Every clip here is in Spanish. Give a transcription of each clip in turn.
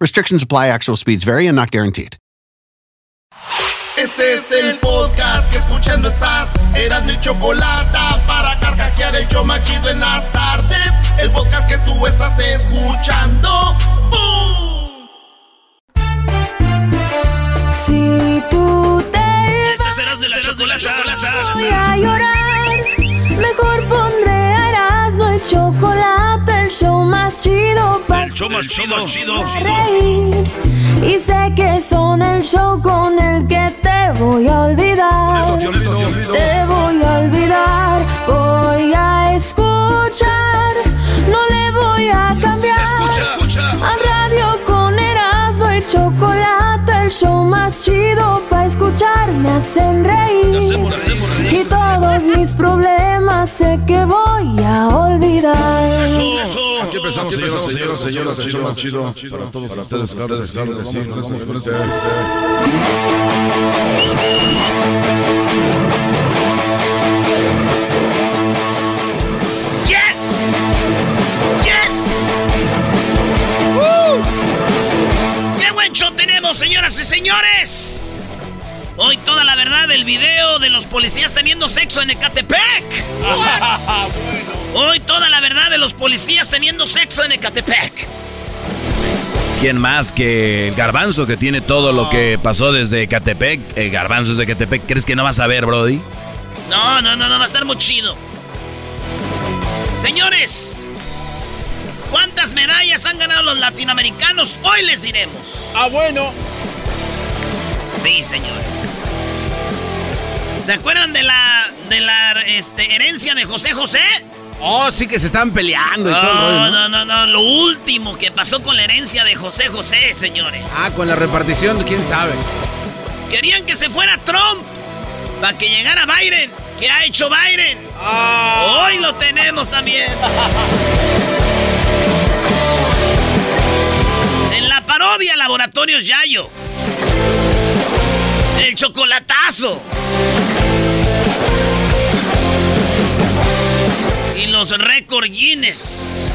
Restrictions apply, actual speeds vary and not guaranteed. Este es el podcast que escuchando estás. Eran mi chocolate para carcajear el show machido en las tardes. El podcast que tú estás escuchando. ¡Bum! Si tú te Este serás de la chocolata. voy a llorar, mejor pondré Erasmo el chocolate, el show más chido para El show más chido, chido, reír. Y sé que son el show con el que te voy a olvidar. Te voy a olvidar, voy a escuchar, no le voy a cambiar. escucha. A radio con Erasmo y chocolate, show más chido para escuchar me hacen reír. Hacemos, hacemos reír. Y todos mis problemas sé que voy a olvidar. Eso. Aquí empezamos, señoras, señoras, señoras, más chido para todos ustedes, claro que sí, claro sí, vamos este. Señoras y señores! Hoy toda la verdad del video de los policías teniendo sexo en Ecatepec. Hoy toda la verdad de los policías teniendo sexo en Ecatepec. ¿Quién más que el Garbanzo que tiene todo lo que pasó desde Catepec? El Garbanzo es de Catepec. ¿Crees que no vas a ver, Brody? No, no, no, no, va a estar muy chido. Señores, ¿cuántas medallas han ganado los latinoamericanos? Hoy les diremos. Ah, bueno. Sí, señores. ¿Se acuerdan de la de la este, herencia de José José? Oh, sí que se están peleando y todo el No, rollo, ¿no? no, no, no, lo último que pasó con la herencia de José José, señores. Ah, con la repartición, quién sabe. Querían que se fuera Trump para que llegara Biden. ¿Qué ha hecho Biden? Ah. Hoy lo tenemos también. la parodia Laboratorios Yayo. El chocolatazo. Y los récord Guinness.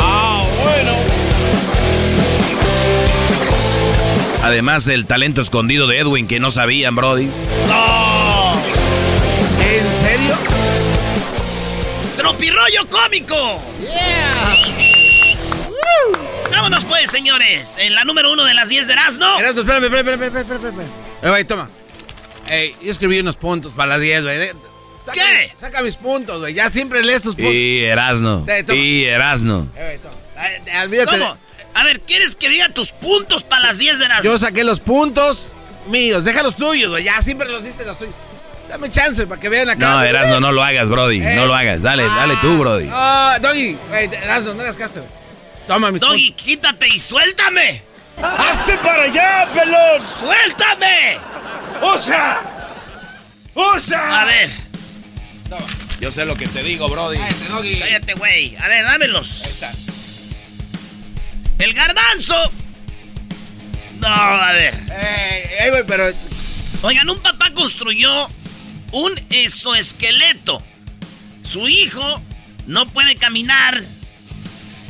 Ah, bueno. Además del talento escondido de Edwin que no sabían, Brody. ¡Oh! ¿En serio? ¡Tropirollo cómico! Vámonos pues, señores. En la número uno de las 10 de Erasmo. Erasmo, espérame, espérame, espérame, espérame, espérame. Eh, güey, toma. Ey, yo escribí unos puntos para las 10, güey. Saca- ¿Qué? Saca mis puntos, güey. Ya siempre lees tus puntos. Y Erasno. Eh. Y Erasno. Eh, güey, toma. Olvídate. ¿Cómo? A ver, ¿quieres que diga tus puntos para las 10 de Erasmo? Yo saqué los puntos míos. Deja los tuyos, güey. Ya siempre los diste los tuyos. Dame chance para que vean acá. No. Erasno, no lo hagas, Brody. Eh. No lo hagas. Dale, dale tú, Brody. Ah, Doggy. Erasno, no hagas caso. güey. Toma mis Doggy, quítate y suéltame. ¡Hazte para allá, pelón! ¡Suéltame! ¡Usa! ¡Usa! A ver, Yo sé lo que te digo, Brody. cállate, güey. A ver, dámelos. El garbanzo. No, a ver. Eh, eh, güey, pero. Oigan, un papá construyó un exoesqueleto. Su hijo no puede caminar,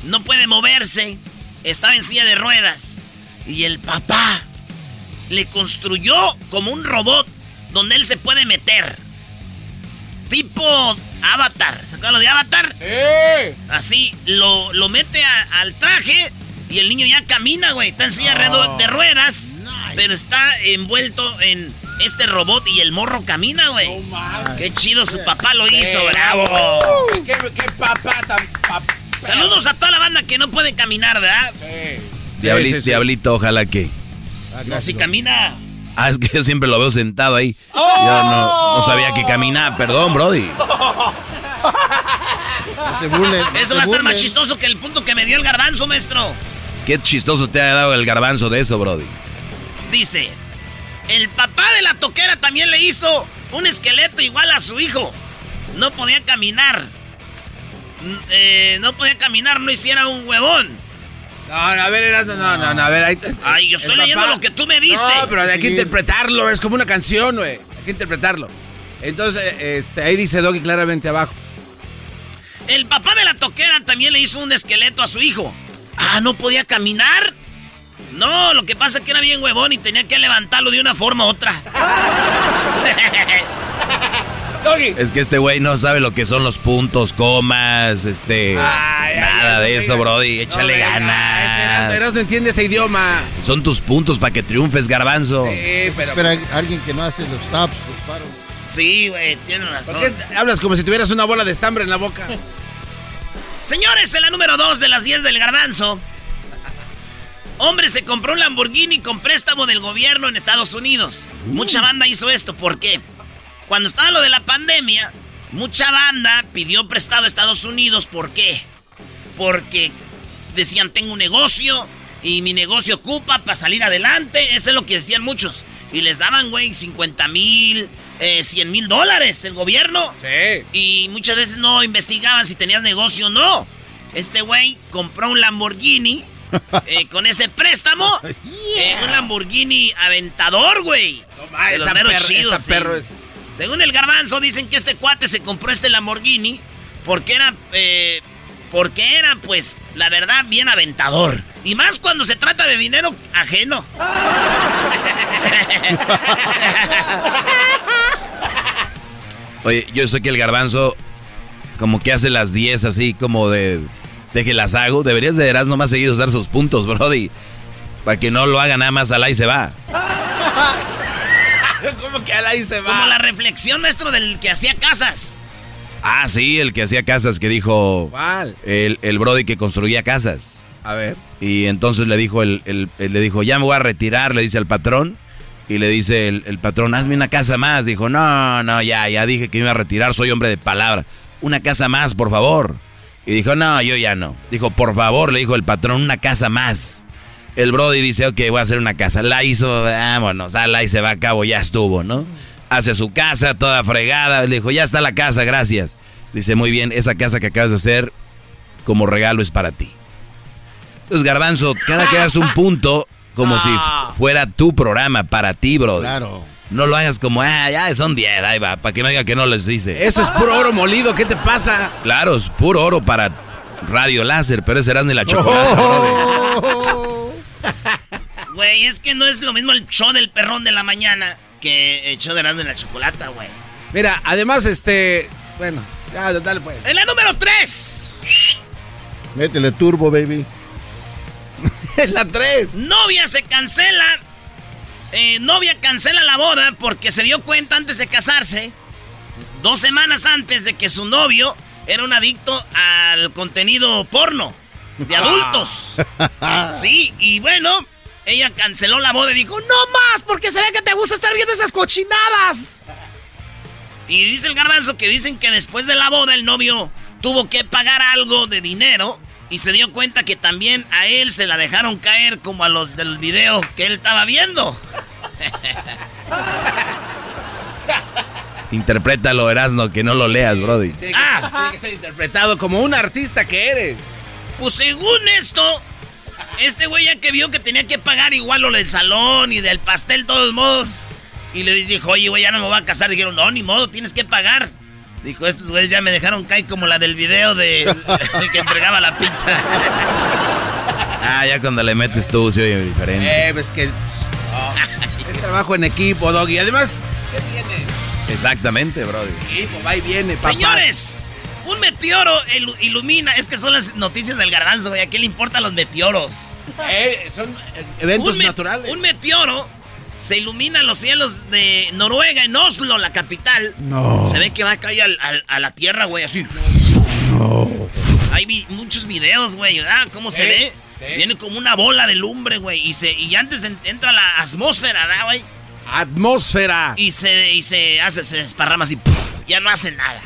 no puede moverse, estaba en silla de ruedas. Y el papá le construyó como un robot donde él se puede meter. Tipo Avatar. ¿Se acuerdan lo de Avatar? ¡Eh! Así, lo, lo mete a- al traje y el niño ya camina, güey. Está en silla de ruedas, pero está envuelto en este robot y el morro camina, güey. Qué chido, su papá lo hizo, bravo. ¿Qué, qué papá tan... Saludos a toda la banda que no puede caminar, ¿verdad? Diablito, diablito, ojalá que. no, si camina. Ah, es que yo siempre lo veo sentado ahí. Yo no, no, sabía que caminaba, perdón, Brody. Eso va a estar más chistoso que el punto que me dio el garbanzo, maestro. Qué chistoso te ha dado el garbanzo de eso, Brody. Dice, el papá de la toquera también le hizo un esqueleto igual a su hijo. No podía caminar. Eh, no podía caminar, no hiciera un huevón. No, a ver, no, no, no, a ver. Ay, yo estoy leyendo lo que tú me diste. No, pero hay que interpretarlo, es como una canción, güey. Hay que interpretarlo. Entonces, este, ahí dice Doggy claramente abajo. El papá de la toquera también le hizo un esqueleto a su hijo. Ah, ¿no podía caminar? No, lo que pasa es que era bien huevón y tenía que levantarlo de una forma u otra. Es que este güey no sabe lo que son los puntos, comas, este. nada de eso, Brody. Échale ganas. Eras no entiende ese idioma. Son tus puntos para que triunfes, garbanzo. Sí, pero. Pero hay alguien que no hace los taps, los paros. Sí, güey, tienes razón. ¿Por qué hablas como si tuvieras una bola de estambre en la boca? Señores, en la número 2 de las 10 del garbanzo. Hombre se compró un Lamborghini con préstamo del gobierno en Estados Unidos. Mucha banda hizo esto, ¿por qué? Cuando estaba lo de la pandemia, mucha banda pidió prestado a Estados Unidos. ¿Por qué? Porque decían, tengo un negocio y mi negocio ocupa para salir adelante. Eso es lo que decían muchos. Y les daban, güey, 50 mil, 100 mil dólares el gobierno. Sí. Y muchas veces no investigaban si tenías negocio o no. Este güey compró un Lamborghini eh, con ese préstamo. Eh, un Lamborghini aventador, güey. No, chido, perro es... Según el garbanzo, dicen que este cuate se compró este Lamborghini porque era, eh, porque era, pues, la verdad, bien aventador. Y más cuando se trata de dinero ajeno. Oye, yo sé que el garbanzo como que hace las 10 así como de, de que las hago. Deberías de veras nomás seguir usar sus puntos, Brody. Para que no lo haga nada más al y se va. Como la reflexión, maestro, del que hacía casas. Ah, sí, el que hacía casas que dijo. ¿Cuál? El, el Brody que construía casas. A ver. Y entonces le dijo el, el, le dijo, ya me voy a retirar, le dice al patrón. Y le dice el, el, patrón, hazme una casa más. Dijo, no, no, ya, ya dije que me iba a retirar, soy hombre de palabra. Una casa más, por favor. Y dijo, no, yo ya no. Dijo, por favor, le dijo el patrón, una casa más. El Brody dice, ok, voy a hacer una casa. La hizo, vámonos, ah, la y se va a cabo, ya estuvo, ¿no? Hace su casa, toda fregada. Le dijo, ya está la casa, gracias. Dice, muy bien, esa casa que acabas de hacer, como regalo es para ti. Entonces, Garbanzo, cada que hagas un punto, como si Ah. fuera tu programa, para ti, Brody. Claro. No lo hagas como, ah, ya son 10, ahí va, para que no diga que no les dice. Eso es puro oro molido, ¿qué te pasa? Claro, es puro oro para radio láser, pero ese eras ni la chocolate, Brody. Güey, es que no es lo mismo el show del perrón de la mañana que el show de Erasmo de la chocolata, güey. Mira, además, este. Bueno, ya, dale pues. En la número 3. Métele turbo, baby. En la 3. Novia se cancela. eh, novia cancela la boda porque se dio cuenta antes de casarse, dos semanas antes de que su novio era un adicto al contenido porno de adultos. Sí, y bueno, ella canceló la boda y dijo, no más, porque se ve que te gusta estar viendo esas cochinadas. Y dice el garbanzo que dicen que después de la boda el novio tuvo que pagar algo de dinero y se dio cuenta que también a él se la dejaron caer como a los del video que él estaba viendo. Interprétalo, Erasno, que no lo leas, Brody. Ah, Tiene que ser interpretado como un artista que eres. Pues según esto, este güey ya que vio que tenía que pagar igual lo del salón y del pastel, todos modos. Y le dijo, oye, güey, ya no me voy a casar. Dijeron, no, ni modo, tienes que pagar. Dijo, estos güeyes ya me dejaron caer como la del video de el que entregaba la pizza. Ah, ya cuando le metes tú se oye diferente. Eh, pues que. oh, es trabajo en equipo, Doggy. Además, ¿qué tiene? Exactamente, Brody. Equipo, va y viene, papá. Señores, un meteoro ilu- ilumina. Es que son las noticias del garbanzo, güey. ¿A qué le importan los meteoros? Eh, son eventos un naturales. Un meteoro Se iluminan los cielos de Noruega, en Oslo, la capital. No. Se ve que va a caer a la tierra, güey, así. No. Hay muchos videos, güey. ¿verdad? ¿Cómo se ve? Viene como una bola de lumbre, güey. Y, se, y antes entra la atmósfera, ¿verdad, güey? Atmósfera. Y se, y se hace, se desparrama así. ya no hace nada.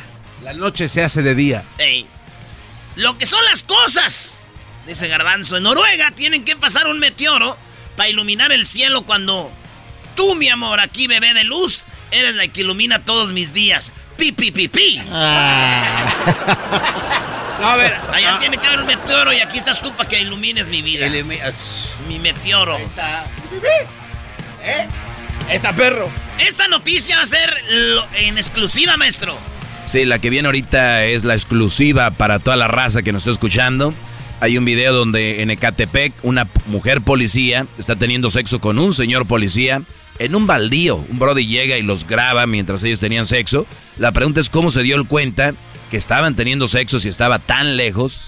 La noche se hace de día. Ey. Lo que son las cosas. Dice Garbanzo. En Noruega tienen que pasar un meteoro para iluminar el cielo cuando tú, mi amor, aquí bebé de luz, eres la que ilumina todos mis días. Pi, pi, pi, pi. Ah. a ver, allá ah. tiene que haber un meteoro y aquí estás tú para que ilumines mi vida. mi meteoro. Ahí está. ¿Eh? Está perro. Esta noticia va a ser en exclusiva, maestro. Sí, la que viene ahorita es la exclusiva para toda la raza que nos está escuchando. Hay un video donde en Ecatepec una mujer policía está teniendo sexo con un señor policía en un baldío. Un brody llega y los graba mientras ellos tenían sexo. La pregunta es cómo se dio el cuenta que estaban teniendo sexo si estaba tan lejos.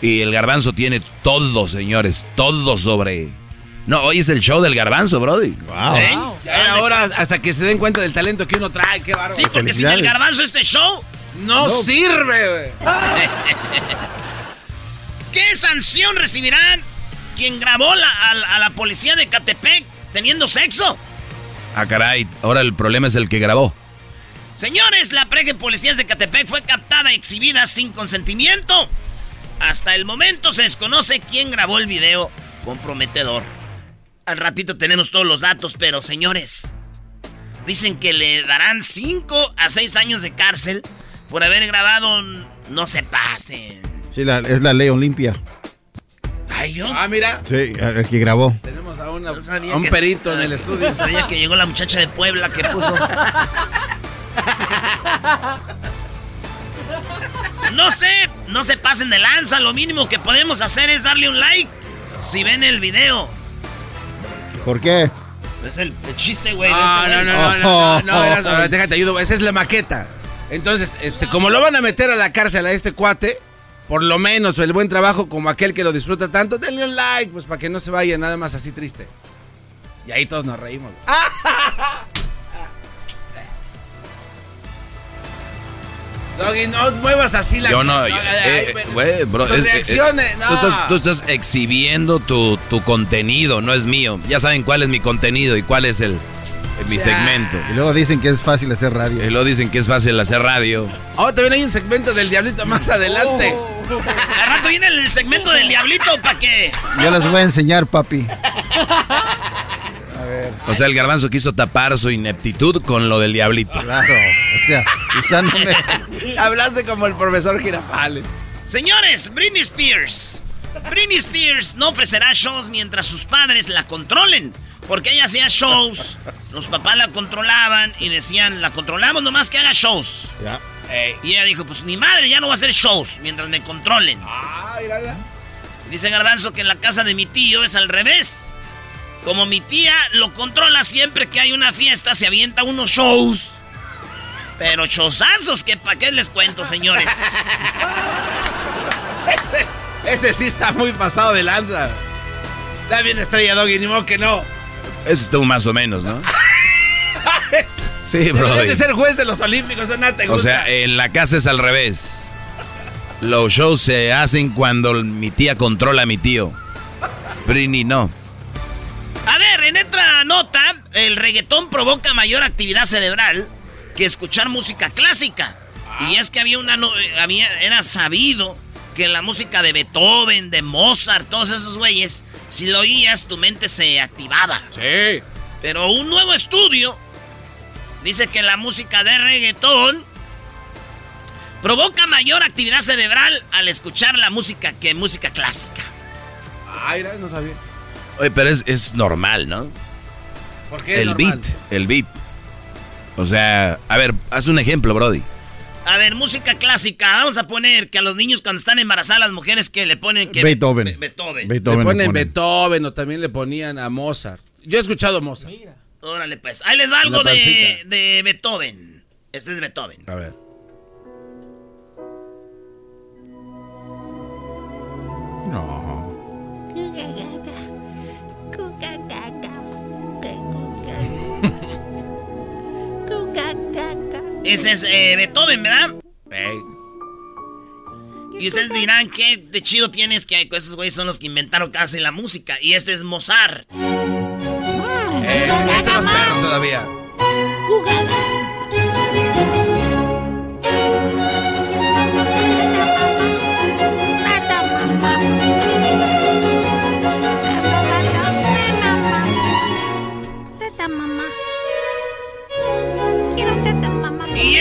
Y el garbanzo tiene todo, señores, todo sobre... No, hoy es el show del garbanzo, brody. Wow. ¿Eh? Ya ahora hasta que se den cuenta del talento que uno trae, qué bárbaro. Sí, porque sin el garbanzo este show no, sirve, ¿Qué sanción recibirán quien grabó a, la policía de Catepec teniendo sexo? Ah, caray, ahora el problema es el que grabó. Señores, la prege policías de Catepec fue captada y exhibida sin consentimiento. Hasta el momento se desconoce quién grabó el video comprometedor. Al ratito tenemos todos los datos, pero señores, dicen que le darán 5 a 6 años de cárcel por haber grabado No se pasen. Sí, es la ley Olimpia. Ay, yo. Ah, mira. Sí, el que grabó. Tenemos a, un perito en el estudio. sabía que llegó la muchacha de Puebla que puso. No sé, no se pasen de lanza. Lo mínimo que podemos hacer es darle un like si ven el video. ¿Por qué? Es el, chiste, güey. No, este no, no, no, no, no, no, no, déjate ayudo. Esa es la maqueta. Entonces, este, como lo van a meter a la cárcel a este cuate, por lo menos el buen trabajo como aquel que lo disfruta tanto, denle un like, pues para que no se vaya nada más así triste. Y ahí todos nos reímos. Doggy, no muevas así la Yo no, eh, güey, bro. reacciones, no. Tú estás, exhibiendo tu, tu, contenido, no es mío. Ya saben cuál es mi contenido y cuál es el, mi segmento. Y luego dicen que es fácil hacer radio. Y luego dicen que es fácil hacer radio. Oh, también hay un segmento del Diablito más adelante. Oh. Al rato viene el segmento del Diablito para que. Yo les voy a enseñar, papi. A ver. O sea, el garbanzo quiso tapar su ineptitud con lo del Diablito. Claro. O sea, usándome. Hablaste como el profesor Girafales. Señores, Britney Spears. Britney Spears no ofrecerá shows mientras sus padres la controlen. Porque ella hacía shows, los papás la controlaban y decían, la controlamos nomás que haga shows. y ella dijo, pues mi madre ya no va a hacer shows mientras me controlen. Ah, Dice Garbanzo que en la casa de mi tío es al revés. Como mi tía lo controla siempre que hay una fiesta, se avienta unos shows. Pero showsazos, que para qué les cuento, señores. Ese sí está muy pasado de lanza. Da bien estrella, Doggy, ni modo que no. Eso estuvo más o menos, ¿no? sí, bro. de ser juez de los Olímpicos, ¿no? ¿Te gusta? O sea, en la casa es al revés. Los shows se hacen cuando mi tía controla a mi tío. Brini no. A ver, en otra nota, el reggaetón provoca mayor actividad cerebral que escuchar música clásica. Y es que había una había era sabido que la música de Beethoven, de Mozart, todos esos güeyes si lo oías, tu mente se activaba. Sí. Pero un nuevo estudio dice que la música de reggaetón provoca mayor actividad cerebral al escuchar la música que música clásica. Ay, no sabía. Oye, pero es, normal, ¿no? ¿Por qué? El beat, el beat. O sea, a ver, haz un ejemplo, Brody. A ver, música clásica. Vamos a poner que a los niños cuando están embarazadas las mujeres que le ponen que Beethoven. Beethoven. Beethoven. Le ponen, Beethoven o también le ponían a Mozart. Yo he escuchado Mozart. Mira. Órale pues. Ahí les va algo de, de Beethoven. Este es Beethoven. A ver. No. Ese es eh, Beethoven, ¿verdad? Y ustedes dirán, ¿qué de chido tienes que esos güeyes son los que inventaron casi la música? Y este es Mozart. Eh, este no todavía. Y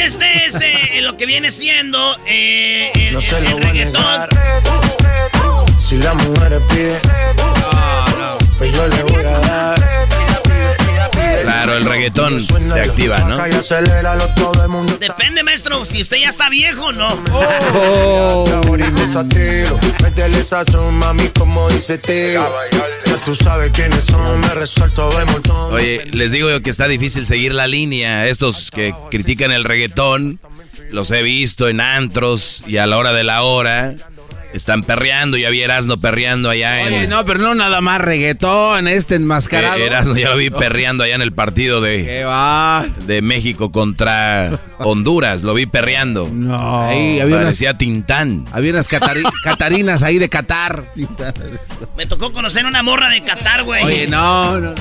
este es eh, lo que viene siendo eh, el, No se el- el reggaetón. Si la mujer pide, pues yo le voy a dar. Claro, el reggaetón te activa, ¿no? Depende, maestro, si usted ya está viejo o no. Oye, les digo yo que está difícil seguir la línea. Estos que critican el reggaetón, los he visto en antros y a la hora de la hora están perreando. Ya vi Erasno perreando allá en... Oye, no, pero no nada más reggaetón, este enmascarado. Eh, Erasno ya lo vi perreando allá en el partido de, ¿Qué va? de México contra Honduras. Lo vi perreando. No. Ahí había unas, Parecía Tintán. había unas catari- catarinas ahí de Qatar. Me tocó conocer una morra de Qatar, güey. Oye, no, no.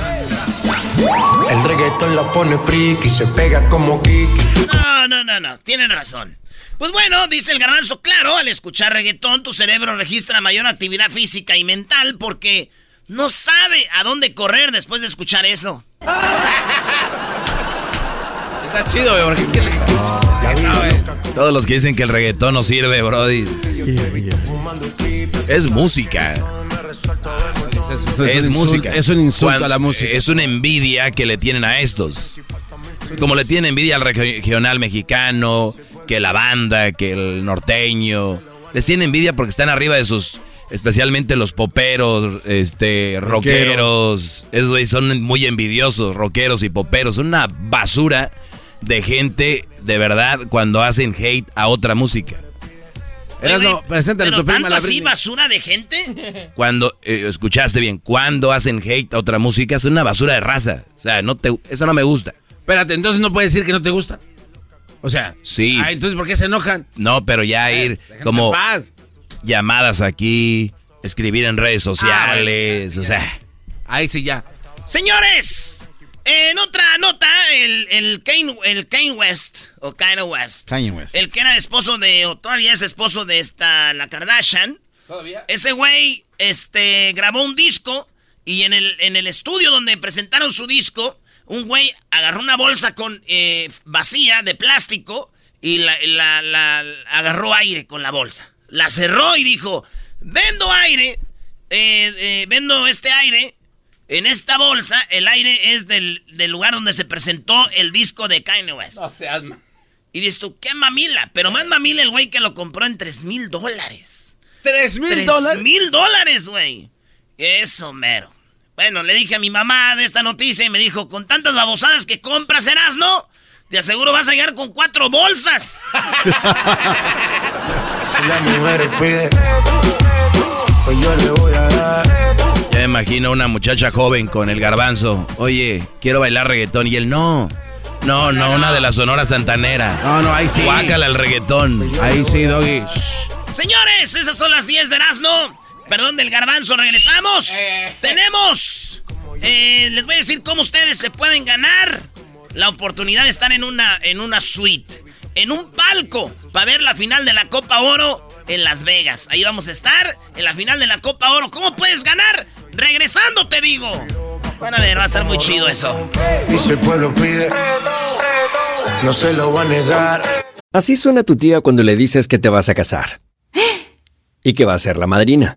El reggaetón la pone friki, se pega como Kiki. No, no, no, no. Tienen razón. Pues bueno, dice el garbanzo, claro, al escuchar reggaetón tu cerebro registra mayor actividad física y mental porque no sabe a dónde correr después de escuchar eso. Está chido, güey, porque ¿qué le- La vida loca, Todos los que dicen que el reggaetón no sirve, Brody. Es música. Eso Es, un música. insulto- Es un insulto Cuando- a la música. Es una envidia que le tienen a estos. Como le tienen envidia al regional mexicano, que la banda, que el norteño. Les tienen envidia porque están arriba de sus. Especialmente los poperos, este, rockeros. Esos güeyes son muy envidiosos, rockeros y poperos. Son una basura de gente, de verdad, cuando hacen hate a otra música. Eras, Oye, no, preséntale ¿Pero tu prima tanto la así basura de gente? Cuando, eh, escuchaste bien, cuando hacen hate a otra música, es una basura de raza. O sea, no te, eso no me gusta. Espérate, entonces no puedes decir que no te gusta. O sea, Sí. ah, entonces ¿por qué se enojan? No, pero ya ir como en paz. llamadas aquí, escribir en redes sociales, o sea. Ahí sí ya. Señores, en otra nota, el, el, Kane, el Kane West, o Kanye West, Kanye West. el que era esposo de, o todavía es esposo de esta, la Kardashian, ¿Todavía? ese güey este, grabó un disco y en el, en el estudio donde presentaron su disco, un güey agarró una bolsa con eh, vacía de plástico y la, la- la- agarró aire con la bolsa. La cerró y dijo, vendo aire, eh, eh, vendo este aire. En esta bolsa, el aire es del, del lugar donde se presentó el disco de Kanye West. seas Y dices tú, qué mamila. Pero más mamila el güey que lo compró en 3 mil dólares. ¿Tres mil dólares? mil dólares, güey. Eso, mero. Bueno, le dije a mi mamá de esta noticia y me dijo, con tantas babosadas que compras, ¿no? De aseguro vas a llegar con cuatro bolsas. Si la mujer pide, pues yo le voy a dar. Ya me imagino una muchacha joven con el garbanzo. Oye, quiero bailar reggaetón. Y él, no. No, no, una de la Sonora Santanera. No, no, ahí sí. Guácala el reggaetón. Ahí sí, Doggy. Señores, esas son las 10 de Erasmo. Perdón del garbanzo, regresamos. Tenemos. eh, les voy a decir cómo ustedes se pueden ganar la oportunidad de estar en una, en una suite, en un palco, para ver la final de la Copa Oro en Las Vegas. Ahí vamos a estar, en la final de la Copa Oro. ¿Cómo puedes ganar? Regresando, te digo. Van a ver, va a estar muy chido eso. Y si el pueblo pide, no se lo va a negar. Así suena tu tía cuando le dices que te vas a casar. Y que va a ser la madrina.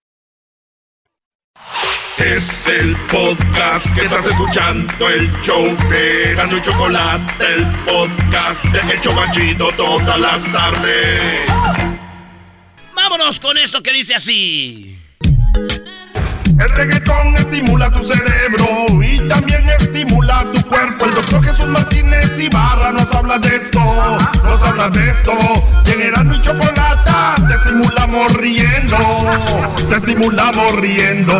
Es el podcast que estás escuchando, el show de Gano y Chocolate, el podcast de Hecho Machito todas las tardes. Vámonos con esto que dice así. El reggaetón estimula tu cerebro y también estimula tu cuerpo. El doctor Jesús Martínez Ibarra nos habla de esto, nos habla de esto. Llegará mi chocolate, te estimulamos riendo, te estimulamos riendo.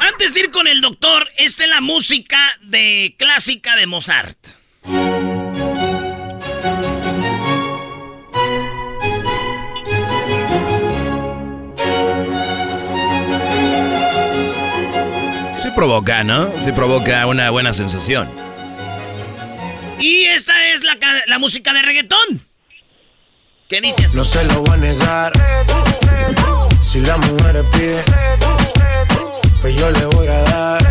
Antes de ir con el doctor, esta es la música de clásica de Mozart. Provoca, ¿no? Sí provoca una buena sensación. Y esta es la, la música de reggaetón. ¿Qué dices? No se lo va a negar. Si la mujer pide, pues yo le voy a dar.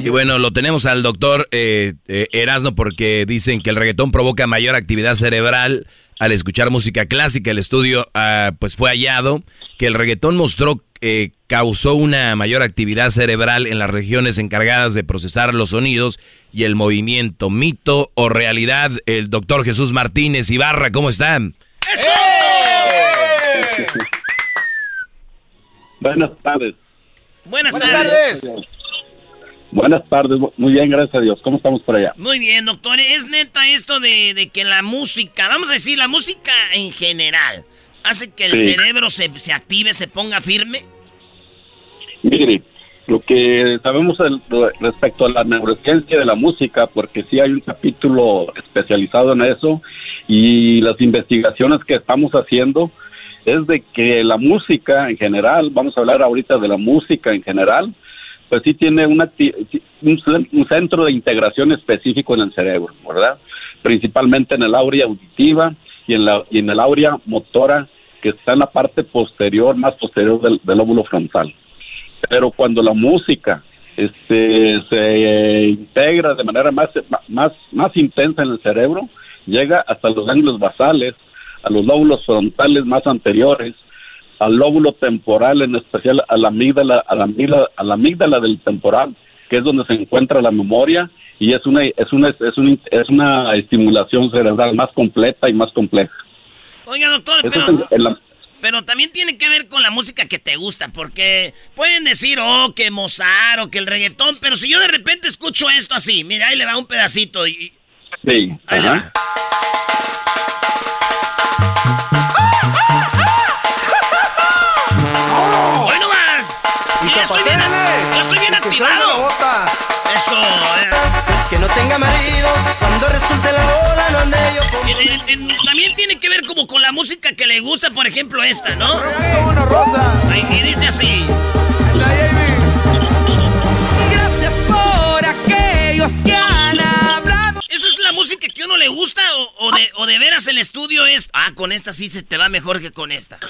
Y bueno, lo tenemos al doctor eh, eh, Erasno porque dicen que el reggaetón provoca mayor actividad cerebral al escuchar música clásica. El estudio ah, pues fue hallado que el reggaetón mostró eh, causó una mayor actividad cerebral en las regiones encargadas de procesar los sonidos y el movimiento. Mito o realidad, el doctor Jesús Martínez Ibarra, ¿cómo están? Buenas tardes. Buenas, Buenas tardes. tardes. Buenas tardes, muy bien, gracias a Dios. ¿Cómo estamos por allá? Muy bien, doctor. Es neta esto de, de que la música, vamos a decir, la música en general, hace que el Sí. cerebro se, se active, se ponga firme. Mire, lo que sabemos respecto a la neurociencia de la música, porque sí hay un capítulo especializado en eso, y las investigaciones que estamos haciendo es de que la música en general, vamos a hablar ahorita de la música en general, pues sí tiene una, un centro de integración específico en el cerebro, ¿verdad? Principalmente en el área auditiva y en, la, y en el área motora que está en la parte posterior, más posterior del, del lóbulo frontal. Pero cuando la música este, se integra de manera más, más, más intensa en el cerebro, llega hasta los ganglios basales, a los lóbulos frontales más anteriores, al lóbulo temporal, en especial a la amígdala, a la amígdala, a la amígdala del temporal, que es donde se encuentra la memoria y es una es una es una, es una estimulación cerebral más completa y más compleja. Oiga, doctor, Eso es pero, en- en la- pero también tiene que ver con la música que te gusta, porque pueden decir, oh, que Mozart o que el reggaetón, pero si yo de repente escucho esto así, mira, ahí le va un pedacito y... sí, Ahí le ajá. ¡Hoy no más! Y ya estoy bien, ya estoy bien activado. Eso, eh. Es que no tenga marido, cuando resulte la hora no ande yo con... También tiene que ver como con la música que le gusta, por ejemplo, esta, ¿no? una rosa. Ahí, y dice así. Gracias por aquellos que han hablado. ¿Eso es la música que a uno le gusta o, o de, o de veras el estudio es, ah, con esta sí se te va mejor que con esta?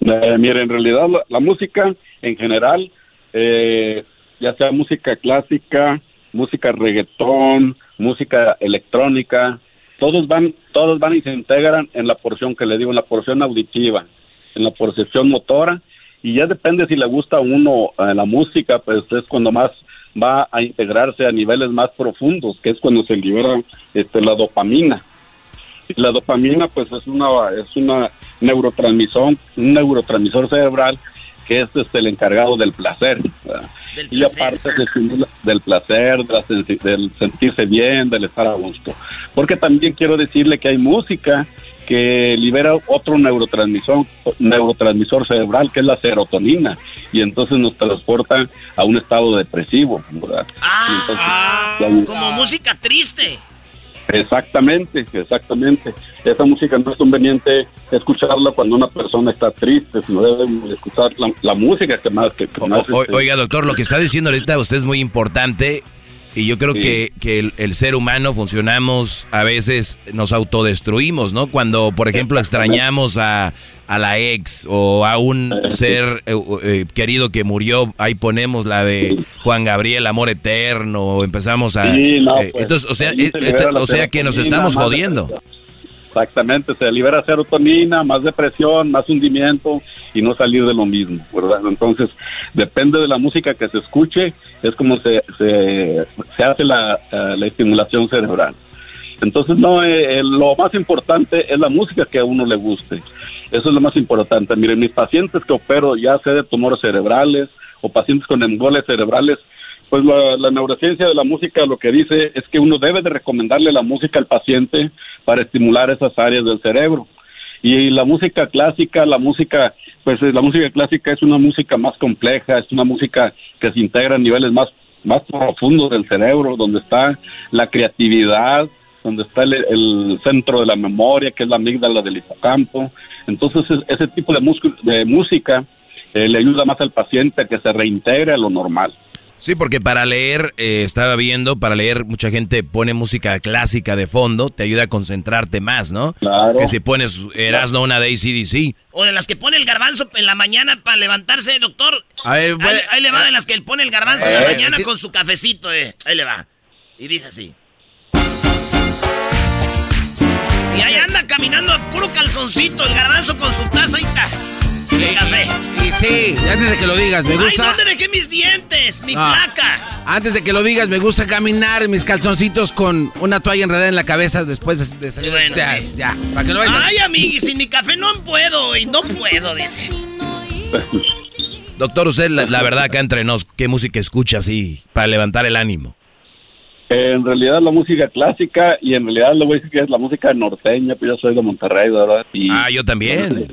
Eh, mire, en realidad la, la música en general, eh, ya sea música clásica, música reggaetón, música electrónica, todos van, todos van y se integran en la porción que le digo, en la porción auditiva, en la percepción motora, y ya depende si le gusta a uno eh, la música, pues es cuando más va a integrarse a niveles más profundos, que es cuando se libera este, la dopamina. Y la dopamina, pues, es una, es una neurotransmisor, un neurotransmisor cerebral que es este, el encargado del placer. Y aparte del placer, del sentirse bien, del estar a gusto. Porque también quiero decirle que hay música que libera otro neurotransmisor, neurotransmisor cerebral que es la serotonina y entonces nos transporta a un estado depresivo, Ah, como música triste. Exactamente, exactamente. Esa música no es conveniente escucharla cuando una persona está triste, sino debe escuchar la, música que más... Que, este, oiga, doctor, lo que está diciendo ahorita usted es muy importante y yo creo que, que el, ser humano funcionamos, a veces nos autodestruimos, ¿no? Cuando, por ejemplo, extrañamos a, a la ex o a un ser eh, eh, querido que murió, ahí ponemos la de Juan Gabriel, Amor Eterno, empezamos a... Eh, pues, entonces, o sea, o sea que nos estamos jodiendo. Exactamente, se libera serotonina, más depresión, más hundimiento y no salir de lo mismo, ¿verdad? Entonces, depende de la música que se escuche, es como se, se, hace la, eh, la, estimulación cerebral. Entonces, no, eh, lo más importante es la música que a uno le guste. Eso es lo más importante. Miren, mis pacientes que opero, ya sea de tumores cerebrales o pacientes con embolias cerebrales, pues la, neurociencia de la música lo que dice es que uno debe de recomendarle la música al paciente para estimular esas áreas del cerebro. Y la música clásica, la música, pues la música clásica es una música más compleja, es una música que se integra a niveles más, más profundos del cerebro, donde está la creatividad, donde está el, centro de la memoria, que es la amígdala del hipocampo. Entonces, ese tipo de, de música eh, le ayuda más al paciente a que se reintegre a lo normal. Sí, porque para leer, eh, estaba viendo, para leer mucha gente pone música clásica de fondo, te ayuda a concentrarte más, ¿no? Claro. Que si pones Erasno una de ACDC. O de las que pone el garbanzo en la mañana para levantarse, doctor. ahí, le va de las que él pone el garbanzo en la mañana con su cafecito, eh. Ahí le va. Y dice así. Y ahí anda caminando a puro calzoncito, el garbanzo con su taza y ta. Y, sí, antes de que lo digas, me gusta. Ay, ¿dónde dejé mis dientes? Mi ah. placa. Antes de que lo digas, me gusta caminar en mis calzoncitos con una toalla enredada en la cabeza después de, salir. Bueno, ya, ya, para que no vayas. Ay, amigui, sin mi café no puedo y no puedo, dice. Doctor, usted, la, la verdad, acá entre nos, ¿qué música escucha así para levantar el ánimo? En realidad la música clásica y en realidad le voy a decir que es la música norteña, pues yo soy de Monterrey, ¿verdad? Y ah, yo también.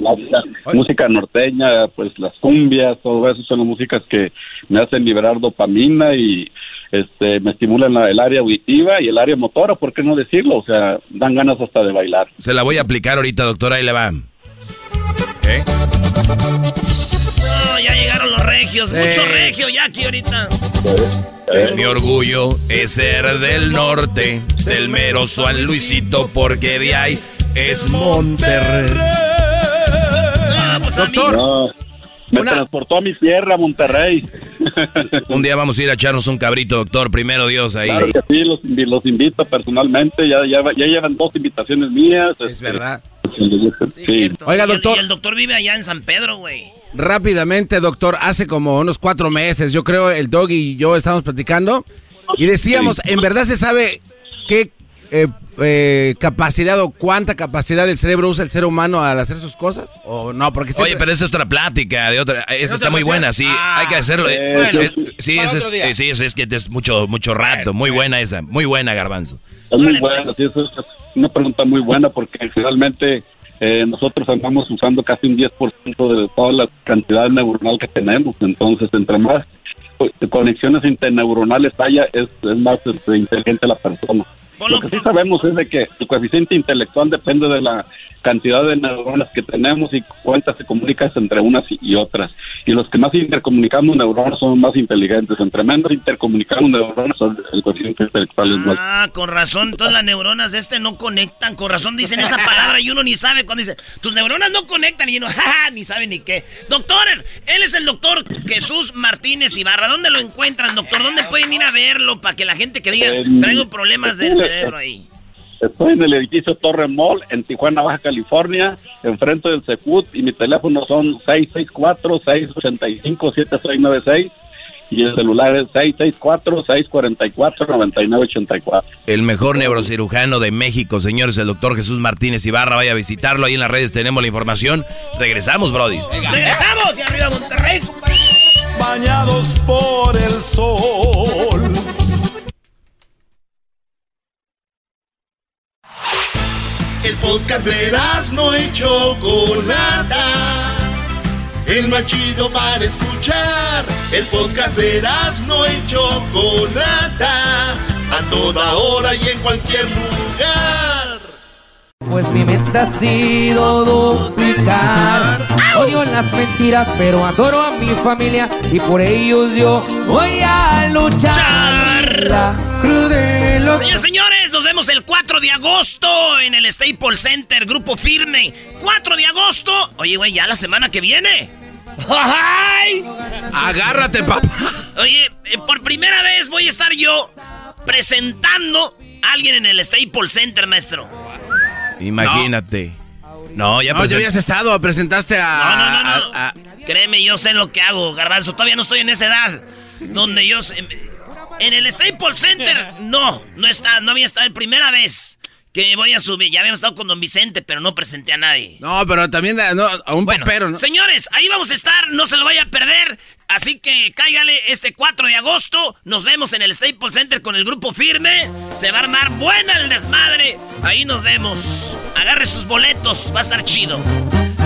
música norteña, pues las cumbias, todo eso son las músicas que me hacen liberar dopamina y este me estimulan el área auditiva y el área motora, ¿por qué no decirlo? O sea, dan ganas hasta de bailar. Se la voy a aplicar ahorita, doctora, ahí le va. ¿Eh? Ya llegaron los regios, mucho regio ya aquí ahorita. Es mi orgullo es ser del norte, del mero San Luisito, porque de ahí es Monterrey. Pues, Doctor. me transportó a mi tierra, Monterrey. un día vamos a ir a echarnos un cabrito, doctor. Primero Dios ahí. Claro que sí, los, invito personalmente. Ya, ya, ya, llevan dos invitaciones mías. Es este, verdad. Oiga, doctor. Y el, doctor vive allá en San Pedro, güey. Rápidamente, doctor, hace como unos cuatro meses, yo creo, el dog y yo estábamos platicando y decíamos, ¿en verdad se sabe qué eh, eh, capacidad o cuánta capacidad del cerebro usa el ser humano al hacer sus cosas? ¿O no? Porque Oye, pero esa es otra plática, de otra, esa está muy buena, sí, hay que hacerlo. Eh, bueno, sí, es, sí, es, que es mucho, mucho rato, muy buena esa, muy buena, Garbanzo. Es muy buena, pues. sí, es una pregunta muy buena porque realmente eh, nosotros andamos usando casi un 10% de toda la cantidad neuronal que tenemos. Entonces, entre más conexiones interneuronales haya, es, más este, inteligente la persona. Lo que sí sabemos es de que el coeficiente intelectual depende de la cantidad de neuronas que tenemos y cuántas se comunican entre unas y otras. Y los que más intercomunicamos neuronas son más inteligentes. Entre menos intercomunicamos neuronas, el coeficiente intelectual es más. Ah, con razón, todas las neuronas de este no conectan. Con razón dicen esa palabra y uno ni sabe cuando dice, tus neuronas no conectan y uno, jaja, ni sabe ni qué. Doctor, él es el doctor Jesús Martínez Ibarra. ¿Dónde lo encuentran, doctor? ¿Dónde pueden ir a verlo para que la gente que diga, traigo problemas del cerebro ahí? Estoy en el edificio Torre Mall, en Tijuana, Baja California, enfrente del Secut, y mi teléfono son 664-685-7696. y el celular es 664-644-9984. El mejor neurocirujano de México, señores, el doctor Jesús Martínez Ibarra. Vaya a visitarlo. Ahí en las redes tenemos la información. Regresamos, Brody. Regresamos y arriba Monterrey. Bañados por el sol. El podcast de no y Chocolata. El más chido para escuchar. El podcast de no y Chocolata. A toda hora y en cualquier lugar. Pues mi mente ha sido duplicar. Odio las mentiras, pero adoro a mi familia. Y por ellos yo voy a luchar. La de los- Señores, señores, nos vemos el 4 de agosto en el Staples Center, Grupo Firme. 4 de agosto. Oye, güey, ya la semana que viene. ¡Ay! Agárrate, papá. Oye, eh, por primera vez voy a estar yo presentando a alguien en el Staples Center, maestro. Imagínate. No, ya No, ya habías estado, presentaste a... No, no, no, no. a- a- Créeme, yo sé lo que hago, Garbanzo. Todavía no estoy en esa edad donde yo... sé- En el Staples Center, no, no está, no había estado la primera vez que voy a subir. Ya habíamos estado con Don Vicente, pero no presenté a nadie. No, pero también a, no, a un papero, ¿no? Señores, ahí vamos a estar, no se lo vaya a perder. Así que cáigale este 4 de agosto. Nos vemos en el Staples Center con el grupo firme. Se va a armar buena el desmadre. Ahí nos vemos. Agarre sus boletos, va a estar chido.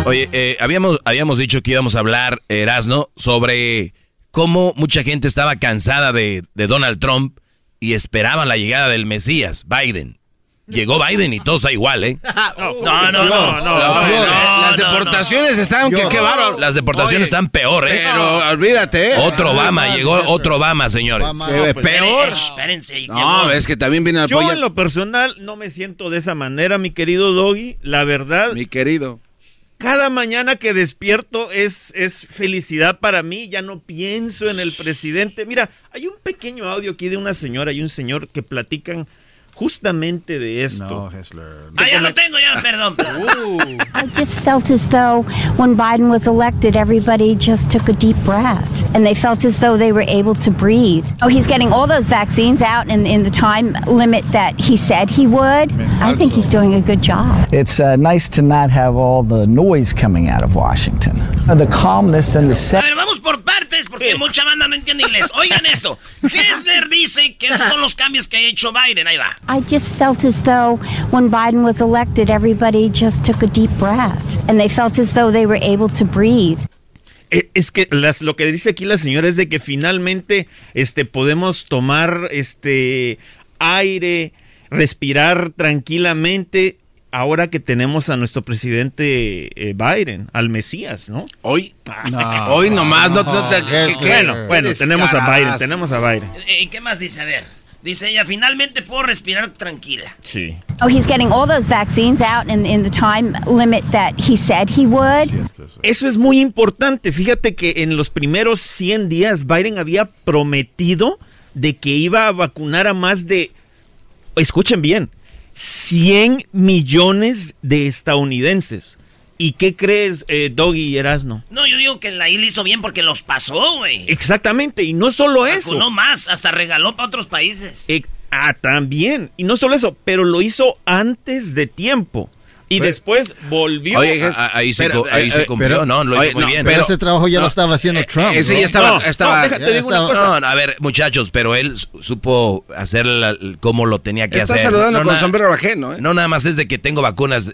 Oye, eh, habíamos, habíamos dicho que íbamos a hablar, Erasno, sobre cómo mucha gente estaba cansada de, de Donald Trump y esperaban la llegada del Mesías, Biden. Llegó Biden y todo está igual, ¿eh? No, no, no, no, no, Las deportaciones están, que qué bárbaro. Las deportaciones Oye, están peor, ¿eh? Pero olvídate, ¿eh? Otro Obama, llegó otro Obama, señores. Eh, peor. Espérense. No, es que también viene a Yo apoyar. en lo personal no me siento de esa manera, mi querido Doggy. La verdad. Mi querido. Cada mañana que despierto es, es felicidad para mí. Ya no pienso en el presidente. Mira, hay un pequeño audio aquí de una señora y un señor que platican justamente de esto. No, Hessler. Ah, ya lo tengo, ya, perdón. I just felt as though when Biden was elected, everybody just took a deep breath and they felt as though they were able to breathe. Oh, he's getting all those vaccines out in, in the time limit that he said he would. I think he's doing a good job. It's uh, nice to not have all the noise coming out of Washington. Uh, the calmness and the A set. ver, vamos por partes porque mucha banda no entiende inglés. Oigan esto. Hessler dice que esos son los cambios que ha hecho Biden. Ahí va. I just felt as though when Biden was elected, everybody just took a deep breath and they felt as though they were able to breathe. Eh, Es que las- lo que dice aquí la señora es de que finalmente este, podemos tomar este aire, respirar tranquilamente ahora que tenemos a nuestro presidente eh, Biden, al Mesías, ¿no? Hoy, hoy nomás, no, no te- que- que- bueno, bueno, qué tenemos a Biden, tenemos a Biden. Eh, ¿Qué más dice? A ver. Dice ella, finalmente puedo respirar tranquila. Sí. Oh, he's getting all those vaccines out in, in the time limit that he said he would. Eso es muy importante. Fíjate que en los primeros 100 días Biden había prometido de que iba a vacunar a más de, escuchen bien, 100 millones de estadounidenses. ¿Y qué crees, eh, Doggy y Erasno? No, yo digo que la IL hizo bien porque los pasó, güey. Exactamente, y no solo eso. No más, hasta regaló para otros países. Eh, ah, también. Y no solo eso, pero lo hizo antes de tiempo. Y Pues- después volvió. Oye, a- a- ahí se Pero, ahí eh, se eh, cumplió, pero- no, lo hizo oye, muy no, bien. Pero ese trabajo ya lo estaba haciendo Trump. ese ¿no? ya estaba- No, estaba- no, déjate, digo una estaba- cosa. No, no, a ver, muchachos, pero él su- supo hacer la- como lo tenía que Está hacer. saludando No, con na- sombrero ajeno, ¿eh? No nada más es de que tengo vacunas.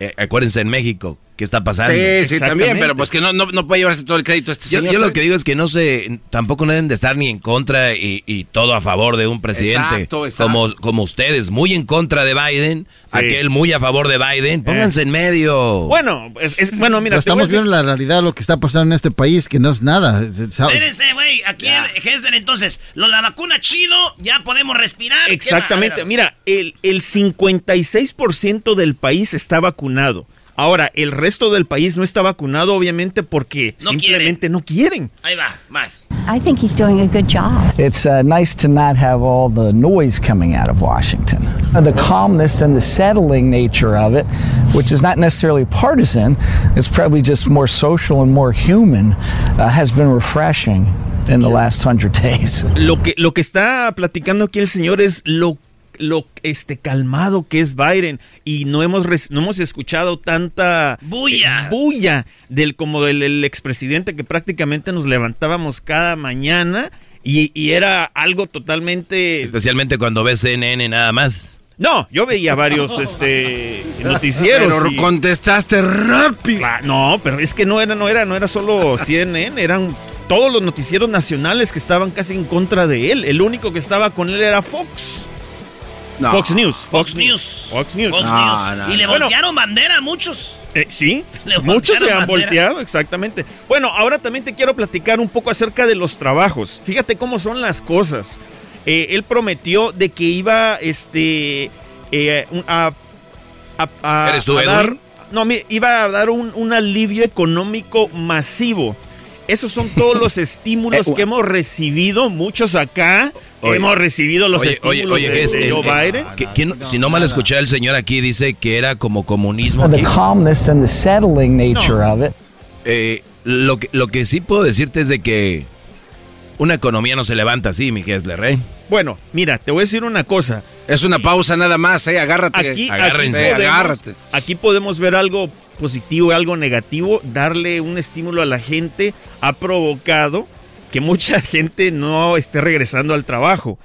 Eh, acuérdense en México, ¿qué está pasando? Sí, sí, también, pero pues que no, no, no puede llevarse todo el crédito este Yo, señor. yo lo que digo es que no se, tampoco no deben de estar ni en contra y, y todo a favor de un presidente Exacto, exacto. Como, como ustedes, muy en contra de Biden, aquel muy a favor de Biden, pónganse en medio. Bueno, es, es- bueno, mira, Pero a estamos viendo la realidad, lo que está pasando en este país, que no es nada. Espérense, güey. Aquí en Hesler, entonces, lo, la vacuna chido, ya podemos respirar. ¿Qué Exactamente. más? A ver, Mira, el, el 56% del país está vacunado. Ahora, el resto del país no está vacunado, obviamente, porque No simplemente no quieren. Ahí va, más. I think he's doing a good job. It's uh, nice to not have all the noise coming out of Washington. Uh, the calmness and the settling nature of it, which is not necessarily partisan, it's probably just more social and more human, uh, has been refreshing in the last hundred days. Lo que, lo que está platicando aquí el señor es lo lo este calmado que es Biden y no hemos res- no hemos escuchado tanta Bulla. eh, bulla del como del el expresidente que prácticamente nos levantábamos cada mañana y, y era algo totalmente Especialmente cuando ves CNN nada más. no yo veía varios este noticieros Pero y- contestaste rápido. No pero es que no era no era no era solo CNN eran todos los noticieros nacionales que estaban casi en contra de él el único que estaba con él era Fox No. Fox News Fox News. Fox News Fox No, News. no, y le Bueno. voltearon bandera a muchos. Eh, sí, muchos se han bandera. volteado, exactamente. Bueno, ahora también te quiero platicar un poco acerca de los trabajos. Fíjate cómo son las cosas. Eh, él prometió de que iba este, eh, a, a- a- ¿Eres tú, a dar, no, mi- iba a dar un, un alivio económico masivo. Esos son todos los estímulos Eh, que hemos recibido, muchos acá. Oye, hemos recibido los Oye, estímulos oye, de, de el- Joe el- Biden. quién- si no mal escuché al señor aquí, dice que era como comunismo. The calmness and the settling nature of it. Eh, lo, que, lo que sí puedo decirte es de que una economía no se levanta así, mi Gessler, ¿eh? Bueno, mira, te voy a decir una cosa. Es una pausa nada más, eh. Agárrate. Aquí, Agárrense. aquí podemos, agárrate. aquí podemos ver algo positivo y algo negativo. Darle un estímulo a la gente ha provocado que mucha gente no esté regresando al trabajo.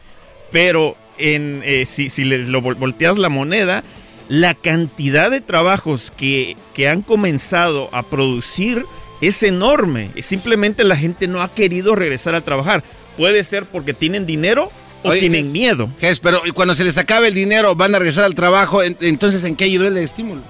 Pero en, eh, si, si le lo volteas la moneda, la cantidad de trabajos que, que han comenzado a producir es enorme. Simplemente la gente no ha querido regresar a trabajar. Puede ser porque tienen dinero o Oye, tienen miedo. Pero cuando se les acabe el dinero, van a regresar al trabajo. en- Entonces, ¿en qué ayudó el estímulo?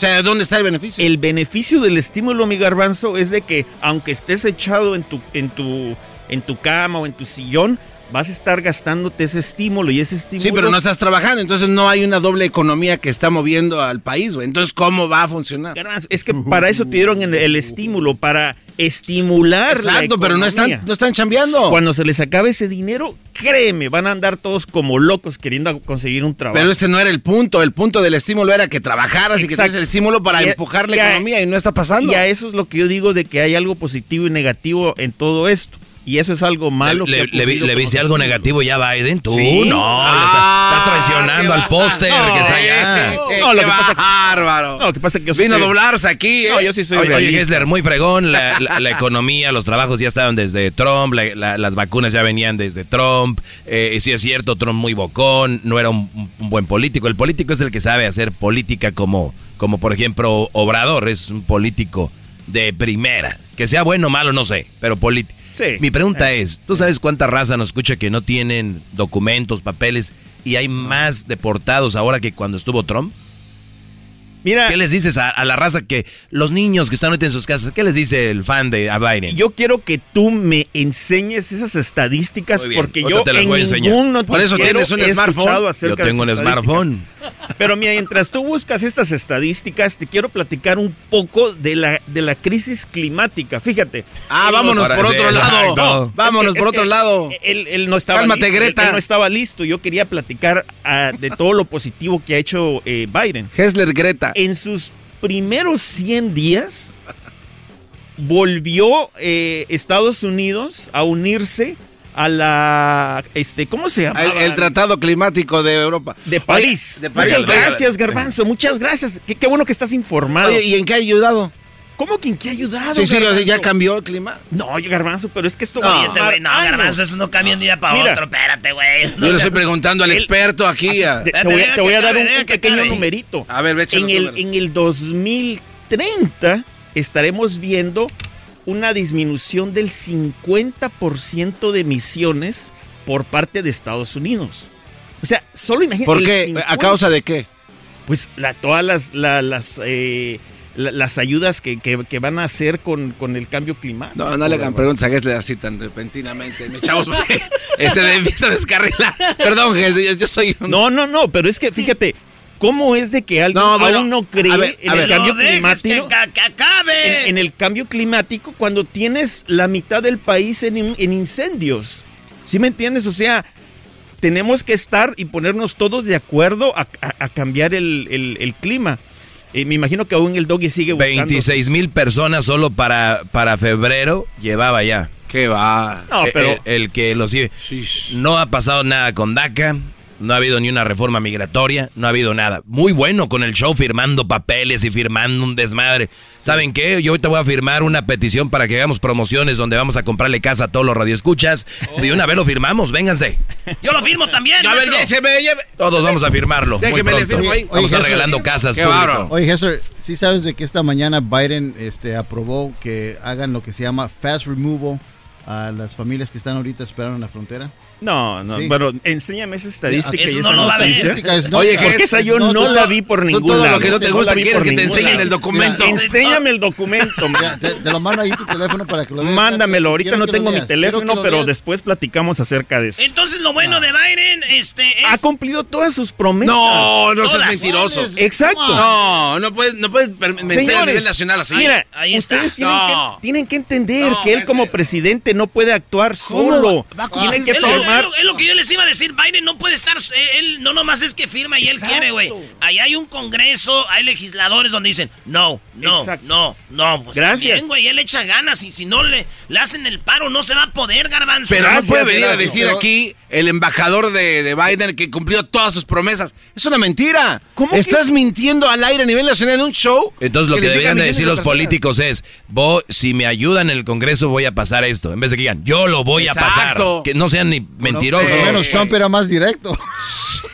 Sea, ¿dónde está el beneficio? El beneficio del estímulo, mi garbanzo, es de que aunque estés echado en tu, en tu, en tu cama o en tu sillón, vas a estar gastándote ese estímulo y ese estímulo. Sí, pero no estás trabajando, entonces no hay una doble economía que está moviendo al país, güey. Entonces, ¿cómo va a funcionar? Es que para eso te dieron el, el estímulo, para estimular la Exacto, pero no están, no están chambeando. Cuando se les acabe ese dinero, créeme, van a andar todos como locos queriendo conseguir un trabajo. Pero ese no era el punto. El punto del estímulo era que trabajaras y que Exacto. tuvieras el estímulo para Y empujar la a- economía y no está pasando. Y a eso es lo que yo digo de que hay algo positivo y negativo en todo esto. Y eso es algo malo. ¿Le, que le- le viste algo negativo ya, Biden? Tú Sí. no, Ah, estás, estás traicionando al póster que está allá. No, lo que pasa bárbaro. No, lo que pasa es que Vino a doblarse aquí, ¿eh? No, yo sí soy Oye, oye, muy fregón, la, la- la economía, los trabajos ya estaban desde Trump, la- la- las vacunas ya venían desde Trump, eh, sí es cierto, Trump muy bocón, no era un, un buen político, el político es el que sabe hacer política como, como por ejemplo Obrador, es un político de primera, que sea bueno o malo, no sé, pero político. Sí. Mi pregunta es, ¿tú sabes cuánta raza nos escucha que no tienen documentos, papeles y hay más deportados ahora que cuando estuvo Trump? Mira, ¿Qué les dices a, a la raza que los niños que están ahorita en sus casas, qué les dice el fan de Biden? yo quiero que tú me enseñes esas estadísticas porque yo te las en voy a enseñar. ningún Por eso tienes un smartphone. Yo tengo un smartphone. Pero mientras tú buscas estas estadísticas, te quiero platicar un poco de la, de la crisis climática. Fíjate. Ah, vámonos por sí, otro lado. vámonos Es que- por otro lado. Él, él no estaba Cálmate, listo, Greta. él no estaba listo. Yo quería platicar ah, de todo lo positivo que ha hecho eh, Biden. Hessler Greta. En sus primeros 100 días, volvió eh, Estados Unidos a unirse a la, este, ¿cómo se llama? El, el Tratado Climático de Europa. de París. Oye, de París. Muchas gracias, Garbanzo. Muchas gracias. Qué, qué bueno que estás informado. Oye, ¿y en qué ha ayudado? ¿Cómo que en qué ha ayudado? Sí, sí, Garbanzo? ya cambió el clima. No, oye, Garbanzo, pero es que esto No. este güey, no, años. garbanzo, eso no cambia de un día para Mira. otro. Espérate, güey. Yo le estoy preguntando al experto aquí. a- Te, te voy, a- te voy a dar un, pequeño numerito. A ver, ve, En los el, números. en el 2030 estaremos viendo una disminución del 50% de emisiones por parte de Estados Unidos. O sea, solo imagínate. ¿Por qué? 50 ¿A causa de qué? Pues la, todas las, la- las, eh, la- las ayudas que, que- que van a hacer con, con el cambio climático. No, no le hagan preguntas a Gessler así tan repentinamente. Me chavos, porque ese de empieza a descarrilar. Perdón, Gessler, yo, yo soy un... No, no, no, pero es que fíjate, ¿cómo es de que alguien No, bueno, aún no cree ver, en el ver. cambio climático? que, que acabe. en, en el cambio climático cuando tienes la mitad del país en, en incendios. ¿Sí me entiendes? O sea, tenemos que estar y ponernos todos de acuerdo a, a- a cambiar el, el- el clima. Eh, me imagino que aún el doggy sigue buscando. 26 mil personas solo para, para febrero llevaba ya. ¿Qué va? No, Eh, pero- eh, El, que lo sigue. No ha pasado nada con DACA. No ha habido ni una reforma migratoria, no ha habido nada. Muy bueno con el show firmando papeles y firmando un desmadre. ¿Saben qué? Yo ahorita voy a firmar una petición para que hagamos promociones donde vamos a comprarle casa a todos los radioescuchas. Y una vez lo firmamos, vénganse. Yo lo firmo también, A ver, Todos vamos a firmarlo. Muy Déjeme, le pronto. firmo ahí. Vamos a estar Oye, regalando Jesús. casas Qué. Oye, Hester, ¿sí sabes de que esta mañana Biden este, aprobó que hagan lo que se llama fast removal a las familias que están ahorita esperando en la frontera? No, no, Sí. bueno, enséñame esa estadística. Eso y no esa lo. Estadística es- no, Oye, Porque ¿qué esa es? yo No, no, tú- la vi por ningún todo lo lado. que no te gusta vi quieres que te enseñen lado. el documento. Mira, Enséñame el documento. Mira, te, te lo mando ahí tu teléfono para que lo veas. Mándamelo, ahorita Quiero no lo tengo mi teléfono, lo pero después platicamos acerca de eso. Entonces lo bueno de Biden este, es... Ha cumplido todas sus promesas. No, no seas mentiroso. Exacto. No, no puedes, no puedes vencer a Señores, nivel nacional así. Mira, Ahí ustedes tienen, No. que, tienen que entender No, que él como presidente no puede actuar ¿Cómo solo. va- va a Tienen que Es es lo- es lo que yo les iba a decir, Biden no puede estar, eh, él no nomás es que firma y él Exacto. quiere, güey. Ahí hay un congreso, hay legisladores donde dicen, no, no, Exacto. no, no. Pues Gracias. güey, él echa ganas y si no le, le hacen el paro no se va a poder, garbanzo. Pero no puede venir a decir Pero- aquí el embajador de, de Biden que cumplió todas sus promesas. Es una mentira. ¿Cómo que- Estás mintiendo al aire a nivel nacional en un show. Entonces lo que, a deberían de decir los personas. políticos es, "Vo- si me ayudan en el Congreso voy a pasar esto. En vez de que digan, yo lo voy a Exacto. pasar. Que no sean ni mentirosos. Por lo menos Trump era más directo.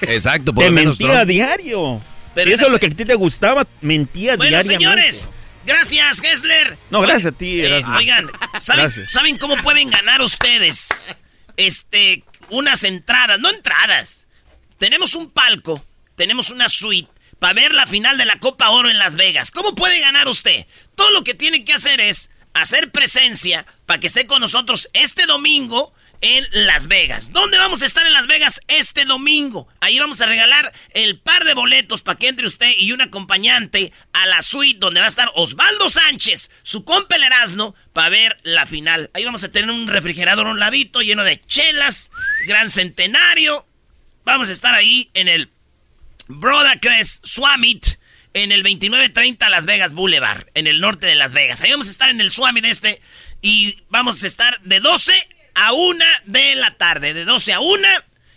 Exacto, por Te lo menos mentía Trump. diario. Pero- si eso es lo que a ti te gustaba, mentía Bueno, diariamente. señores, gracias, Gessler. No, gracias a ti, eh, Erasmo. oigan, ¿saben, Gracias. ¿saben cómo pueden ganar ustedes? Este, unas entradas, no entradas. Tenemos un palco, tenemos una suite para ver la final de la Copa Oro en Las Vegas. ¿Cómo puede ganar usted? Todo lo que tiene que hacer es hacer presencia para que esté con nosotros este domingo en Las Vegas. ¿Dónde vamos a estar en Las Vegas este domingo? Ahí vamos a regalar el par de boletos para que entre usted y un acompañante a la suite donde va a estar Osvaldo Sánchez, su compa el para ver la final. Ahí vamos a tener un refrigerador a un ladito lleno de chelas, gran centenario. Vamos a estar ahí en el Brodacrest Swamit en el 2930 Las Vegas Boulevard, en el norte de Las Vegas. Ahí vamos a estar en el Swamit este y vamos a estar de 12 a 1 de la tarde, de 12 a 1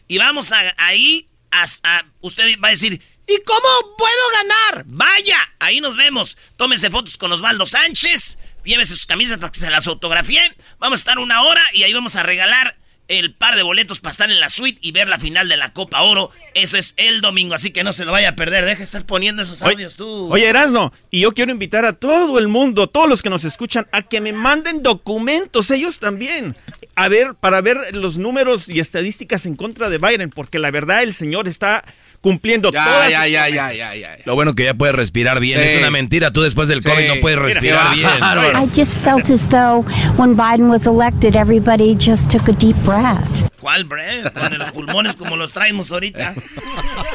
y vamos a, ahí a, a- usted va a decir, ¿y cómo puedo ganar? Vaya, ahí nos vemos. Tómese fotos con Osvaldo Sánchez, llévese sus camisas para que se las autografíen. Vamos a estar una hora y ahí vamos a regalar el par de boletos para estar en la suite y ver la final de la Copa Oro. Eso es el domingo, así que no se lo vaya a perder. Deja de estar poniendo esos Oye, audios tú. Oye, Erasno, y yo quiero invitar a todo el mundo, todos los que nos escuchan, a que me manden documentos, ellos también, a ver, para ver los números y estadísticas en contra de Biden, porque la verdad el señor está cumpliendo Ya, todas ya, sus ya, ya, ya, ya, ya. Lo bueno que ya puedes respirar bien. Sí. Es una mentira. Tú después del Sí. COVID no puedes Mira, respirar qué bien. I just felt as though when Biden was elected, everybody just took a deep breath. ¿Cuál, bre? Con los pulmones como los traemos ahorita.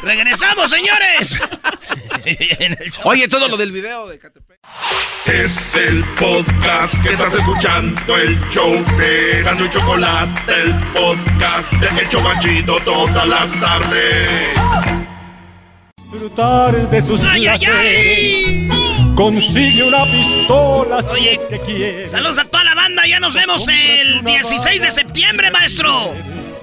¡Regresamos, señores! Oye, todo lo del video de Catepec. Es el podcast que estás escuchando, el show de Gano y Chocolate, el podcast de El Chocachito todas las tardes. Disfrutar de sus ¡Ay, ay, ay! Consigue una pistola Oye, saludos a toda la banda. Ya nos vemos el 16 de septiembre, maestro.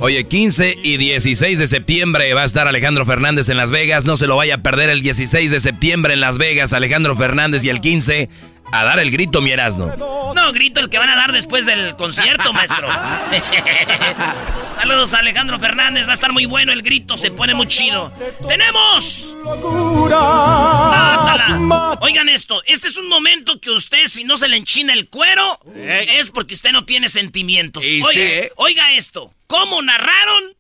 Oye, 15 y 16 de septiembre va a estar Alejandro Fernández en Las Vegas. No se lo vaya a perder el 16 de septiembre en Las Vegas. Alejandro Fernández y el 15 a dar el grito, mi Erasno. No, grito el que van a dar después del concierto, maestro. Saludos a Alejandro Fernández. Va a estar muy bueno el grito. Se pone muy chido. ¡Tenemos! Mátala. Oigan esto. Este es un momento que usted, si no se le enchina el cuero, es porque usted no tiene sentimientos. Oiga, ¿eh? oiga esto. ¿Cómo narraron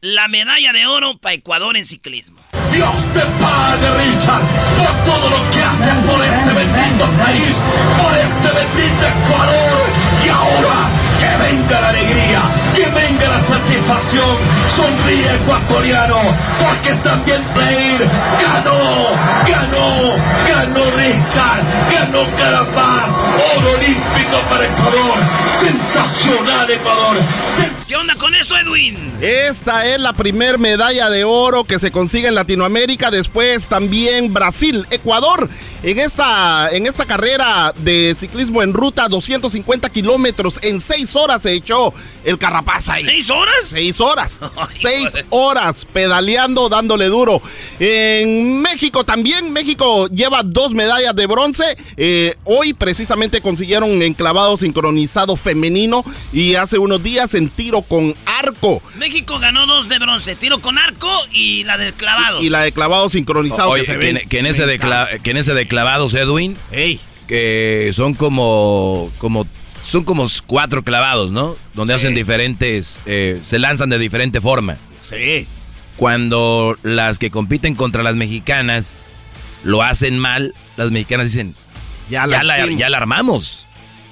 la medalla de oro para Ecuador en ciclismo? Dios te pague, Richard, por todo lo que hacen por este bendito país, por este bendito Ecuador. Y ahora, que venga la alegría, que venga la satisfacción. Sonríe, ecuatoriano, porque también Blair ganó, ganó, ganó Richard, ganó Carapaz. Oro olímpico para Ecuador. Sensacional, Ecuador. ¿Qué onda con esto, Edwin? Esta es la primer medalla de oro que se consigue en Latinoamérica. Después también Brasil, Ecuador en esta, en esta carrera de ciclismo en ruta, 250 kilómetros, en seis horas se echó el Carapaz ahí. ¿Seis horas? Seis horas. seis horas pedaleando, dándole duro. En México también, México lleva dos medallas de bronce. Eh, hoy precisamente consiguieron enclavado sincronizado femenino y hace unos días en tiro con arco. México ganó dos de bronce, tiro con arco y la de clavados. Y la de clavado sincronizado. Oye, que, que, en, que en ese de cla- que en ese de clavados, Edwin, que son como, como son como cuatro clavados, ¿no? Donde hacen diferentes, eh, se lanzan de diferente forma. Sí. Cuando las que compiten contra las mexicanas lo hacen mal, las mexicanas dicen, ya la, la ya hicimos". la armamos.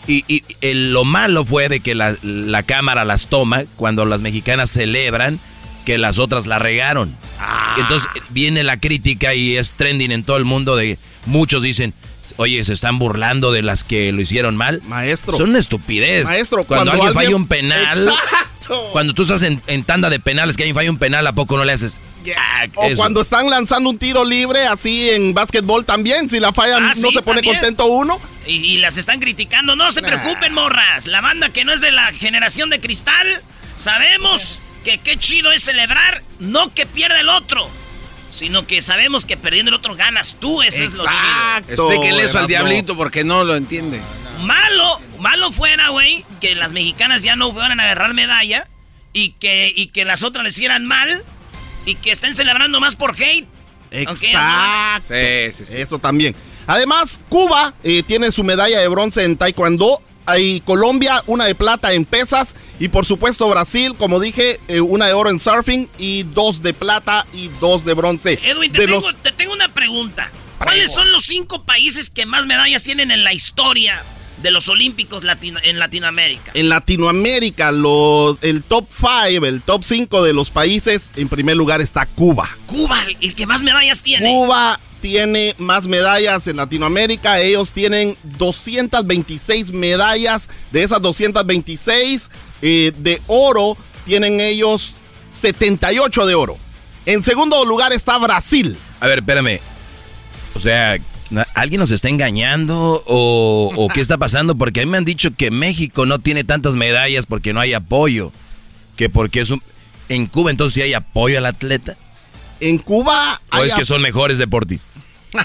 Y, y lo malo fue de que la, la cámara las toma cuando las mexicanas celebran que las otras la regaron. Ah. Entonces viene la crítica y es trending en todo el mundo de muchos dicen, oye, se están burlando de las que lo hicieron mal. Maestro. Son una estupidez. Maestro, cuando, cuando alguien, alguien- falla un penal, Exacto. cuando tú estás en, en tanda de penales que alguien falla un penal, ¿a poco no le haces? ah, O eso? cuando están lanzando un tiro libre, así en básquetbol también, si la fallan, Ah, no sí, se pone también. contento uno. Y, y las están criticando. No se preocupen, morras. La banda que no es de la generación de cristal, sabemos que qué chido es celebrar, no que pierda el otro, sino que sabemos que perdiendo el otro ganas tú, eso es lo chido. Explíquenle eso al diablito porque no lo entiende. Malo, malo fuera, güey, que las mexicanas ya no fueran a agarrar medalla y que, y que las otras les hicieran mal y que estén celebrando más por hate. Exacto. Eso también. Además, Cuba eh, tiene su medalla de bronce en Taekwondo. Hay Colombia, una de plata en pesas. Y por supuesto Brasil, como dije, eh, una de oro en surfing y dos de plata y dos de bronce. Edwin, te, de tengo, los- te tengo una pregunta. ¿Cuáles son los cinco países que más medallas tienen en la historia de los Olímpicos latino- en Latinoamérica? En Latinoamérica, los, el top 5, el top 5 de los países, en primer lugar está Cuba. Cuba, el- el que más medallas tiene. Cuba tiene más medallas en Latinoamérica. Ellos tienen 226 medallas. De esas 226 eh, de oro, tienen ellos 78 de oro. En segundo lugar está Brasil. A ver, espérame. O sea, ¿na- ¿alguien nos está engañando o, o qué está pasando? Porque a mí me han dicho que México no tiene tantas medallas porque no hay apoyo. Que porque es un... En Cuba entonces sí hay apoyo al atleta. En Cuba ¿O hay es que son mejores deportistas?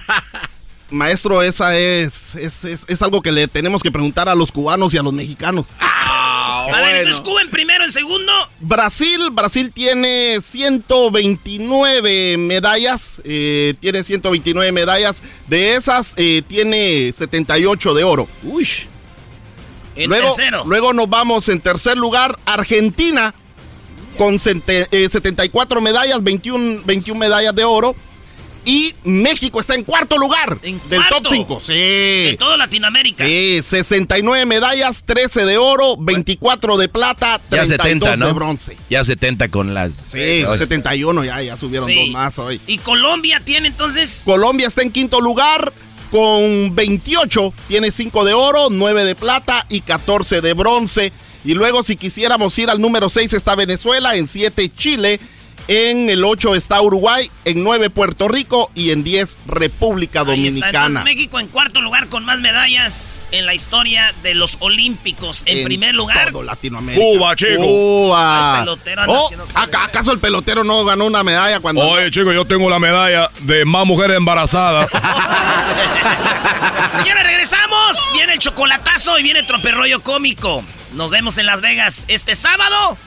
Maestro, esa es, es, es- es algo que le tenemos que preguntar a los cubanos y a los mexicanos. a ver, entonces Cuba en primero, en segundo. Brasil, Brasil tiene 129 medallas, eh, tiene 129 medallas, de esas eh, tiene 78 de oro. Uy. En luego, tercero. luego nos vamos en tercer lugar, Argentina, con sente- eh, 74 medallas, 21, 21 medallas de oro. Y México está en cuarto lugar del cuarto. top 5. Sí. De todo Latinoamérica. Sí, 69 medallas, 13 de oro, 24 de plata, Ya 32 70, ¿no? de bronce. Ya 70 con las... Sí, 71 ya, ya subieron Sí. dos más hoy. Y Colombia tiene entonces. Colombia está en quinto lugar con 28, tiene 5 de oro, 9 de plata y 14 de bronce. Y luego si quisiéramos ir al número 6 está Venezuela, en 7 Chile, en el 8 está Uruguay, en 9 Puerto Rico y en 10 República Ahí está. Entonces Dominicana. México en cuarto lugar con más medallas en la historia de los Olímpicos. En, En primer lugar. todo Latinoamérica. Cuba, chico. Cuba. El pelotero anda Oh, haciendo ¿aca- ¿Acaso el pelotero no ganó una medalla cuando... Oye, chico, yo tengo la medalla de más mujeres embarazadas. Señores, regresamos. Viene el chocolatazo y viene el troperrollo cómico. Nos vemos en Las Vegas este sábado.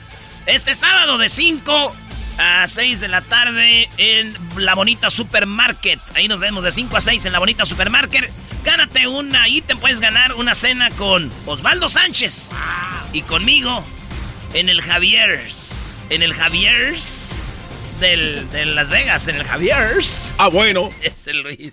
Este sábado de 5 a 6 de la tarde en La Bonita Supermarket. Ahí nos vemos de 5 a 6 en La Bonita Supermarket. Gánate una, ahí te puedes ganar una cena con Osvaldo Sánchez y conmigo en el Javier's. En el Javier's del, de Las Vegas, en el Javier's. Ah, bueno. Es el Luis.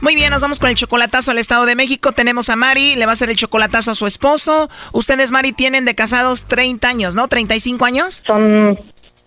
Muy bien, nos vamos con el chocolatazo al Estado de México. Tenemos a Mari, le va a hacer el chocolatazo a su esposo. Ustedes, Mari, tienen de casados 30 años, ¿no? ¿35 años? Son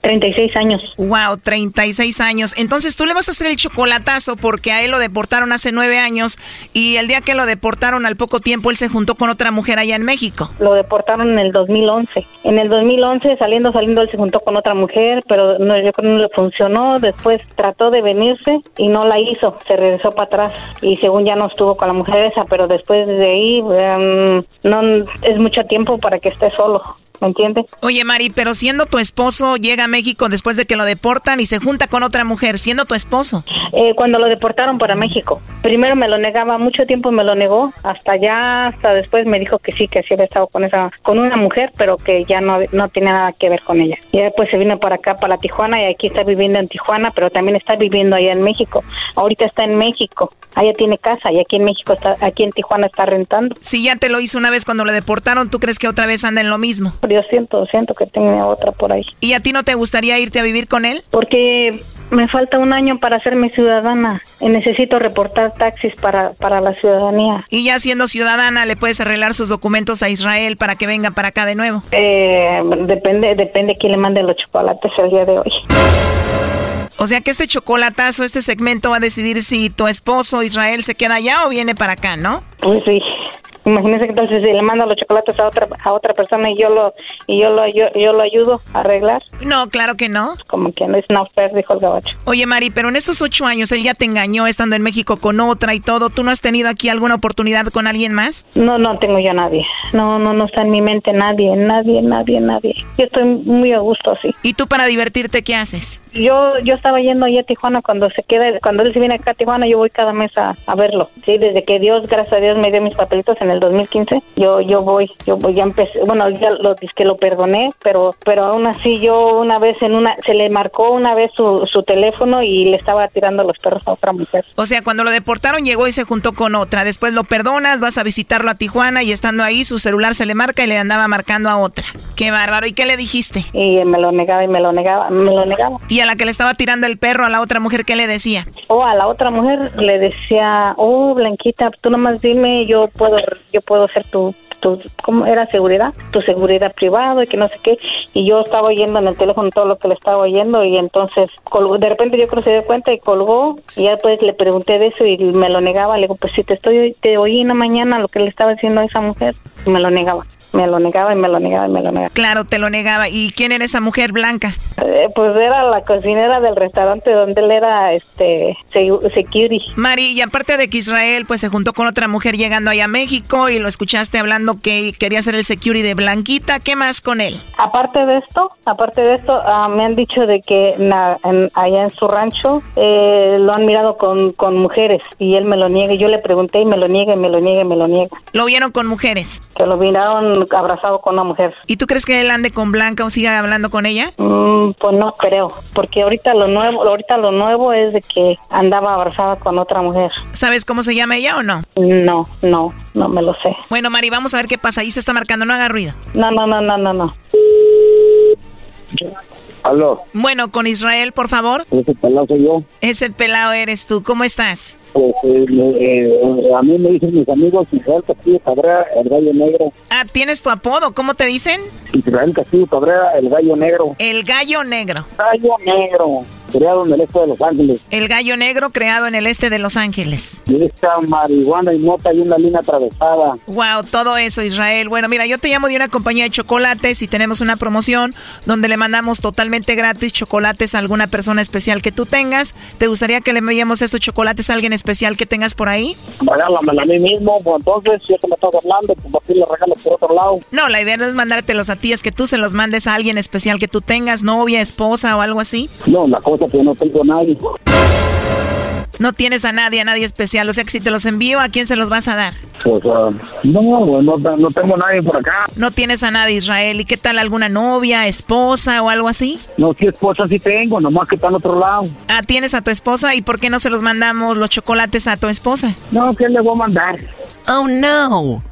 36 años. Wow, 36 años. Entonces tú le vas a hacer el chocolatazo porque a él lo deportaron hace nueve años y el día que lo deportaron al poco tiempo él se juntó con otra mujer allá en México. Lo deportaron en el 2011. En el 2011 saliendo, saliendo él se juntó con otra mujer, pero no, yo creo que no le funcionó. Después trató de venirse y no la hizo. Se regresó para atrás y según ya no estuvo con la mujer esa, pero después de ahí em, no es mucho tiempo para que esté solo. ¿Me entiendes? Oye, Mari, pero siendo tu esposo, llega a México después de que lo deportan y se junta con otra mujer, siendo tu esposo. Eh, cuando lo deportaron para México. Primero me lo negaba, mucho tiempo me lo negó, hasta ya, hasta después me dijo que sí, que sí había estado con esa, con una mujer, pero que ya no, no tenía nada que ver con ella. Y después se vino para acá, para Tijuana, y aquí está viviendo en Tijuana, pero también está viviendo allá en México. Ahorita está en México, allá tiene casa, y aquí en México está, aquí en Tijuana está rentando. Si ya te lo hizo una vez cuando lo deportaron, ¿tú crees que otra vez anda en lo mismo? Yo siento, siento que tenga otra por ahí. ¿Y a ti no te gustaría irte a vivir con él? Porque me falta un año para hacerme ciudadana y necesito reportar taxis para, para la ciudadanía. Y ya siendo ciudadana, ¿le puedes arreglar sus documentos a Israel para que venga para acá de nuevo? Eh, depende, depende quién le mande los chocolates el día de hoy. O sea que este chocolatazo, este segmento va a decidir si tu esposo Israel se queda allá o viene para acá, ¿no? Pues sí. Imagínese que entonces si le mando los chocolates a otra a otra persona y yo lo y yo lo yo, yo lo ayudo a arreglar. No, claro que no. Como que no es no fair, dijo el gabacho. Oye, Mari, pero en estos ocho años él ya te engañó estando en México con otra y todo. ¿Tú no has tenido aquí alguna oportunidad con alguien más? No, no tengo yo a nadie. No, no, no está en mi mente nadie, nadie, nadie, nadie. Yo estoy muy a gusto así. ¿Y tú para divertirte qué haces? Yo yo estaba yendo allá a Tijuana cuando se queda, cuando él se viene acá a Tijuana, yo voy cada mes a, a verlo. Sí, desde que Dios, gracias a Dios, me dio mis papelitos en el 2015, yo yo voy, yo voy, ya empecé, bueno, ya lo que lo perdoné, pero pero aún así yo una vez en una se le marcó una vez su, su teléfono y le estaba tirando los perros a otra mujer. O sea, cuando lo deportaron llegó y se juntó con otra, después lo perdonas, vas a visitarlo a Tijuana y estando ahí su celular se le marca y le andaba marcando a otra. Qué bárbaro, ¿y qué le dijiste? Y me lo negaba y me lo negaba, me lo negaba. Y a la que le estaba tirando el perro a la otra mujer, ¿qué le decía? O a la otra mujer le decía, "Oh, Blanquita, tú nomás dime, yo puedo yo puedo ser tu tu ¿cómo era seguridad? Tu seguridad privado y que no sé qué." Y yo estaba oyendo en el teléfono todo lo que le estaba oyendo y entonces colgó, de repente yo creo que se dio cuenta y colgó y ya después le pregunté de eso y me lo negaba, le digo, "Pues si te estoy te oí en la mañana lo que le estaba diciendo a esa mujer." Y me lo negaba. Me lo negaba y me lo negaba y me lo negaba. Claro, te lo negaba. ¿Y quién era esa mujer blanca? Eh, pues era la cocinera del restaurante donde él era este security. Mari, y aparte de que Israel pues se juntó con otra mujer llegando allá a México y lo escuchaste hablando que quería ser el security de Blanquita, ¿qué más con él? Aparte de esto, aparte de esto, uh, me han dicho de que na, en, allá en su rancho eh, lo han mirado con, con mujeres y él me lo niega. Y yo le pregunté y me lo niega y me lo niega y me lo niega. ¿Lo vieron con mujeres? Que lo miraron abrazado con una mujer. ¿Y tú crees que él ande con Blanca o siga hablando con ella? Mm, pues no creo, porque ahorita lo nuevo, ahorita lo nuevo es de que andaba abrazada con otra mujer. ¿Sabes cómo se llama ella o no? No, no, no me lo sé. Bueno, Mari, vamos a ver qué pasa. Ahí se está marcando, no haga ruido. No, no, no, no, no, no. Aló. Bueno, con Israel, por favor. Ese pelado soy yo. Ese pelado eres tú. ¿Cómo estás? Pues, eh, eh, a mí me dicen mis amigos Israel Castillo Cabrera, el gallo negro. Ah, ¿tienes tu apodo? ¿Cómo te dicen? Israel Castillo Cabrera, el gallo negro. El gallo negro. Gallo negro. Creado en el este de Los Ángeles. El gallo negro creado en el este de Los Ángeles. Y esta marihuana y mota y una línea atravesada. Wow, todo eso, Israel. Bueno, mira, yo te llamo de una compañía de chocolates y tenemos una promoción donde le mandamos totalmente gratis chocolates a alguna persona especial que tú tengas. ¿Te gustaría que le enviemos estos chocolates a alguien especial que tengas por ahí? Regálamela a mí mismo, pues entonces, si es que me estás hablando, pues aquí le regalo por otro lado. No, la idea no es mandártelos a ti, es que tú se los mandes a alguien especial que tú tengas, novia, esposa o algo así. No, la cosa que no tengo a nadie. No tienes a nadie, a nadie especial. O sea que si te los envío, ¿a quién se los vas a dar? Pues, ah, no, no, no tengo a nadie por acá. No tienes a nadie, Israel. ¿Y qué tal alguna novia, esposa o algo así? No, sí, esposa sí tengo, nomás que está al otro lado. Ah, tienes a tu esposa. ¿Y por qué no se los mandamos los chocolates a tu esposa? No, ¿qué le voy a mandar? Oh, no.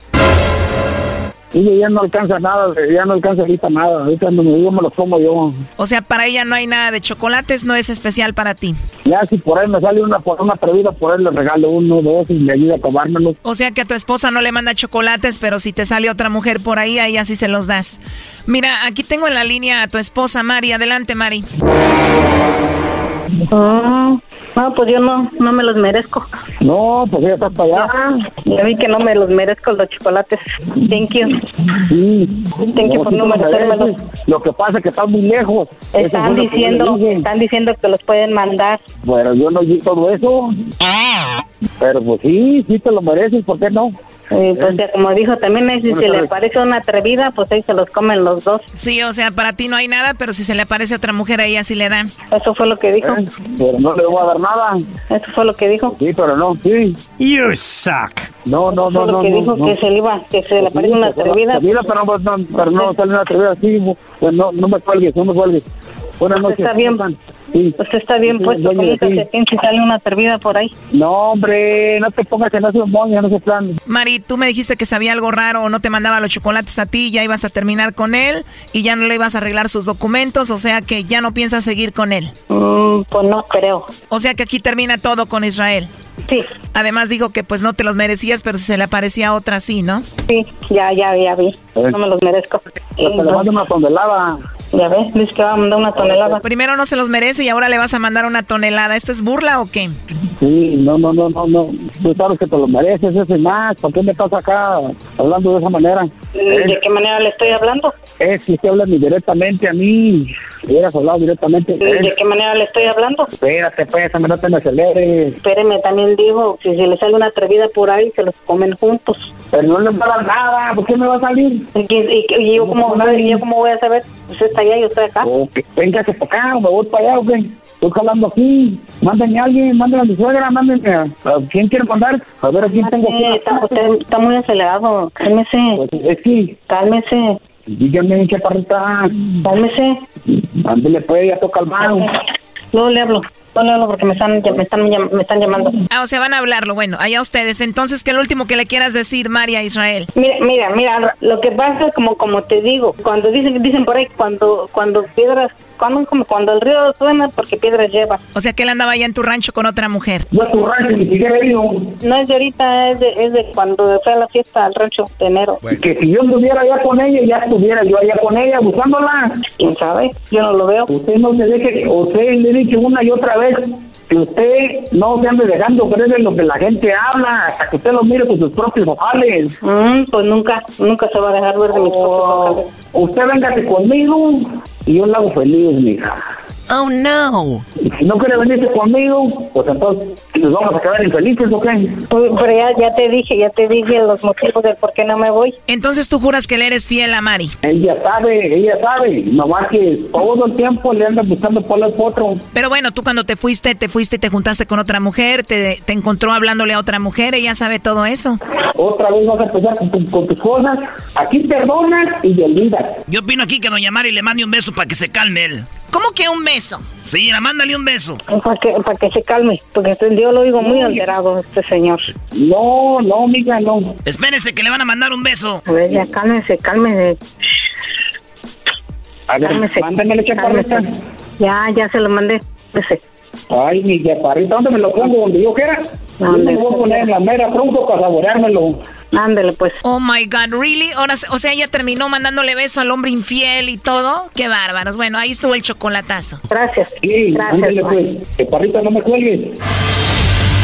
Y ya no alcanza nada, ya no alcanza ahorita nada. Ahorita no me digo, me los como yo. O sea, para ella no hay nada de chocolates, no es especial para ti. Ya si por ahí me sale una por una por ahí le regalo uno, dos y le ayuda a tomármelos. O sea que a tu esposa no le manda chocolates, pero si te sale otra mujer por ahí, ahí así se los das. Mira, aquí tengo en la línea a tu esposa, Mari. Adelante, Mari. Ah, no, pues yo no, no me los merezco. No, pues ya estás para allá. Ah, ya vi que no me los merezco los chocolates. Thank you. Sí. Thank you por no merecérmelos. Lo que pasa es que están muy lejos. Están que diciendo, están diciendo que los pueden mandar. Bueno, yo no vi todo eso. Pero pues sí, sí te lo mereces, ¿por qué no? Eh, pues ya como dijo también, eh, si se le sabes. parece una atrevida, pues ahí se los comen los dos. Sí, o sea, para ti no hay nada, pero si se le aparece otra mujer, a ella sí le dan. Eso fue lo que dijo. Pero no le voy a dar nada. Eso fue lo que dijo. Sí, pero no, sí. You suck. No, no, no, Fue lo no. que no, dijo no. que se le iba, que se le parece una atrevida. Atrevida, pero, no, pero no sale una atrevida así. Pues no, no me cuelgues, no me cuelgues. Buenas noches. está bien, Sí. usted está bien Sí, puesto con si sale una atrevida por ahí. No, hombre, no te pongas en esos moños, en ese plan. Mari, tú me dijiste que sabía algo raro o no te mandaba los chocolates a ti, ya ibas a terminar con él y ya no le ibas a arreglar sus documentos, o sea que ya no piensas seguir con él. Mm, pues no creo. O sea que aquí termina todo con Israel. Sí. Además dijo que pues no te los merecías, pero si se le aparecía otra sí, ¿no? Sí, ya, ya, ya vi. No me los merezco. Pero te le mando una. Ya ves, dice que va a mandar una tonelada. Primero no se los merece y ahora le vas a mandar una tonelada. ¿Esto es burla o qué? Sí, no, no, no, no, no. Tú sabes que te lo mereces, ese más. ¿Por qué me estás acá hablando de esa manera? ¿De qué manera le estoy hablando? Es que usted habla directamente a mí. Hubieras hablado directamente. ¿De qué manera le estoy hablando? Espérate, pues, no te me aceleres. Espéreme, también digo, si se le sale una atrevida por ahí, se los comen juntos. Pero no le va a dar nada, ¿por qué me va a salir? ¿Y, y- y yo, cómo, y yo cómo voy a saber? Usted está allá y yo estoy acá. Ok, Véngase para acá, me voy para allá, ¿o qué? Estoy jalando aquí. Mándenme a alguien, mándenme a mi suegra, mándenme a... ¿A quién quiere mandar? A ver, ¿a quién tengo Eh, está, usted está muy acelerado. Cálmese. Pues, es que... Cálmese. Dígame, chaparrita. Cálmese. Ándele, pues, ya toca el mano. Luego le hablo. Hablo porque me están, me están, me están llamando. Ah, o sea, van a hablarlo. Bueno, allá ustedes. Entonces, ¿qué es lo último que le quieras decir, María Israel? Mira, mira, mira, lo que pasa es como, como te digo, cuando dicen, dicen por ahí, cuando, cuando piedras, cuando, como cuando el río suena porque piedras lleva. O sea, que él andaba allá en tu rancho con otra mujer. Yo a tu rancho ni siquiera he ido. No es de ahorita, es de, es de cuando fue a la fiesta al rancho de enero. Que si yo estuviera allá con ella, ya estuviera yo allá con ella buscándola. ¿Quién sabe? Yo no lo veo. Usted no me deje, usted le he dicho una y otra vez que usted no se ande dejando creer en lo que la gente habla hasta que usted lo mire con sus propios ojales. Mm, pues nunca, nunca se va a dejar ver de mis propios ojales. Usted véngase conmigo y yo la hago feliz, mija. Oh, no. Si no quiere venirse conmigo, pues entonces nos vamos a quedar infelices, ¿o qué? Pues, Pero ya, ya te dije, ya te dije los motivos del por qué no me voy. Entonces tú juras que le eres fiel a Mari. Ella sabe, ella sabe, nomás que todo el tiempo le anda buscando por el otro. Pero bueno, tú cuando te fuiste, te fuiste y te juntaste con otra mujer, te, te encontró hablándole a otra mujer, ella sabe todo eso. Otra vez vas a empezar con, tu- con tus cosas. Aquí perdonas y olvidas. Yo opino aquí que doña Mari le mande un beso para que se calme él. ¿Cómo que un beso? Sí, la mándale un beso. Para que, para que se calme, porque yo lo oigo muy alterado, este señor. No, no, amiga, no. Espérese que le van a mandar un beso. A ver, ya cálmese, cálmese. A ver, Cálmese, mándamele, chaparrita. cálmese. Ya, ya se lo mandé. Ese. Ay, mi chaparrito, ¿dónde me lo pongo? Donde yo quiera. Yo me voy a poner en la mera pronto para saboreármelo. Ándale, pues. Oh my God, ¿really? Ahora, o sea, ella terminó mandándole beso al hombre infiel y todo. Qué bárbaros. Bueno, ahí estuvo el chocolatazo. Gracias. Sí, Gracias, ándale, pues. Chaparrito, no me cuelgues.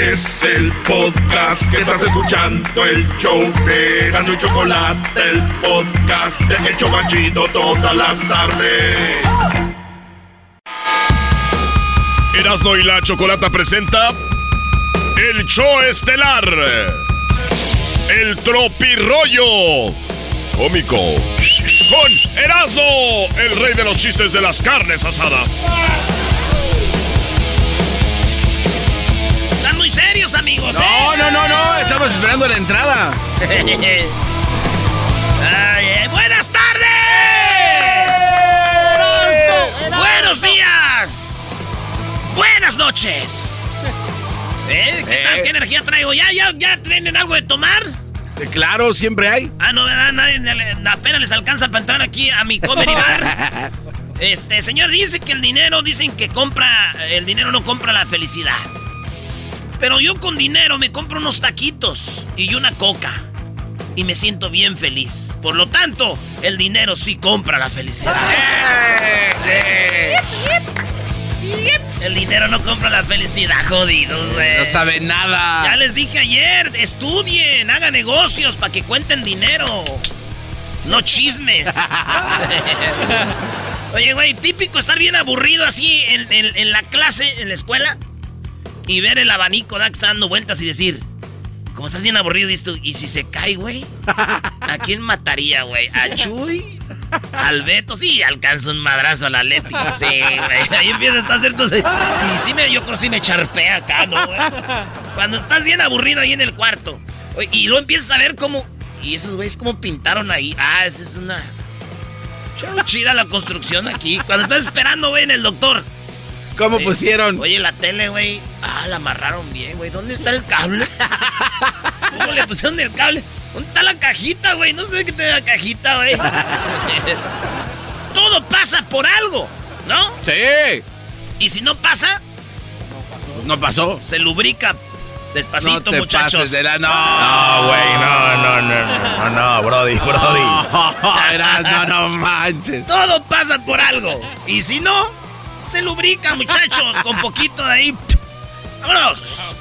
Es el podcast que estás escuchando, el show de Gano y Chocolate, el podcast de El Chobachito todas las tardes. Erasno y la chocolata presenta el show estelar. El tropirollo cómico. Con Erasno, el rey de los chistes de las carnes asadas. Serios, amigos. No, ¿eh? no, no, no, estamos esperando la entrada. Ay, eh, ¡Buenas tardes! ¡Buenos días! ¡Buenas noches! ¿Eh? ¿Qué tal? Eh. ¿Qué energía traigo? ¿Ya, ya, ya tienen algo de tomar? Eh, Claro, siempre hay. Ah, no, ¿verdad? Nadie, apenas les alcanza para entrar aquí a mi comer y bar. Este, señor, dice que el dinero, dicen que compra, el dinero no compra la felicidad. Pero yo con dinero me compro unos taquitos y una coca. Y me siento bien feliz. Por lo tanto, el dinero sí compra la felicidad. El dinero no compra la felicidad, jodidos, güey. No sabe nada. Ya les dije ayer, estudien, hagan negocios para que cuenten dinero. No chismes. Oye, güey, típico estar bien aburrido así en, en- en la clase, en la escuela, y ver el abanico, da, que está dando vueltas y decir, como estás bien aburrido, dices ¿y si se cae, güey? ¿A quién mataría, güey? ¿A Chuy? ¿Al Beto? Sí, alcanza un madrazo a la Leti. Sí, güey. Ahí empieza a hacer tus... Y sí me, yo creo que sí me charpea acá, ¿no, güey? Cuando estás bien aburrido ahí en el cuarto. Y luego empiezas a ver cómo... Y esos güeyes cómo pintaron ahí. Ah, esa es una... Chida la construcción aquí. Cuando estás esperando, güey, en el doctor. ¿Cómo pusieron? Oye, la tele, güey. Ah, la amarraron bien, güey. ¿Dónde está el cable? ¿Cómo le pusieron el cable? ¿Dónde está la cajita, güey? No sé qué te da la cajita, güey. Todo pasa por algo, ¿no? Sí. Y si no pasa, No pasó. se lubrica despacito, No te muchachos. pases de la- no. No, güey, no, no, no, no, no, no, Brody, Brody. Erasno, no manches. Todo pasa por algo. Y si no, se lubrica, muchachos, con poquito de ahí. ¡Vámonos!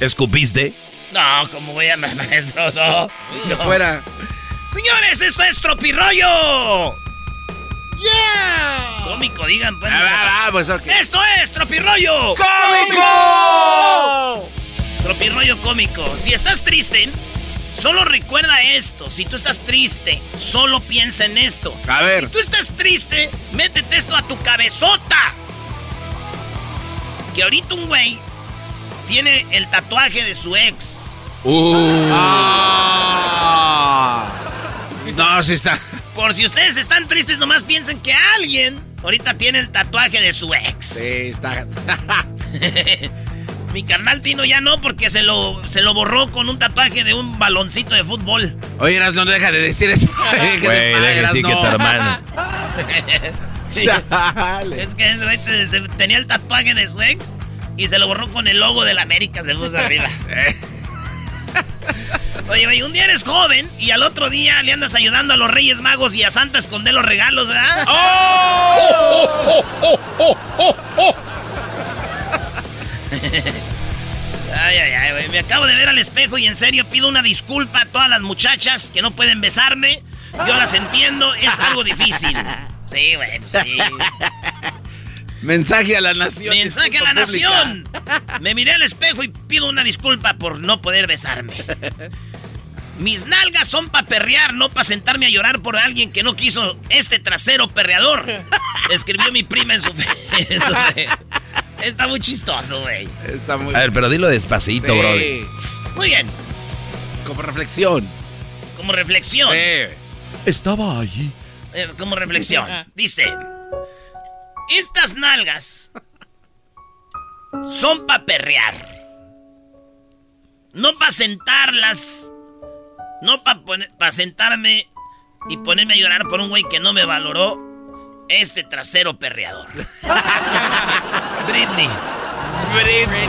¿Escupiste? No, como voy a maestro, no. Que fuera. Señores, esto es Tropirollo. ¡Yeah! Cómico, digan, pues. Ah, ah, ah, pues ok. Esto es Tropirollo. ¡Cómico! Tropirollo cómico. Si estás triste, solo recuerda esto. Si tú estás triste, solo piensa en esto. A ver. Si tú estás triste, métete esto a tu cabezota. Que ahorita un güey tiene el tatuaje de su ex. Uh. Ah. No, sí está. Por si ustedes están tristes, nomás piensen que alguien ahorita tiene el tatuaje de su ex. Sí, está. Mi carnal Tino ya no, porque se lo, se lo borró con un tatuaje de un baloncito de fútbol. Oye, no deja de decir eso. ¿Qué te Güey, sí que tu hermano. Chale. Es que ese se- tenía el tatuaje de su ex y se lo borró con el logo de la América, se puso arriba. Oye, güey, un día eres joven y al otro día le andas ayudando a los Reyes Magos y a Santa a esconder los regalos, ¿verdad? Ay, ay, ay, güey. Me acabo de ver al espejo y en serio pido una disculpa a todas las muchachas que no pueden besarme. Yo las entiendo, es algo difícil. Sí, güey, pues sí. Mensaje a la nación. Mensaje a la nación. Me miré al espejo y pido una disculpa por no poder besarme. Mis nalgas son para perrear, no para sentarme a llorar por alguien que no quiso este trasero perreador. Escribió mi prima en su. Está muy chistoso, güey. Está muy. A ver, pero dilo despacito, Sí. Brody. Muy bien. Como reflexión. Como reflexión. Estaba allí. Como reflexión. Dice, estas nalgas son para perrear. No para sentarlas. No para sentarme y ponerme a llorar por un güey que no me valoró. Este trasero perreador. Britney. Britney.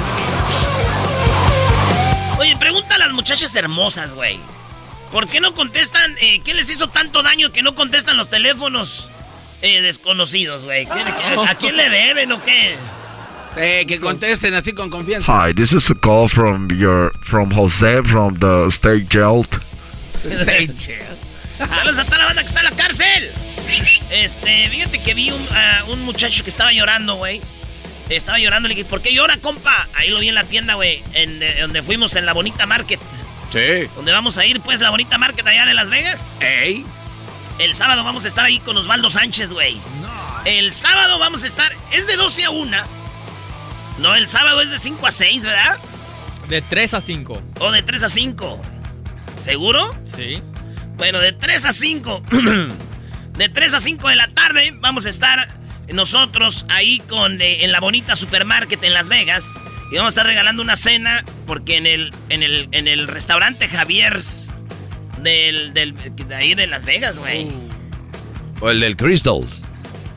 Oye, pregunta a las muchachas hermosas, güey. ¿Por qué no contestan? eh, ¿Qué les hizo tanto daño que no contestan los teléfonos eh, desconocidos, güey? ¿Qué- qué- ¿A quién le deben o qué? Eh, que contesten así con confianza. Hi, this is a call from your from Jose from the state jail. Saludos a toda la banda que está en la cárcel. Este, fíjate que vi un, a un muchacho que estaba llorando, güey. Estaba llorando, le dije, ¿por qué llora, compa? Ahí lo vi en la tienda, güey, en eh, donde fuimos en la Bonita Market. Sí. Donde vamos a ir, pues, la Bonita Market allá de Las Vegas. Ey. El sábado vamos a estar ahí con Osvaldo Sánchez, güey. El sábado vamos a estar, es de 12 a 1. No, el sábado es de 5 a 6, ¿verdad? De 3 a 5. O de 3 a 5. ¿Seguro? Sí. Bueno, de 3 a 5. de 3 a 5 de la tarde vamos a estar nosotros ahí con eh, en la bonita supermarket en Las Vegas. Y vamos a estar regalando una cena porque en el, en el, en el restaurante Javier's del, del, de ahí de Las Vegas, güey. O el del Crystals.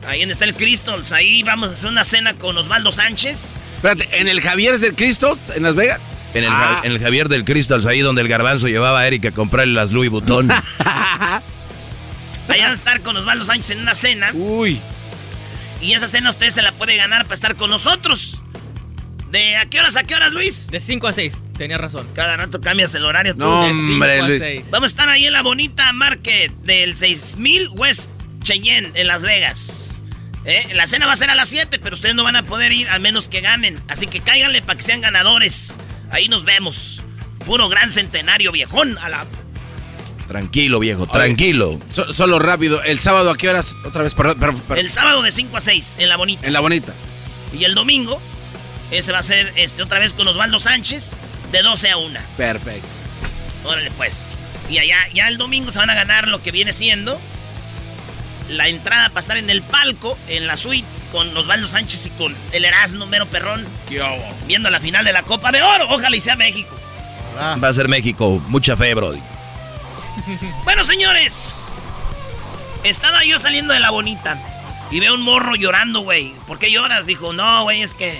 Ahí donde está el Crystals. Ahí vamos a hacer una cena con Osvaldo Sánchez. Espérate, ¿en el Javier del Cristo en Las Vegas? En el, Ah. en el Javier del Crystals, ahí donde el garbanzo llevaba a Eric a comprarle las Louis Vuitton. Ahí van a estar con Osvaldo Sánchez en una cena. Uy. Y esa cena usted se la puede ganar para estar con nosotros. ¿De a qué horas a qué horas, Luis? De 5 a 6, tenía razón. Cada rato cambias el horario tú. No, De hombre, Luis. seis. Vamos a estar ahí en la bonita market del 6000 West Cheyenne, en Las Vegas. ¿Eh? La cena va a ser a las 7, pero ustedes no van a poder ir a menos que ganen. Así que cáiganle para que sean ganadores. Ahí nos vemos. Puro gran centenario viejón a la... tranquilo, viejo, tranquilo. So- solo rápido, ¿el sábado a qué horas? Otra vez, perdón, perdón, perdón. El sábado de 5 a 6, en la bonita. En la bonita. Y el domingo, ese va a ser este, otra vez con Osvaldo Sánchez, de 12 a 1. Perfecto. Órale, pues. Y allá, ya el domingo se van a ganar lo que viene siendo la entrada para estar en el palco, en la suite, con Osvaldo Sánchez y con el Erasmo Mero Perrón, viendo la final de la Copa de Oro. Ojalá y sea México. Va a ser México, mucha fe, Brody. Bueno, señores, estaba yo saliendo de la bonita y veo un morro llorando, güey. ¿Por qué lloras? Dijo, no, güey, es que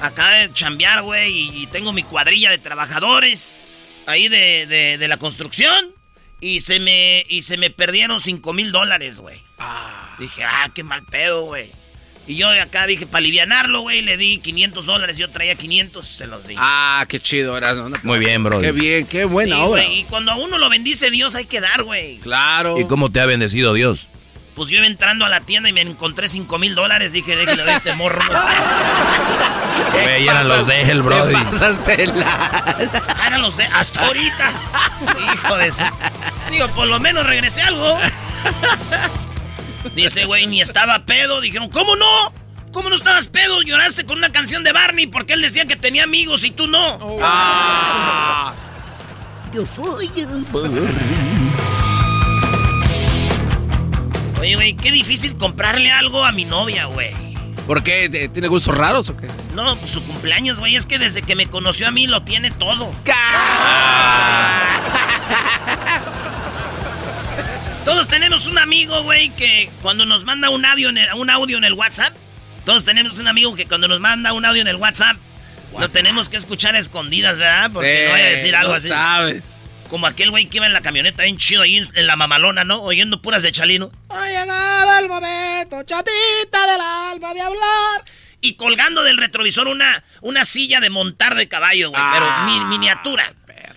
acabo de chambear, güey, y tengo mi cuadrilla de trabajadores ahí de, de- de la construcción y se me, y se me perdieron 5 mil dólares, güey. Dije, ah, qué mal pedo, güey. Y yo de acá dije, para alivianarlo, güey, le di 500 dólares. Yo traía 500, se los di. Ah, qué chido. No, Muy bien, Brody. Qué bien, qué buena Sí, obra. Y cuando a uno lo bendice Dios, hay que dar, güey. Claro. ¿Y cómo te ha bendecido Dios? Pues yo iba entrando a la tienda y me encontré 5 mil dólares. Dije, déjale de este morro. Güey, eran los de él, Brody. Ah, eran los de hasta ahorita. Hijo de. Digo, por lo menos regresé algo. Dice, güey, ni estaba pedo. Dijeron, ¿cómo no? ¿Cómo no estabas pedo? Lloraste con una canción de Barney porque él decía que tenía amigos y tú no. Ah. Yo soy el Barney. Oye, güey, qué difícil comprarle algo a mi novia, güey. ¿Por qué? ¿Te- ¿Tiene gustos raros o qué? No, pues su cumpleaños, güey. Es que desde que me conoció a mí lo tiene todo. Todos tenemos un amigo, güey, que cuando nos manda un audio, en el, un audio en el WhatsApp, todos tenemos un amigo que cuando nos manda un audio en el WhatsApp, lo tenemos que escuchar a escondidas, ¿verdad? Porque no vaya a decir algo no así. sabes. Como aquel güey que iba en la camioneta bien chido ahí en, la mamalona, ¿no? Oyendo puras de Chalino. Ha llegado el momento, chatita del alma, de hablar. Y colgando del retrovisor una, una silla de montar de caballo, güey, pero mi- miniatura.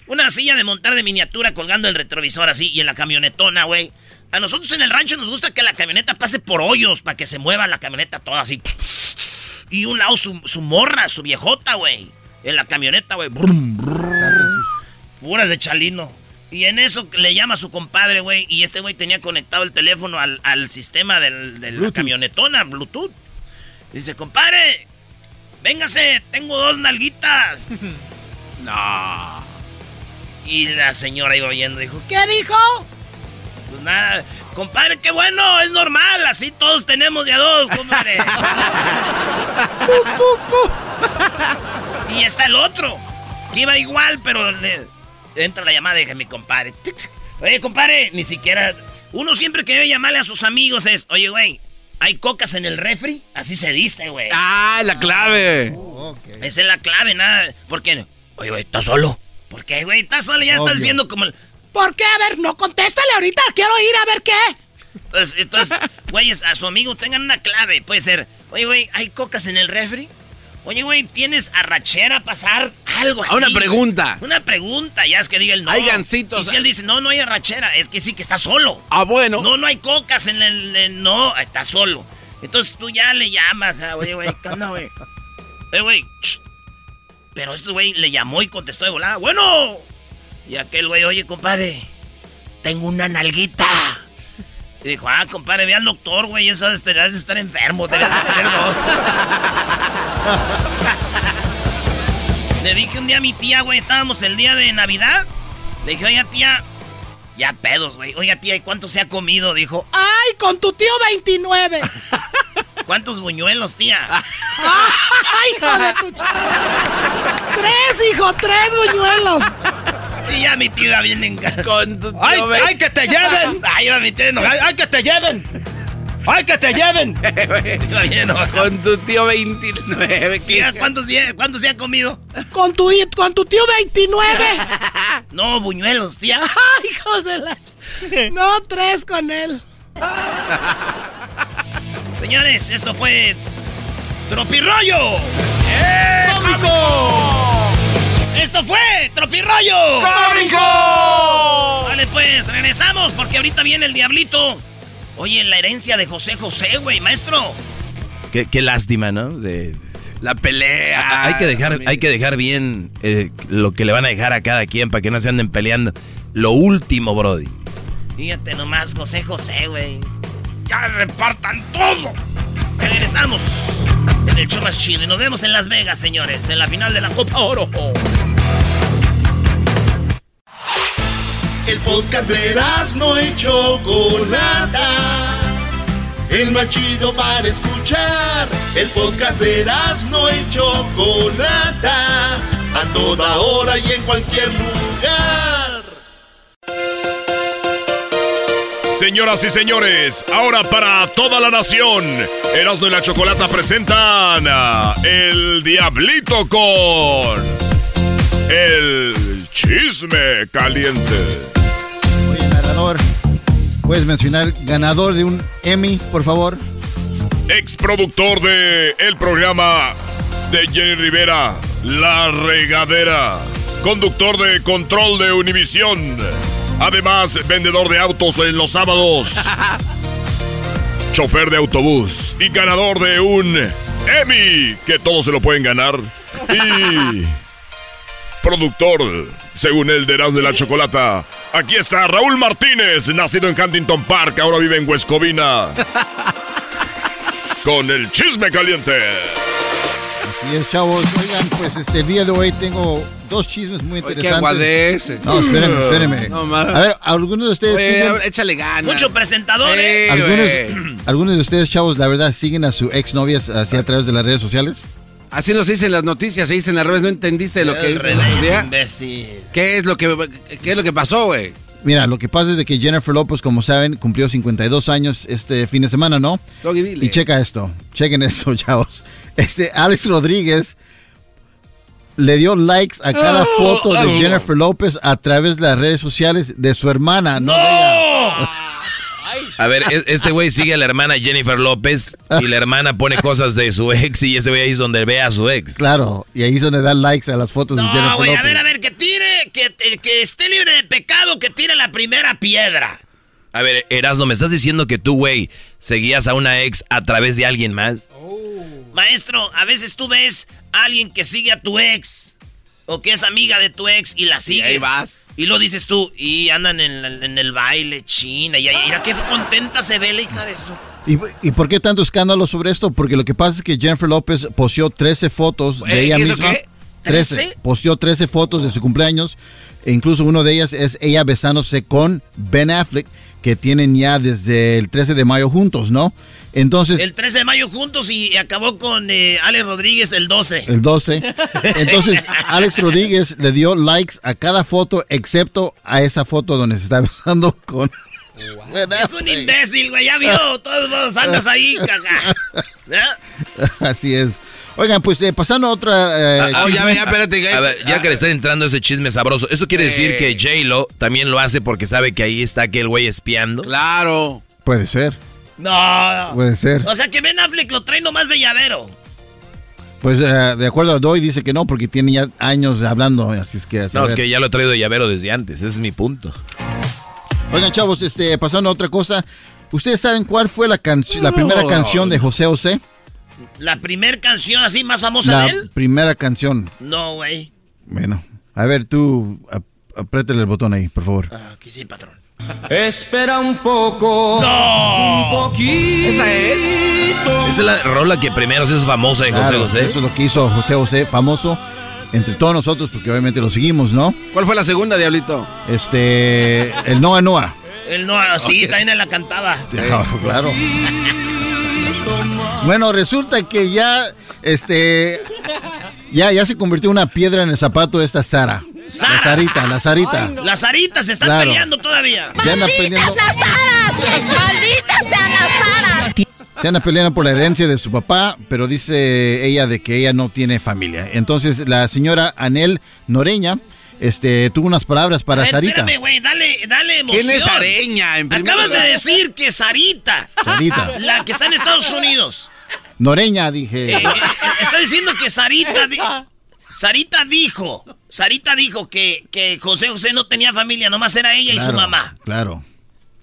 Una silla de montar de miniatura colgando el retrovisor así y en la camionetona, güey. A nosotros en el rancho nos gusta que la camioneta pase por hoyos para que se mueva la camioneta toda así. Y un lado su, su morra, su viejota, güey. En la camioneta, güey. Puras de chalino. Y en eso le llama a su compadre, güey. Y este güey tenía conectado el teléfono al, al sistema del, de la camionetona, Bluetooth. Dice, compadre, véngase, tengo dos nalguitas. no. Y la señora iba oyendo, dijo, ¿qué dijo? Pues nada, compadre, qué bueno, es normal, así todos tenemos de a dos, compadre. y está el otro, que iba igual, pero le entra la llamada y dije, mi compadre. Oye, compadre, ni siquiera. Uno siempre que debe llamarle a sus amigos es, oye, güey, ¿hay cocas en el refri? Así se dice, güey. Ah, la clave. Esa es la clave, nada. ¿Por qué? Oye, güey, ¿estás solo? ¿Por qué, güey? ¿Estás solo? Ya Obvio. estás diciendo como... el- ¿Por qué? A ver, no, contéstale ahorita. Quiero ir a ver qué. Entonces, entonces, güeyes, a su amigo tengan una clave. Puede ser, oye, güey, ¿hay cocas en el refri? Oye, güey, ¿tienes arrachera a pasar? Algo así. Una pregunta. Una pregunta, ya es que diga el no. Hay gancitos. Y si él dice, no, no hay arrachera, es que sí, que está solo. Ah, bueno. No, no hay cocas en el... en- no, está solo. Entonces tú ya le llamas, ah, oye, güey, ¿qué onda, güey? Eh, güey, Pero este güey le llamó y contestó de volada. Bueno. Y aquel güey, oye, compadre, tengo una nalguita. Y dijo, ah, compadre, ve al doctor, güey, eso es- debes de estar enfermo, debes de tener dos. Le dije un día a mi tía, güey, estábamos el día de Navidad. Le dije, oiga, tía, ya pedos, güey. Oiga, tía, ¿y cuánto se ha comido? Dijo, ¡Ay, con tu tío 29! ¿cuántos buñuelos, tía? ¡Ay, hijo de tu ch... ¡Tres, hijo! ¡Tres buñuelos! Y ya mi tío iba bien tu ¡Ay, ay, que te lleven! ¡Ay, iba mi tío enojado. ¡Ay, que te lleven! ¡Ay, que te lleven! Iba bien enojado. Con tu tío 29. ¿qué? Tía, ¿cuántos, se- ¿Cuántos se ha comido? Con tu, con tu tío 29. No, buñuelos, tía. ¡Ay, hijo de la... No, tres con él. Señores, esto fue Tropirollo. Esto fue Tropirollo. ¡Cómico! Vale, pues regresamos porque ahorita viene el diablito. Oye, la herencia de José José, güey, maestro. Qué, qué lástima, ¿no? De, La pelea. hay que dejar, hay que dejar bien eh, lo que le van a dejar a cada quien para que no se anden peleando. Lo último, Brody. Fíjate nomás, José José, güey. Ya repartan todo. Regresamos en el show más chido nos vemos en Las Vegas, señores, en la final de la Copa Oro. El podcast de no y Chocolata. El más chido para escuchar. El podcast de no y Chocolata. A toda hora y en cualquier lugar. Señoras y señores, ahora para toda la nación, Erasmo y la Chocolata presentan a El Diablito con El Chisme Caliente. Oye, narrador, ¿puedes mencionar ganador de un Emmy, por favor? Ex productor de el programa de Jenny Rivera, La Regadera. Conductor de Control de Univisión. Además, vendedor de autos en los sábados. chofer de autobús y ganador de un Emmy, que todos se lo pueden ganar. Y productor, según el de Erasmo de la Chocolata. Aquí está Raúl Martínez, nacido en Huntington Park, ahora vive en Huescovina. Con el chisme caliente. Así es, chavos. Oigan, pues este día de hoy tengo dos chismes muy Oye, qué interesantes. aguadece. No, espérenme, espérenme. No, a ver, algunos de ustedes Oye, siguen... échale ganas. Mucho presentador, Eh. Algunos, algunos de ustedes, chavos, la verdad, siguen a su exnovias así a través de las redes sociales. Así nos dicen las noticias, se dicen al revés. ¿No entendiste lo que imbécil. ¿Qué es lo que, qué es lo que pasó, güey? Mira, lo que pasa es de que Jennifer Lopez, como saben, cumplió 52 años este fin de semana, ¿no? Doggy. Y checa esto, chequen esto, chavos. Este Alex Rodríguez le dio likes a cada foto de Jennifer Lopez a través de las redes sociales de su hermana, no, de ella. A ver, es- este güey sigue a la hermana Jennifer López y la hermana pone cosas de su ex y ese güey ahí es donde ve a su ex. Claro, y ahí es donde da likes a las fotos de No, Jennifer güey, Lopez. a ver, a ver, que tire, que, que esté libre de pecado, que tire la primera piedra. A ver, Erasno, ¿me estás diciendo que tú, güey, seguías a una ex a través de alguien más? Maestro, a veces tú ves a alguien que sigue a tu ex o que es amiga de tu ex y la sigues. ahí vas. Y lo dices tú, y andan en, el- en el baile, china, y ahí, mira qué contenta se ve la hija de eso. ¿Y, y por qué tanto escándalo sobre esto? Porque lo que pasa es que Jennifer López posteó 13 fotos de ella ¿qué eso misma. qué? 13. Posteó 13 fotos de su cumpleaños. E incluso uno de ellas es ella besándose con Ben Affleck, que tienen ya desde el 13 de mayo juntos, ¿no? Entonces. El 13 de mayo juntos y acabó con eh, Alex Rodríguez el 12. El 12. Entonces, Alex Rodríguez le dio likes a cada foto, excepto a esa foto donde se está besando con. Es un imbécil, güey, ya vio, todos andas ahí, caga. Así es. Oigan, pues eh, pasando a otra. eh, Ah, oh, ya, ya, espérate, a ver, ya que le está entrando ese chisme sabroso, ¿eso quiere decir que J-Lo también lo hace porque sabe que ahí está aquel güey espiando? Claro. Puede ser. No. Puede ser. O sea que Ben Affleck lo trae nomás de llavero. Pues eh, de acuerdo a Doy, dice que no, porque tiene ya años hablando, así es que. a No, es que ya lo he traído de llavero desde antes, ese es mi punto. Oigan, chavos, este, pasando a otra cosa. ¿Ustedes saben cuál fue la, primera canción de José José? La primer canción así más famosa La de él. primera canción. No, güey. Bueno, a ver, tú ap- apriétale el botón ahí, por favor. Aquí sí, patrón. Espera un poco. Un poquito. ¿Esa es? Esa es la rola que primero se hizo famosa de José Claro, José. Eso es lo que hizo José José, famoso entre todos nosotros, porque obviamente lo seguimos, ¿no? ¿Cuál fue la segunda, Diablito? Este, el Noa Noa. Él no, sí, también la cantaba. Claro. Bueno, resulta que ya, este, ya, ya se convirtió en una piedra en el zapato de esta Sara. La Sarita, la Sarita. Las Saritas se están Claro. peleando todavía. Se anda peleando, las aras! ¡Malditas sean las aras! se anda peleando por la herencia de su papá, pero dice ella de que ella no tiene familia. Entonces la señora Anel Noreña, este, tuvo unas palabras para ver, Sarita. Espérame, güey, dale, dale emoción. ¿Quién es Areña, en Acabas de decir que Sarita. Sarita. La que está en Estados Unidos. Noreña, dije. Eh, eh, está diciendo que Sarita. di- Sarita dijo. Sarita dijo que, que José José no tenía familia, nomás era ella y su mamá. Claro.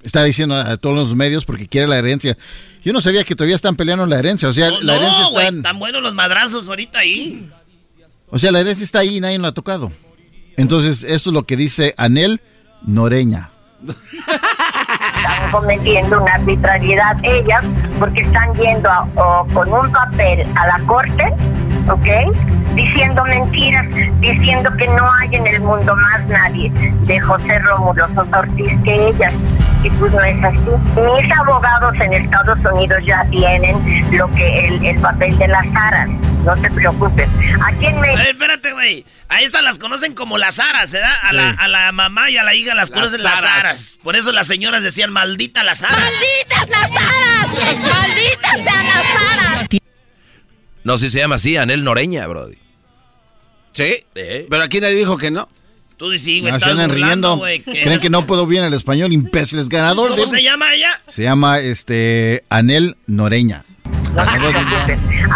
Está diciendo a todos los medios porque quiere la herencia. Yo no sabía que todavía están peleando la herencia. O sea, No, la herencia no, está tan buenos los madrazos ahorita ahí. O sea, la herencia está ahí y nadie la ha tocado. Entonces, eso es lo que dice Anel Noreña. están cometiendo una arbitrariedad ellas porque están yendo a- con un papel a la corte, ¿ok? Diciendo mentiras, diciendo que no hay en el mundo más nadie de José Rómulo Sosa Ortiz que ellas. Y pues no es así. Mis abogados en Estados Unidos ya tienen lo que el, el papel de las aras. No te preocupes. Aquí en México. Eh, espérate, güey. A estas las conocen como las aras, ¿verdad? A, la, a la mamá y a la hija las, conocen las aras. aras. Por eso las señoras decían, maldita las aras. ¡Malditas las aras! ¡Malditas sean las aras! No, si se llama así, Anel Noreña, Brody. ¿Sí? Pero aquí nadie dijo que no. Tú dices, güey, No, se estás burlando, riendo. que Creen eres- que no puedo bien el español, imbéciles. Ganador ¿Cómo de... se llama ella? Se llama, este, Anel Noreña. No.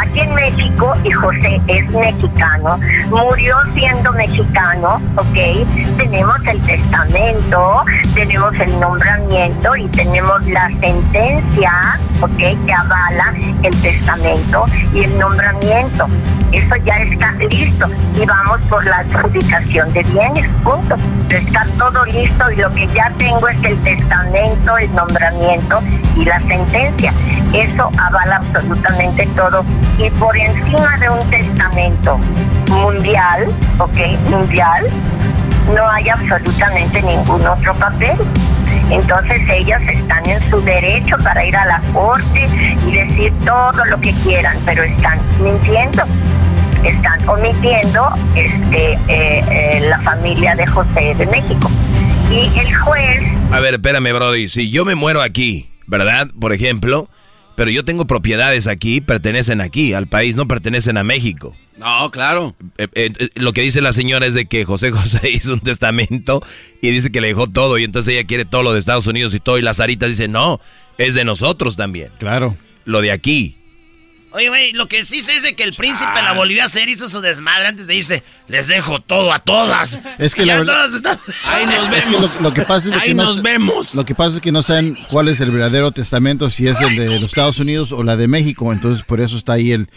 Aquí en México, y José es mexicano, murió siendo mexicano, ¿ok? Tenemos el testamento, tenemos el nombramiento y tenemos la sentencia, ¿ok? Que avala el testamento y el nombramiento. Eso ya está listo y vamos por la adjudicación de bienes, punto. Está todo listo y lo que ya tengo es el testamento, el nombramiento y la sentencia. Eso avala absolutamente todo. Y por encima de un testamento mundial, ¿ok? Mundial, no hay absolutamente ningún otro papel. Entonces ellas están en su derecho para ir a la corte y decir todo lo que quieran, pero están mintiendo. Están omitiendo este, eh, eh, la familia de José de México. Y el juez A ver, espérame, Brody. Si yo me muero aquí, ¿verdad? Por ejemplo, pero yo tengo propiedades aquí, pertenecen aquí, al país, no pertenecen a México. No, claro. Eh, eh, eh, lo que dice la señora es de que José José hizo un testamento y dice que le dejó todo y entonces ella quiere todo lo de Estados Unidos y todo y la Sarita dice, no, es de nosotros también. Claro. Lo de aquí. Oye, güey, lo que sí sé es de que el príncipe la volvió a hacer, hizo su desmadre antes de irse. Les dejo todo a todas. Es que Y la verdad- todas están... Ahí nos Es que vemos. lo, lo que pasa es Ahí que no nos sa- vemos. Lo que pasa es que no saben cuál es el verdadero testamento, si es el de los Estados Unidos o la de México. Entonces, por eso está ahí el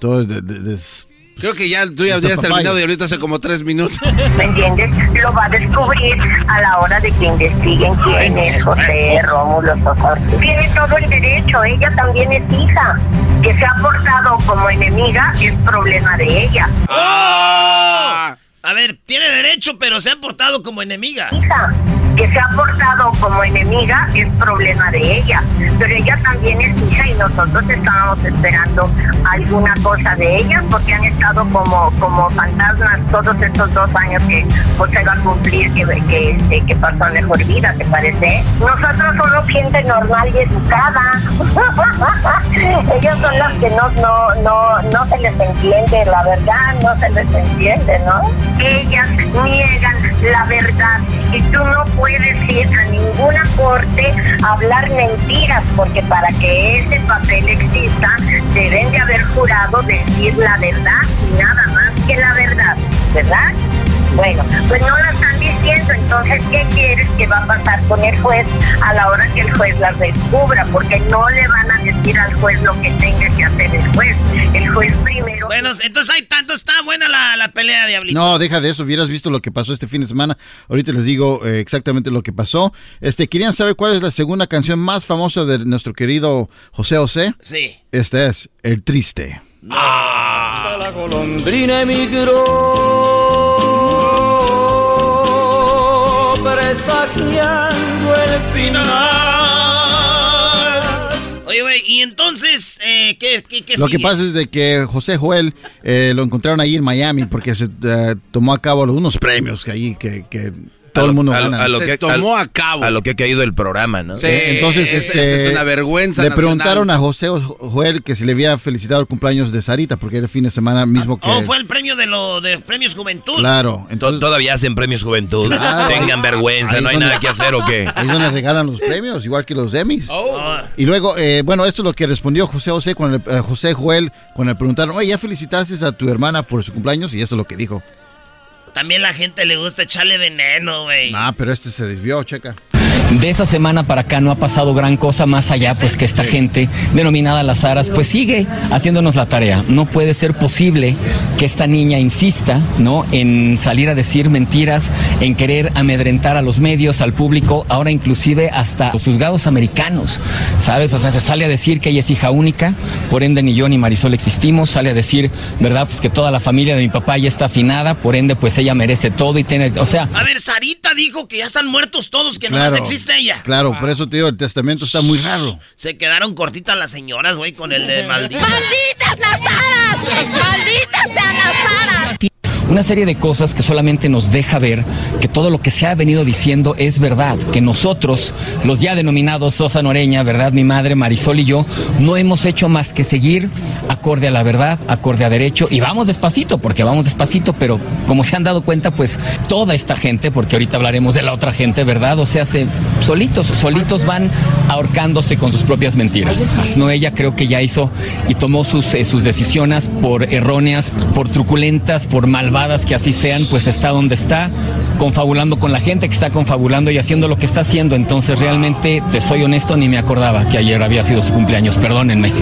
todo de- de- des- Creo que ya tú ya habías terminado y ahorita hace como tres minutos. ¿Me entiendes? Lo va a descubrir a la hora de que investiguen quién es José Rómulo Sosa. Tiene todo el derecho, ella también es hija. Que se ha portado como enemiga es problema de ella. ¡Oh! A ver, tiene derecho, pero se ha portado como enemiga. Hija, que se ha portado como enemiga es problema de ella. Pero ella también es hija y nosotros estábamos esperando alguna cosa de ella porque han estado como, como fantasmas todos estos dos años que José va a cumplir, que, que, este, que pasó mejor vida, ¿te parece? Nosotros somos gente normal y educada. Ellos son los que no, no, no, no se les entiende, la verdad, no se les entiende, ¿no? Ellas niegan la verdad y tú no puedes ir a ninguna corte hablar mentiras porque para que ese papel exista deben de haber jurado decir la verdad y nada más que la verdad, ¿verdad? Bueno, pues no la están diciendo, entonces, ¿qué quieres que va a pasar con el juez a la hora que el juez las descubra? Porque no le van a decir al juez lo que tenga que hacer el juez. El juez primero... Bueno, entonces hay tanto, está buena la, la pelea, Diablito. No, deja de eso, hubieras visto lo que pasó este fin de semana. Ahorita les digo eh, exactamente lo que pasó. Este, ¿querían saber cuál es la segunda canción más famosa de nuestro querido José José? Sí. Esta es El Triste. Hasta la golondrina emigró, presagiando el final. Oye, güey, y entonces, eh, ¿qué, qué, qué Lo que sigue? pasa es de que José Joel eh, lo encontraron ahí en Miami porque se eh, tomó a cabo unos premios que ahí que, que todo A el mundo a gana. a lo que- tomó a- a cabo. A lo que ha caído el programa, ¿no? Sí, Eh, Entonces, es- este, es una vergüenza Le nacional. preguntaron a José Joel que si le había felicitado el cumpleaños de Sarita porque era el fin de semana mismo que. Oh, fue el premio de los de premios Juventud. Claro. To- Todavía hacen premios juventud. Claro. Tengan vergüenza, Ahí no hay donde- nada que hacer o qué. Ahí es donde regalan los premios, igual que los Emmys. Oh. Y luego, eh, bueno, esto es lo que respondió José José cuando le- eh, José Joel cuando le preguntaron, oye, ¿ya felicitaste a tu hermana por su cumpleaños? Y eso es lo que dijo. También la gente le gusta echarle veneno, güey. Ah, pero este se desvió, checa. De esa semana para acá no ha pasado gran cosa más allá, pues que esta gente denominada las aras, pues sigue haciéndonos la tarea. No puede ser posible que esta niña insista, ¿no? En salir a decir mentiras, en querer amedrentar a los medios, al público, ahora inclusive hasta los juzgados americanos, ¿sabes? O sea, se sale a decir que ella es hija única, por ende ni yo ni Marisol existimos, sale a decir, ¿verdad? Pues que toda la familia de mi papá ya está afinada, por ende pues ella merece todo y tiene, o sea, A ver, Sarita dijo que ya están muertos todos, que existe ella. Claro, por eso te digo, el testamento está muy raro. Se quedaron cortitas las señoras, güey, con el de maldito. ¡Malditas las aras! ¡Malditas sean las aras! Una serie de cosas que solamente nos deja ver que todo lo que se ha venido diciendo es verdad, que nosotros, los ya denominados Sosa Noreña, verdad, mi madre Marisol y yo, no hemos hecho más que seguir acorde a la verdad, acorde a derecho, y vamos despacito, porque vamos despacito, pero como se han dado cuenta, pues toda esta gente, porque ahorita hablaremos de la otra gente, ¿verdad? O sea, se, solitos, solitos van ahorcándose con sus propias mentiras. No, ella creo que ya hizo y tomó sus, eh, sus decisiones por erróneas, por truculentas, por malvadas que así sean, pues está donde está, confabulando con la gente que está confabulando y haciendo lo que está haciendo. Entonces, realmente, te soy honesto, ni me acordaba que ayer había sido su cumpleaños, perdónenme.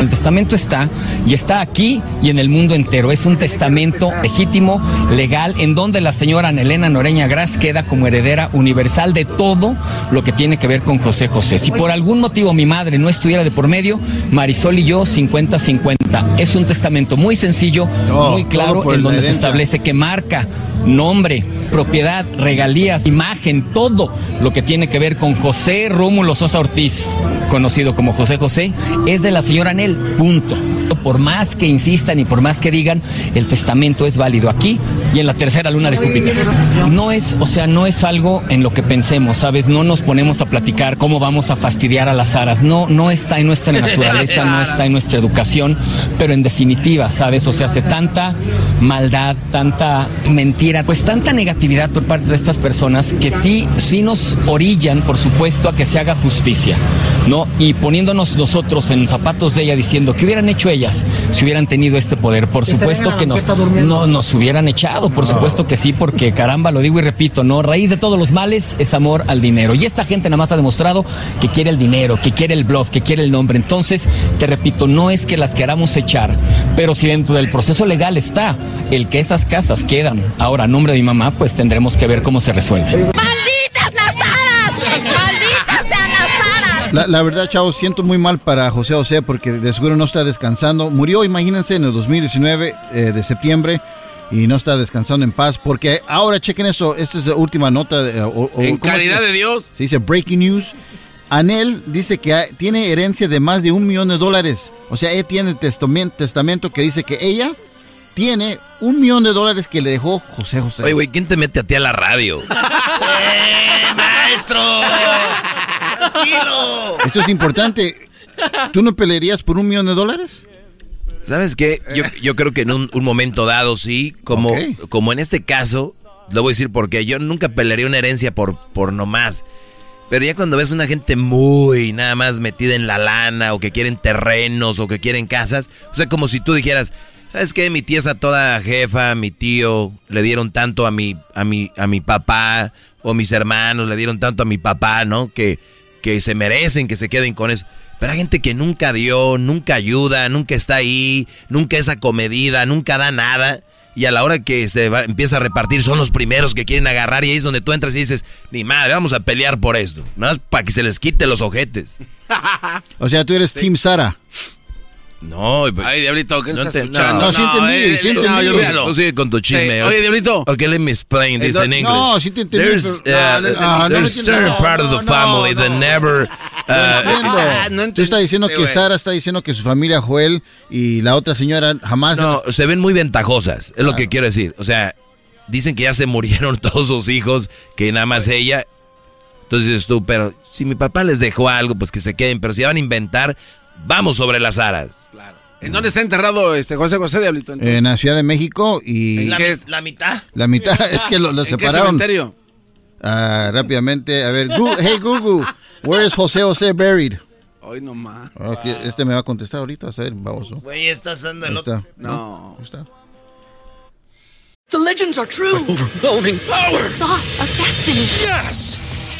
El testamento está y está aquí y en el mundo entero. Es un testamento legítimo, legal, en donde la señora Anelena Noreña Gras queda como heredera universal de todo lo que tiene que ver con José José. Si por algún motivo mi madre no estuviera de por medio, Marisol y yo 50-50. Es un testamento muy sencillo, muy claro, en donde se establece que marca nombre, propiedad, regalías, imagen, todo lo que tiene que ver con José Rómulo Sosa Ortiz, conocido como José José, es de la señora Anel, punto. Por más que insistan y por más que digan, el testamento es válido aquí y en la tercera luna de Júpiter. No es, o sea, no es algo en lo que pensemos, ¿sabes? No nos ponemos a platicar cómo vamos a fastidiar a las aras. No, no está en nuestra naturaleza, no está en nuestra educación, pero en definitiva, ¿sabes? O sea, hace tanta maldad, tanta mentira hubiera pues tanta negatividad por parte de estas personas que sí, sí nos orillan, por supuesto, a que se haga justicia, ¿no? Y poniéndonos nosotros en los zapatos de ella diciendo, ¿qué hubieran hecho ellas si hubieran tenido este poder? Por supuesto que nos, no, nos hubieran echado, por supuesto que sí, porque caramba, lo digo y repito, ¿no? Raíz de todos los males es amor al dinero. Y esta gente nada más ha demostrado que quiere el dinero, que quiere el bluff, que quiere el nombre. Entonces, te repito, no es que las queramos echar, pero si dentro del proceso legal está el que esas casas quedan ahora a nombre de mi mamá, pues tendremos que ver cómo se resuelve. ¡Malditas las aras! ¡Malditas sean las aras! La, la verdad, chavos, siento muy mal para José José porque de seguro no está descansando. Murió, imagínense, en el 2019 eh, de septiembre y no está descansando en paz porque ahora chequen eso, esta es la última nota. de- o- o- En ¿cómo caridad de Dios. Se dice breaking news. Anel dice que tiene herencia de más de un millón de dólares. O sea, ella tiene testamento, testamento que dice que ella tiene un millón de dólares que le dejó José José. Oye, güey, ¿quién te mete a ti a la radio? ¡Eh, maestro! ¡Tranquilo! Esto es importante. ¿Tú no pelearías por un millón de dólares? ¿Sabes qué? Yo, yo creo que en un, un momento dado sí, como, como en este caso, lo voy a decir porque yo nunca pelearía una herencia por, por nomás. Pero ya cuando ves una gente muy nada más metida en la lana o que quieren terrenos o que quieren casas, o sea, como si tú dijeras, ¿sabes qué? Mi tía es a toda jefa, mi tío le dieron tanto a mi, a mi, a mi papá o mis hermanos le dieron tanto a mi papá, ¿no? Que, que se merecen que se queden con eso. Pero hay gente que nunca dio, nunca ayuda, nunca está ahí, nunca es acomedida, nunca da nada. Y a la hora que se va- empieza a repartir son los primeros que quieren agarrar y ahí es donde tú entras y dices, ni madre, vamos a pelear por esto. Nada más para que se les quite los ojetes. O sea, tú eres Team Sara. No, pues, Ay, Diablito, ¿qué no estás escuchando? No, sí entendí, eh, sí entendí. no, yo Tú- sigue con tu chisme. Oye, Diablito. Ok, let me explain this in English. No, sí te entendí, There's, pero- uh. Ah, entiendo. certain part of the No, no, family that no. never... No uh, entiendo. ah, no Tú estás diciendo que. Sara está diciendo que su familia Joel y la otra señora jamás. No, se ven muy ventajosas, es lo que quiero decir. O sea, dicen que ya se murieron todos sus hijos, que nada más ella. Entonces dices tú, pero si mi papá les dejó algo, pues que se queden. Pero si van a inventar, vamos sobre las aras. ¿En dónde está enterrado este José José Diablito? entonces? en la Ciudad de México y La, mi- la mitad. la mitad es que lo, lo ¿En qué separaron cementerio? Ah, rápidamente. A ver, Gu- hey Google, where is José José buried? Hoy nomás. Ok, este me va a contestar ahorita, a ver, baboso. Güey, estás dando Ahí el está. No. Ahí está. The legends are true. overwhelming power! Sauce of destiny. Yes!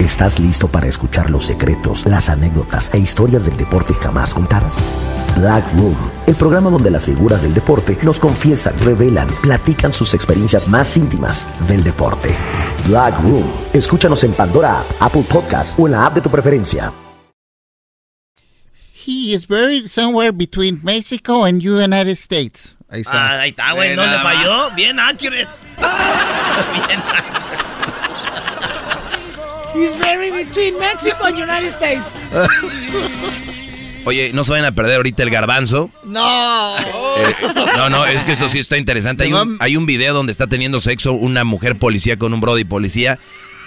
¿Estás listo para escuchar los secretos, las anécdotas e historias del deporte jamás contadas? Black Room, el programa donde las figuras del deporte nos confiesan, revelan, platican sus experiencias más íntimas del deporte. Black Room, escúchanos en Pandora App, Apple Podcast o en la app de tu preferencia. He is buried somewhere between Mexico and United States. Ahí está. Ah, ahí está, güey, no le falló. Bien accurate. Bien He's buried between Mexico and United States. Oye, no se vayan a perder ahorita el garbanzo. No. Eh, no, no, es que esto sí está interesante. Hay un, hay un video donde está teniendo sexo una mujer policía con un brody policía.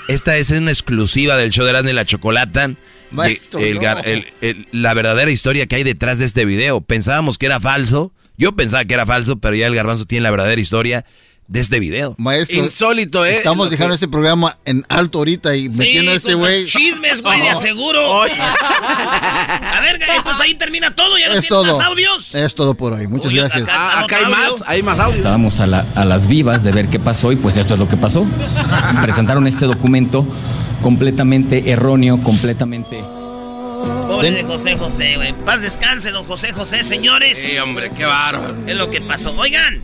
Esta es una exclusiva del show de Erasmo y la Chocolata. Maestro, no. el- la verdadera historia que hay detrás de este video. Pensábamos que era falso. Yo pensaba que era falso, pero ya el garbanzo tiene la verdadera historia de este video. Maestro, Insólito, ¿eh? Estamos dejando este programa en alto ahorita y metiendo a este güey. Chismes, güey, de aseguro. A ver, güey, pues ahí termina todo. Ya no Es todo. más audios. Es todo por hoy. Muchas gracias. acá- Ah, acá hay más, hay más audio. Estábamos a, la- a las vivas de ver qué pasó y pues esto es lo que pasó. Presentaron este documento completamente erróneo, completamente... Pobre de José José, güey. Paz descanse, don José José, señores. Sí, hombre, qué bárbaro. Es lo que pasó. Oigan,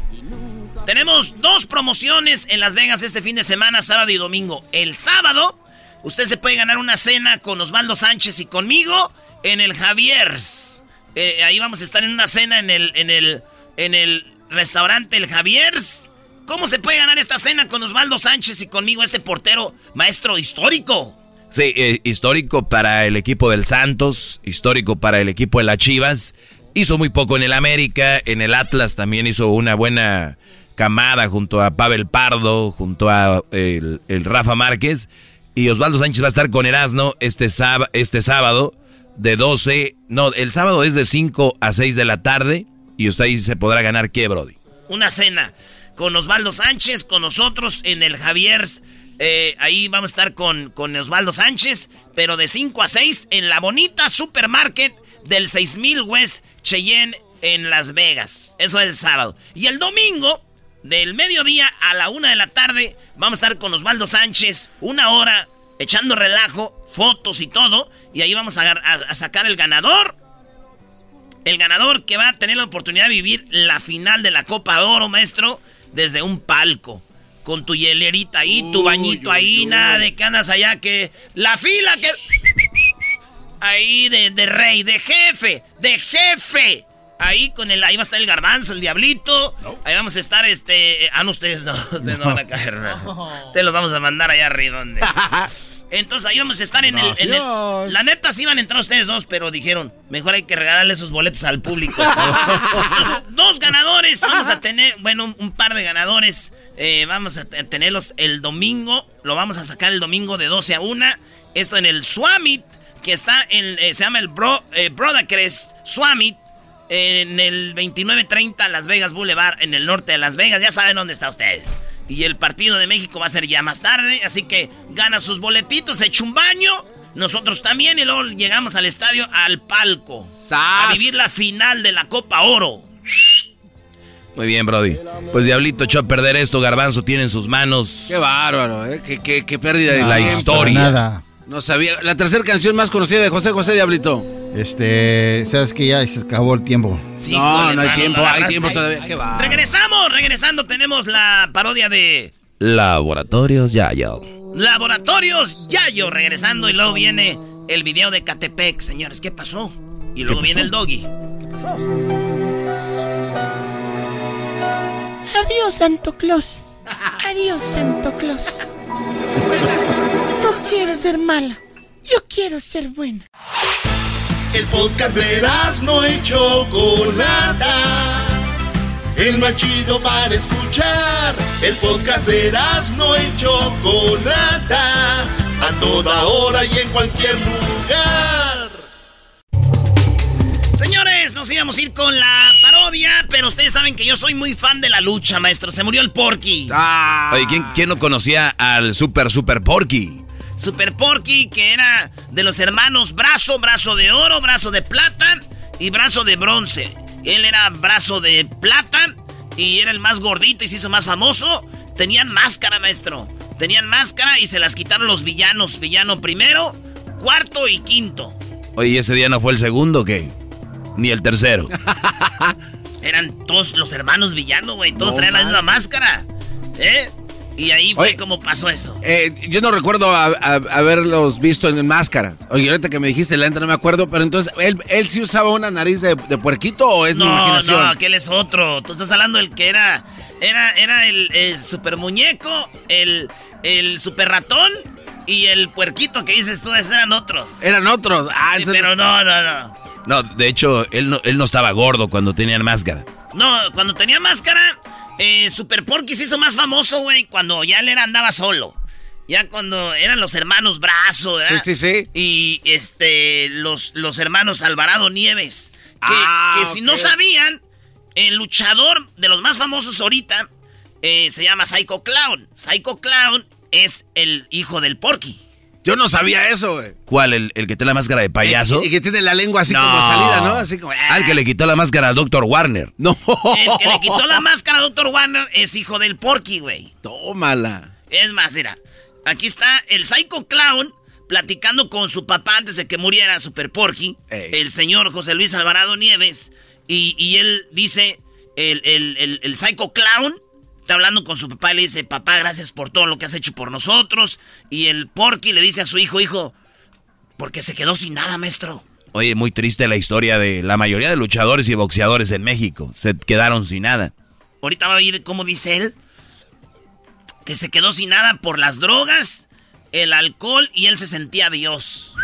tenemos dos promociones en Las Vegas este fin de semana, sábado y domingo. El sábado, usted se puede ganar una cena con Osvaldo Sánchez y conmigo en el Javier's. Eh, ahí vamos a estar en una cena en el, en el, en el restaurante El Javier's ¿Cómo se puede ganar esta cena con Osvaldo Sánchez y conmigo este portero, maestro histórico? Sí, eh, histórico para el equipo del Santos, histórico para el equipo de las Chivas. Hizo muy poco en el América, en el Atlas también hizo una buena camada junto a Pavel Pardo, junto a el, el Rafa Márquez. Y Osvaldo Sánchez va a estar con Erasno este, sáb- este sábado de 12, no, el sábado es de 5 a 6 de la tarde. Y usted ahí se podrá ganar qué, Brody. Una cena con Osvaldo Sánchez, con nosotros en el Javier's. eh, ahí vamos a estar con, con Osvaldo Sánchez, pero de 5 a 6 en la bonita supermarket del 6000 West Cheyenne en Las Vegas. Eso es el sábado. Y el domingo, del mediodía a la una de la tarde, vamos a estar con Osvaldo Sánchez, una hora, echando relajo, fotos y todo. Y ahí vamos a, a- a sacar el ganador. El ganador que va a tener la oportunidad de vivir la final de la Copa de Oro, maestro, desde un palco. Con tu hielerita ahí, tu bañito ahí, nada de que andas allá, que la fila que... Ahí de, de rey, de jefe, de jefe. Ahí con el, ahí va a estar el garbanzo, el diablito. Ahí vamos a estar, este. Ah, no, ustedes no, ustedes no, van a caer. Te los vamos a mandar allá arriba donde. Entonces ahí vamos a estar en el, en el- La neta sí iban a entrar ustedes dos, pero dijeron, mejor hay que regalarle esos boletos al público. Entonces, dos ganadores, vamos a tener, bueno, un, un par de ganadores. eh, vamos a te- tenerlos el domingo. Lo vamos a sacar el domingo de 12 a 1. Esto en el Swamit, que está en, eh, se llama el Bro, eh, Brodacrest Swamit. En el 2930 Las Vegas Boulevard, en el norte de Las Vegas. Ya saben dónde está ustedes. Y el partido de México va a ser ya más tarde. Así que gana sus boletitos, echa un baño. Nosotros también. Y luego llegamos al estadio, al palco. A vivir la final de la Copa Oro. Muy bien, Brody. Pues Diablito echó a perder esto, Garbanzo tiene en sus manos. Qué bárbaro, ¿eh? Qué, qué- qué pérdida de La historia. Nada. No sabía. La tercera canción más conocida de José José Diablito. Este, sabes que ya se acabó el tiempo. no, no hay mano, tiempo, hay tiempo ahí. todavía. Qué va. Regresamos, regresando tenemos la parodia de Laboratorios Yayo. Laboratorios Yayo. Regresando y luego viene el video de Catepec, señores. ¿Qué pasó? Y luego viene el doggy. ¿Qué pasó? Adiós, Santo Claus. Adiós, Santo Claus. Quiero ser mala. Yo quiero ser buena. El podcast de no y Chocolata. El más chido para escuchar. El podcast de no y Chocolata. A toda hora y en cualquier lugar. Señores, nos íbamos a ir con la parodia, pero ustedes saben que yo soy muy fan de la lucha, maestro. Se murió el Porky. Oye, ¿quién, quién no conocía al Super Super Porky? Super Porky, que era de los hermanos brazo, brazo de oro, brazo de plata y brazo de bronce. Él era brazo de plata y era el más gordito y se hizo más famoso. Tenían máscara, maestro. Tenían máscara y se las quitaron los villanos. Villano primero, cuarto y quinto. Oye, ¿y ese día no fue el segundo o qué? Ni el tercero. Eran todos los hermanos villanos, güey. Todos No traían la misma máscara. ¿Eh? Y ahí fue Oye. como pasó eso. Eh, yo no recuerdo a- a- haberlos visto en máscara. Oye, ahorita que me dijiste la neta no me acuerdo, pero entonces, ¿él, él sí usaba una nariz de, de puerquito o es mi No, imaginación? no, aquel es otro. Tú estás hablando del que era. Era, era el, el super muñeco, el, el super ratón y el puerquito que dices tú, esos eran otros. Eran otros. Ah, Sí, entonces- pero no, no, no. No, de hecho, él no, él no estaba gordo cuando tenían máscara. No, cuando tenía máscara, eh, Super Porky se hizo más famoso, güey, cuando ya él era, andaba solo. Ya cuando eran los hermanos Brazo, ¿verdad? Sí, sí, sí. Y este, los, los hermanos Alvarado Nieves. Que, Ah, que si no sabían, el luchador de los más famosos ahorita eh, se llama Psycho Clown. Psycho Clown es el hijo del Porky. Yo no sabía eso, güey. ¿Cuál? ¿El, el que tiene la máscara de payaso? Y, y que tiene la lengua así como salida, ¿no? Así como. Al que le quitó la máscara al Dr. Warner. No. El que le quitó la máscara a Dr. Warner es hijo del Porky, güey. Tómala. Es más, mira, aquí está el Psycho Clown platicando con su papá antes de que muriera Super Porky, el señor José Luis Alvarado Nieves, y, y él dice, el, el, el, el Psycho Clown está hablando con su papá y le dice, papá, gracias por todo lo que has hecho por nosotros, y el Porky le dice a su hijo, hijo, porque se quedó sin nada, maestro. Oye, muy triste la historia de la mayoría de luchadores y boxeadores en México. Se quedaron sin nada. Ahorita va a oír cómo dice él. que se quedó sin nada por las drogas, el alcohol y él se sentía Dios.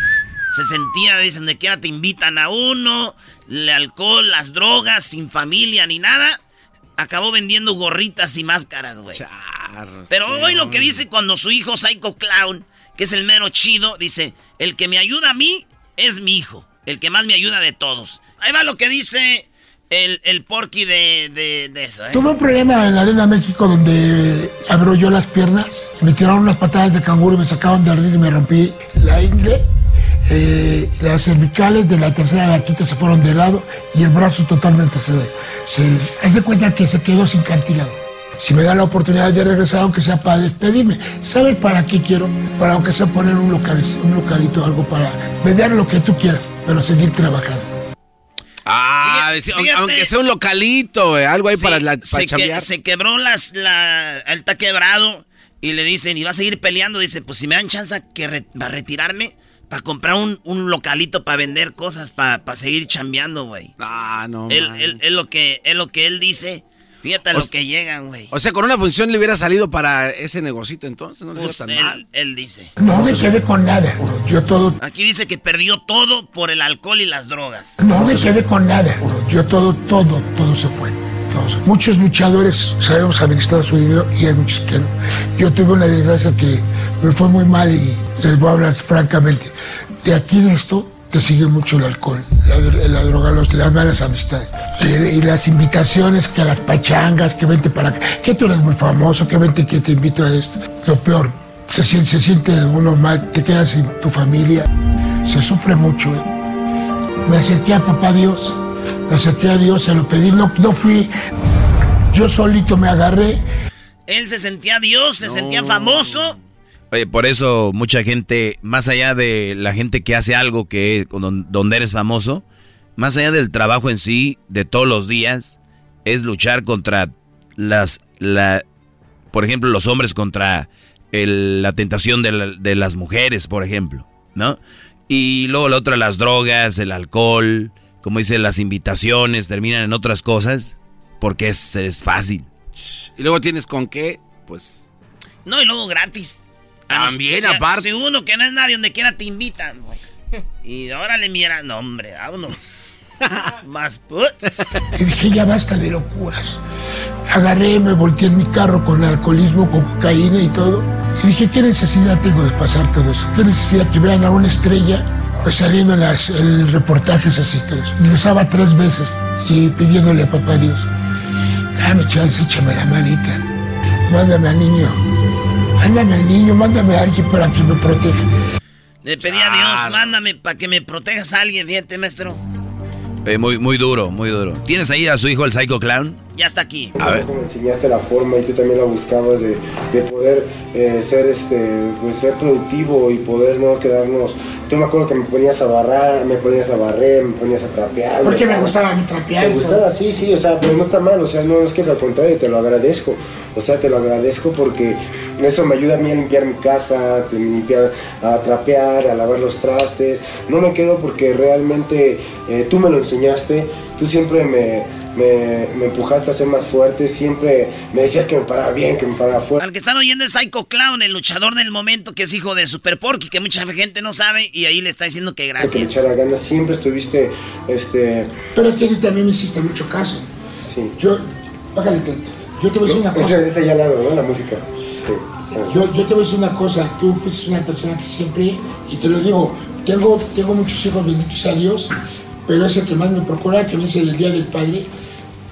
Se sentía, dicen, de que ahora te invitan a uno, el alcohol, las drogas, sin familia ni nada. Acabó vendiendo gorritas y máscaras, güey. Pero hoy lo que dice cuando su hijo Psycho Clown, que es el mero chido, dice, el que me ayuda a mí es mi hijo, el que más me ayuda de todos. Ahí va lo que dice el, el porky de, de, de eso, ¿eh? Tuve un problema en la Arena México donde abro yo las piernas, me tiraron unas patadas de canguro y me sacaban de arriba y me rompí la ingle. Eh, las cervicales de la tercera laquita se fueron de lado y el brazo totalmente se, se haz de cuenta que se quedó sin cartílago. Si me da la oportunidad de regresar, aunque sea para despedirme, ¿sabes para qué quiero? Para aunque sea poner un, local, un localito, algo para vender lo que tú quieras, pero seguir trabajando. Ah, fíjate. aunque sea un localito, eh, algo ahí Sí, para, la, para se, que- se quebró las, la, él está quebrado y le dicen, y va a seguir peleando, dice, pues si me dan chance que re- para retirarme, para comprar un, un localito para vender cosas, para seguir chambeando, güey. Ah, no. él, él- es lo que, es lo que él dice. Fíjate a O lo que llegan, güey. O sea, con una función le hubiera salido para ese negocito entonces, no le Pues tan mal. él, él dice. No me quedé con nada. Yo todo, Aquí dice que perdió todo por el alcohol y las drogas. no me quedé con nada. Yo todo, todo, todo se fue. Muchos luchadores sabemos administrar su dinero y hay muchos que no. Yo tuve una desgracia que me fue muy mal y les voy a hablar francamente. De aquí de esto te sigue mucho el alcohol, la, dr- la droga, los, las malas amistades. Y, las invitaciones, que a las pachangas, que vente para acá, que tú eres muy famoso, que vente que te invito a esto. Lo peor, se, se siente uno mal, te quedas sin tu familia, se sufre mucho. ¿eh? Me acerqué a papá Dios, acerqué a Dios, se lo pedí, no, no fui, yo solito me agarré. Él se sentía Dios, se sentía famoso. Oye, por eso mucha gente, más allá de la gente que hace algo que don- donde eres famoso, más allá del trabajo en sí, de todos los días, es luchar contra las, la, por ejemplo, los hombres contra el- la tentación de, la- de las mujeres, por ejemplo, ¿no? Y luego la otra, las drogas, el alcohol, como dice, las invitaciones, terminan en otras cosas, porque es, es fácil. Y luego tienes con qué, pues... No, y luego gratis. También, Si- aparte. Si uno que no es nadie, donde quiera te invitan, güey. Y órale, mira, no, hombre, vámonos. Más puts. Y dije, ya basta de locuras. Agarré, me volteé en mi carro con alcoholismo, con cocaína y todo. Y dije, ¿qué necesidad tengo de pasar todo eso? ¿Qué necesidad que vean a una estrella pues saliendo en las en reportajes así todos? Y rezaba tres veces y pidiéndole a papá Dios, dame chance, échame la manita. Mándame al niño. Mándame al niño, mándame a alguien para que me proteja. Le pedí a Dios, mándame para que me protejas a alguien, fíjate, maestro. Eh, muy, muy duro, muy duro. ¿Tienes ahí a su hijo el Psycho Clown? Ya está aquí. A ver. Me enseñaste la forma y tú también la buscabas de, de poder eh, ser este pues ser productivo y poder no quedarnos. Tú me acuerdo que me ponías a barrar, me ponías a barrer, me ponías a trapear. Porque me gustaba mi trapear. Te gustaba, sí, sí, o sea, pero no está mal, o sea, no es que al contrario, te lo agradezco. O sea, te lo agradezco porque eso me ayuda a mí a limpiar mi casa, a limpiar, a trapear, a lavar los trastes. No me quedo porque realmente eh, tú me lo enseñaste, tú siempre me, me, me empujaste a ser más fuerte, siempre me decías que me paraba bien, que me paraba fuerte. Al que están oyendo es Psycho Clown, el luchador del momento, que es hijo de Super Porky, que mucha gente no sabe, y ahí le está diciendo que Que le gracias. echara ganas, siempre estuviste, este... Pero es que tú también me hiciste mucho caso. Sí. Yo, bájale. Yo te voy a decir una cosa. Esa, esa ya la ¿no? La música. Sí. Yo, yo te voy a decir una cosa, tú fuiste una persona que siempre, y te lo digo, tengo, tengo muchos hijos, benditos a Dios, pero es el que más me procura, que me dice el Día del Padre.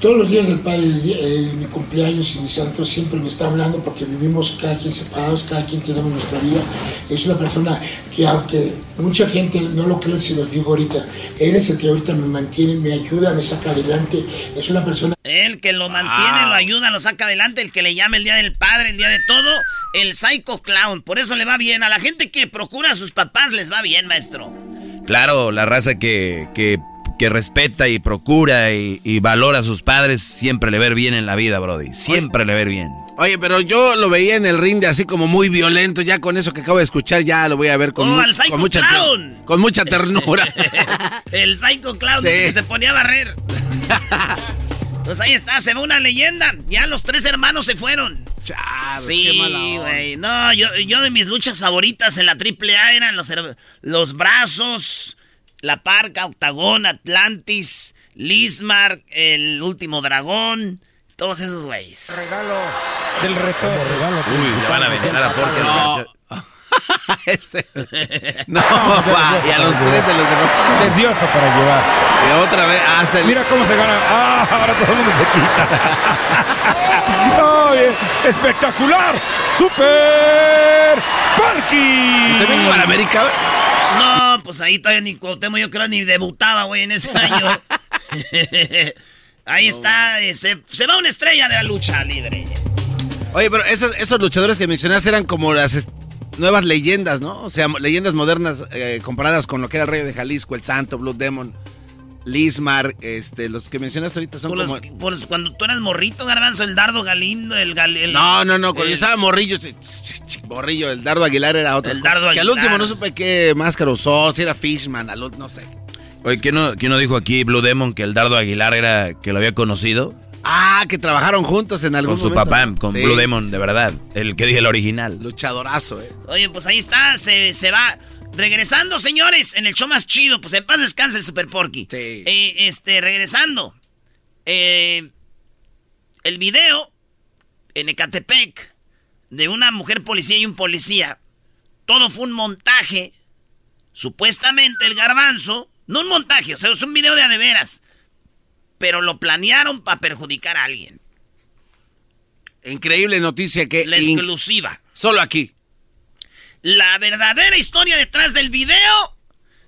Todos los días del Padre, el- mi cumpleaños y mi santo, siempre me está hablando porque vivimos cada quien separados, cada quien tenemos nuestra vida. Es una persona que aunque mucha gente no lo cree, se los digo ahorita, él es el que ahorita me mantiene, me ayuda, me saca adelante. Es una persona El que lo mantiene, lo ayuda, lo saca adelante, el que le llama el día del padre, el día de todo, el Psycho Clown. Por eso le va bien. A la gente que procura a sus papás les va bien, maestro. Claro, la raza que, que, que respeta y procura y, y valora a sus padres siempre le ver bien en la vida, Brody. Siempre le ver bien. Oye, pero yo lo veía en el ring de así como muy violento, ya con eso que acabo de escuchar, ya lo voy a ver con, ¡Oh, mu- al Psycho con mucha, Clown! con mucha ternura. el Psycho Clown Sí. que se ponía a barrer. pues ahí está, se ve una leyenda. Ya los tres hermanos se fueron. sí, qué mala onda. güey. No, yo, yo de mis luchas favoritas en la AAA eran los, her- los brazos, la parca, octagón, Atlantis, Lismar, el último dragón, todos esos güeyes. Regalo del retorno. regalo Uy, le van a aventar a Porque No. Ese. No, va, y a los tres de los demás. Les dio hasta para llevar. Y otra vez, hasta el. Mira cómo se gana. Ah, ahora todo el mundo se quita. Bien, espectacular. Super Parky. ¿También iba a la América? No, pues ahí todavía ni Cuauhtémoc yo creo ni debutaba, güey, en ese año. ahí está, eh, se, se va una estrella de la lucha libre. Oye, pero esos, esos luchadores que mencionaste eran como las nuevas leyendas, ¿no? O sea, leyendas modernas eh, comparadas con lo que era el Rey de Jalisco, el Santo, Blood Demon, Lismar, este, los que mencionaste ahorita son Por los- como... por los- cuando tú eras morrito, garbanzo, el dardo galindo, el... gal- el- No, no, no, cuando yo estaba morrillo, morrillo, el Dardo Aguilar era otro. El Dardo Que al Aguilar. último no supe qué máscara usó, si era Fishman, al no sé. Oye, ¿quién no, quién no dijo aquí Blue Demon que el Dardo Aguilar era que lo había conocido? Ah, que trabajaron juntos en algún Con su momento, papá, con Sí, Blue sí, Demon, sí. de verdad. El que dije el original. Luchadorazo, eh. Oye, pues ahí está, se, se va. Regresando, señores, en el show más chido, pues en paz descanse el Super Porky. Sí. Eh, este, regresando. Eh, el video en Ecatepec de una mujer policía y un policía. Todo fue un montaje. Supuestamente el garbanzo. No un montaje, o sea, es un video de a de veras. Pero lo planearon para perjudicar a alguien. Increíble noticia que... La exclusiva. Solo aquí. La verdadera historia detrás del video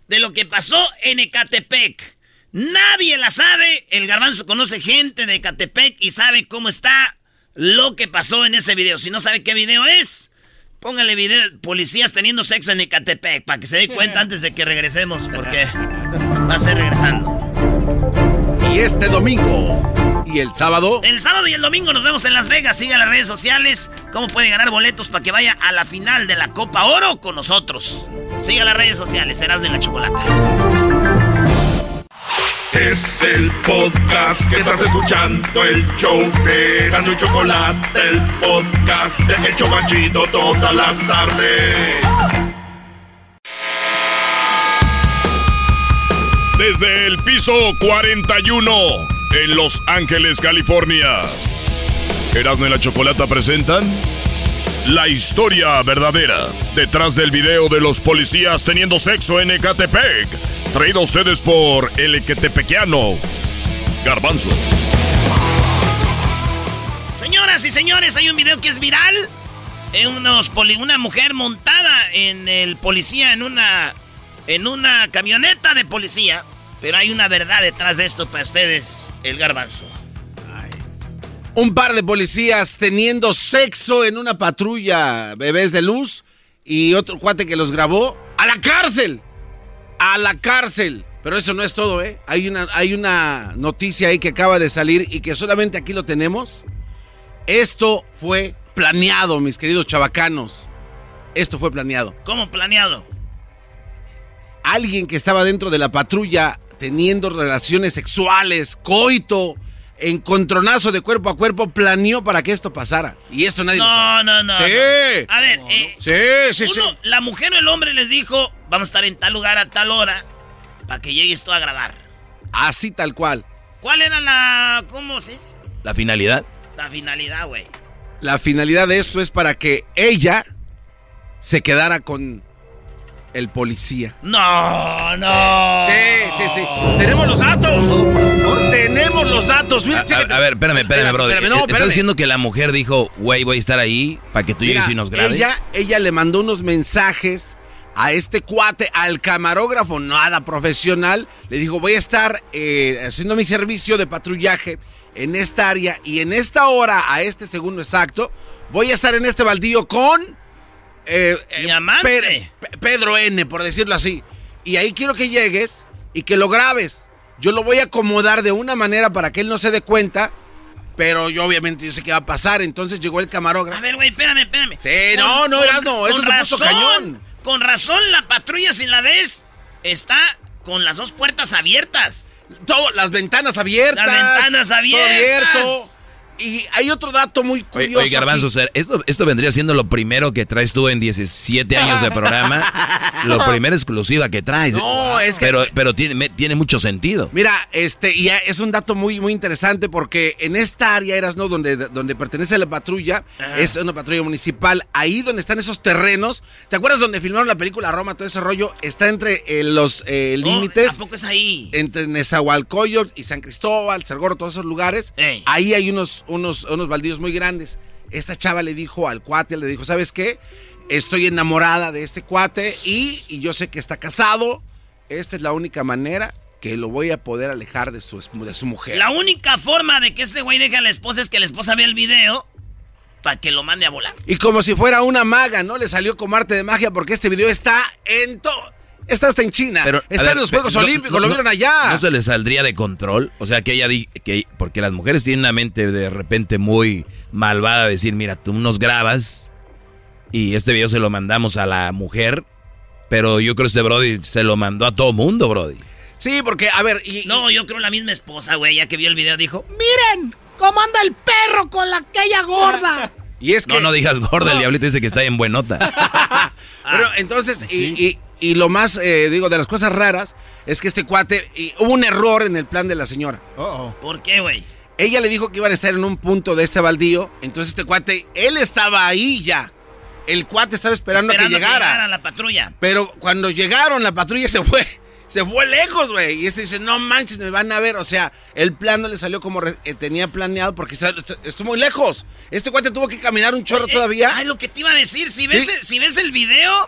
de lo que pasó en Ecatepec. Nadie la sabe. El garbanzo conoce gente de Ecatepec y sabe cómo está lo que pasó en ese video. Si no sabe qué video es, póngale video policías teniendo sexo en Ecatepec para que se dé cuenta antes de que regresemos porque va a ser regresando. Y este domingo y el sábado... El sábado y el domingo nos vemos en Las Vegas. Siga las redes sociales. ¿Cómo puede ganar boletos para que vaya a la final de la Copa Oro con nosotros? Siga las redes sociales. Serás de la chocolate. Es el podcast que estás escuchando, el show de Gano y Chocolate, el podcast de El Chobachito todas las tardes. Desde el piso 41 en Los Ángeles, California. Erasmo y la Chocolata presentan la historia verdadera detrás del video de los policías teniendo sexo en Ecatepec. Traído a ustedes por el Ecatepequiano Garbanzo. Señoras y señores, hay un video que es viral. Eh, una mujer montada en el policía en una en una camioneta de policía. Pero hay una verdad detrás de esto para ustedes, el garbanzo. Un par de policías teniendo sexo en una patrulla, bebés de luz, y otro cuate que los grabó. ¡A la cárcel! ¡A la cárcel! Pero eso no es todo, ¿eh? Hay una, hay una noticia ahí que acaba de salir y que solamente aquí lo tenemos. Esto fue planeado, mis queridos chavacanos. Esto fue planeado. ¿Cómo planeado? Alguien que estaba dentro de la patrulla teniendo relaciones sexuales, coito, encontronazo de cuerpo a cuerpo, planeó para que esto pasara. Y esto nadie lo No, sabe. no, no. Sí. no. A ver, eh, Sí, sí, sí. uno- la mujer o el hombre les dijo, vamos a estar en tal lugar a tal hora para que llegues tú a grabar. Así tal cual. ¿Cuál era la... cómo se dice? La finalidad. La finalidad, güey. La finalidad de esto es para que ella se quedara con el policía. No, no. Sí, sí, sí. Tenemos los datos. Tenemos los datos. Mira, A, a ver, espérame, espérame, brother. espérame, no, ¿Estás diciendo que la mujer dijo, güey, voy a estar ahí para que tú llegues Mira, y nos grabes? Ella, ella le mandó unos mensajes a este cuate, al camarógrafo, nada profesional. Le dijo, voy a estar eh, haciendo mi servicio de patrullaje en esta área y en esta hora, a este segundo exacto, voy a estar en este baldío con... eh, eh, Pe- Pe- Pedro N, por decirlo así. Y ahí quiero que llegues y que lo grabes. Yo lo voy a acomodar de una manera para que él no se dé cuenta. Pero yo obviamente yo sé qué va a pasar. Entonces llegó el camarógrafo. A ver, güey, espérame, espérame. Sí, no, no, Erasmo, eso se puso cañón. Con razón, la patrulla, si la ves, está con las dos puertas abiertas. Todo, las ventanas abiertas. Las ventanas todo abiertas. abierto. Y hay otro dato muy curioso. oye, Garbanzo, esto, esto vendría siendo lo primero que traes tú en 17 años de programa. lo primero exclusiva que traes. No, es que- Pero, pero tiene, tiene mucho sentido. Mira, este, y es un dato muy, muy interesante porque en esta área, eras, ¿no? Donde, donde pertenece la patrulla, Ajá. es una patrulla municipal, ahí donde están esos terrenos, ¿te acuerdas donde filmaron la película Roma, todo ese rollo? Está entre eh, los eh, No, límites. ¿A poco es ahí? Entre Nezahualcóyotl y San Cristóbal, Cergoro, todos esos lugares. Ey. Ahí hay unos, unos, unos baldíos muy grandes. Esta chava le dijo al cuate, le dijo, ¿sabes qué? Estoy enamorada de este cuate y, y yo sé que está casado. Esta es la única manera que lo voy a poder alejar de su, de su mujer. La única forma de que ese güey deje a la esposa es que la esposa vea el video para que lo mande a volar. Y como si fuera una maga, ¿no? Le salió como arte de magia porque este video está en todo. Está hasta en China. Pero, está ver, en los Juegos no- Olímpicos, no- lo vieron no- allá. ¿No se le saldría de control? O sea, que ella di que porque las mujeres tienen una mente de repente muy malvada de decir, mira, tú nos grabas y este video se lo mandamos a la mujer, pero yo creo que este Brody se lo mandó a todo mundo, Brody. Sí, porque, a ver, y, No, yo creo la misma esposa, güey, ya que vio el video dijo, Miren cómo anda el perro con la aquella gorda. y es que... No, no digas gorda, el diablito dice que está en buenota. Pero entonces, y, y- y lo más, eh, digo, de las cosas raras es que este cuate, y hubo un error en el plan de la señora. ¿por qué, güey? Ella le dijo que iban a estar en un punto de este baldío, entonces este cuate, él estaba ahí ya. El cuate estaba esperando, Esperando a que llegara. la patrulla. Pero cuando llegaron, la patrulla se fue. Se fue lejos, güey. Y este dice, no manches, me van a ver. O sea, el plan no le salió como eh, tenía planeado porque estuvo muy lejos. Este cuate tuvo que caminar un chorro todavía. Ay, lo que te iba a decir, si ves, Sí. si ves el video,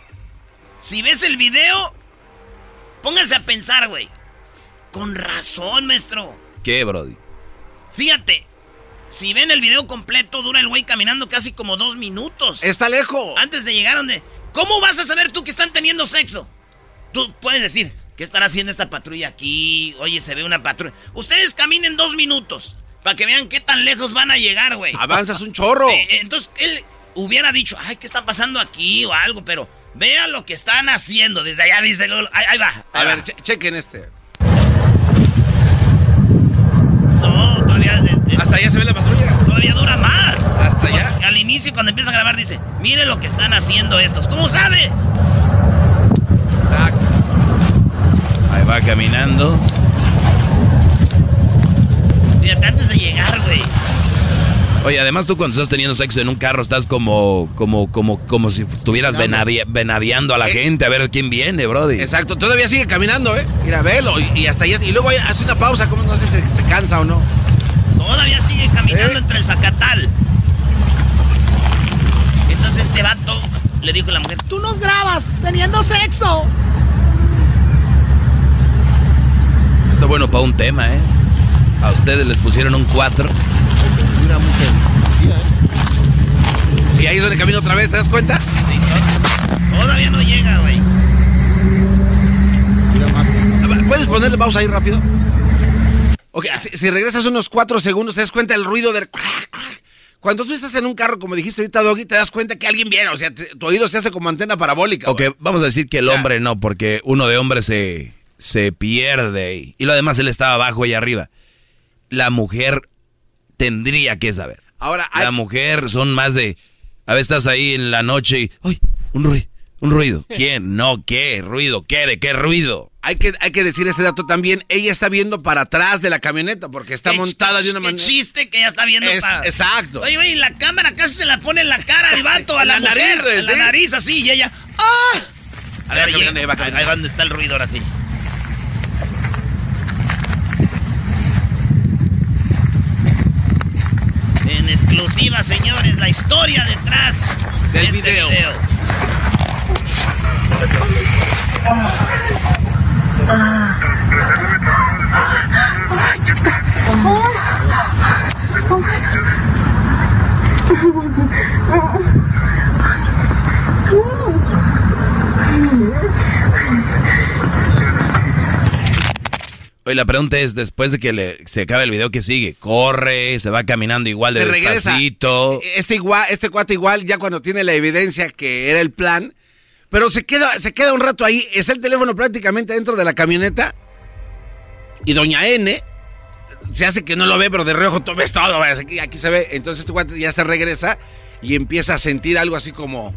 si ves el video, pónganse a pensar, güey. Con razón, maestro. ¿Qué, Brody? Fíjate, si ven el video completo, dura el güey caminando casi como dos minutos. Está lejos. Antes de llegar donde... ¿Cómo vas a saber tú que están teniendo sexo? Tú puedes decir, ¿qué estará haciendo esta patrulla aquí? Oye, se ve una patrulla. Ustedes caminen dos minutos para que vean qué tan lejos van a llegar, güey. Avanzas un chorro. Eh, eh, entonces, él hubiera dicho, ay, ¿qué está pasando aquí? O algo, pero vea lo que están haciendo. Desde allá dice Lolo. Ahí, ahí va. A ver, che- chequen este. No, todavía... es- es- Hasta allá se ve la patrulla. Todavía dura más. Hasta allá. Porque Al inicio, cuando empieza a grabar, dice, mire lo que están haciendo estos. ¿Cómo sabe? Exacto. Ahí va caminando. Fíjate, antes de llegar, güey. Oye, además tú cuando estás teniendo sexo en un carro estás como, como, como, como si estuvieras venadi- venadeando a la gente a ver quién viene, Brody. Exacto, todavía sigue caminando, ¿eh? Mira, velo. Y, y hasta allá. Y luego hace una pausa, como no sé si se, se cansa o no. Todavía sigue caminando ¿Eh? entre el Zacatal. Entonces este vato le dijo a la mujer, Tú nos grabas teniendo sexo. Está bueno para un tema, ¿eh? A ustedes les pusieron un 4. Y ahí es donde camina otra vez, ¿te das cuenta? todavía no llega, güey. ¿Puedes ponerle pausa ahí rápido? Ok, si, si regresas unos cuatro segundos, te das cuenta del ruido del... Cuando tú estás en un carro, como dijiste ahorita, Doggy, te das cuenta que alguien viene. O sea, te- tu oído se hace como antena parabólica. Ok, vamos a decir que el hombre no, porque uno de hombre se, se pierde y, y lo demás él estaba abajo y arriba. La mujer tendría que saber. Ahora, La mujer son más de... A veces estás ahí en la noche y... ¡Ay! Un ruido. Un ruido. ¿Quién? No, ¿qué? ¿Ruido? ¿Qué? ¿De qué ruido? Hay que, hay que decir ese dato también. Ella está viendo para atrás de la camioneta porque está Qué montada de una manera... chiste que ya está viendo. Es- pa- exacto. Oye, güey, la cámara casi se la pone en la cara al vato, a la, la mujer, nariz, güey, en la ¿sí? nariz así, y ella... ¡Ah! A ver, oye, ahí va ahí, va donde está el ruido ahora sí. En exclusiva, señores, la historia detrás de Del este video. video. Oye, la pregunta es, después de que le- se acabe el video, ¿qué sigue? ¿Corre? ¿Se va caminando igual de se regresa. despacito? Este, igual, este cuate igual, ya cuando tiene la evidencia que era el plan, pero se queda, se queda un rato ahí, está el teléfono prácticamente dentro de la camioneta, y doña N se hace que no lo ve, pero de reojo tú ves todo, aquí se ve. Entonces este cuate ya se regresa y empieza a sentir algo así como,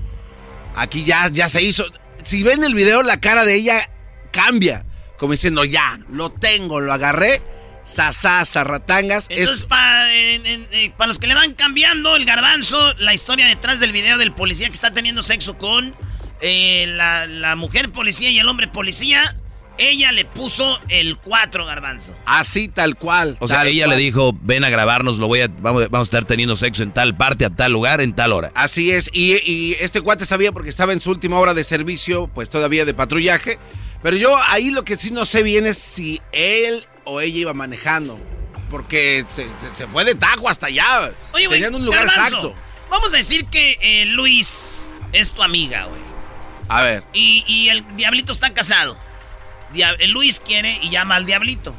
aquí ya, ya se hizo. Si ven el video, la cara de ella cambia, como diciendo, ya, lo tengo, lo agarré, sasá, zarratangas. Entonces, para eh, los que le van cambiando el garbanzo, la historia detrás del video del policía que está teniendo sexo con eh, la mujer policía y el hombre policía, ella le puso el 4 garbanzo. Así tal cual. O sea, ella cual. le dijo, ven a grabarnos, lo voy a, vamos, vamos a estar teniendo sexo en tal parte, a tal lugar, en tal hora. Así es, y, y este cuate sabía porque estaba en su última hora de servicio, pues todavía de patrullaje. Pero yo ahí lo que sí no sé bien es si él o ella iba manejando. Porque se, se fue de tajo hasta allá. Oye, güey, Tenían un lugar Garbanzo, exacto. Vamos a decir que eh, Luis es tu amiga, güey. A ver. Y, y el diablito está casado. El Luis quiere y llama al diablito.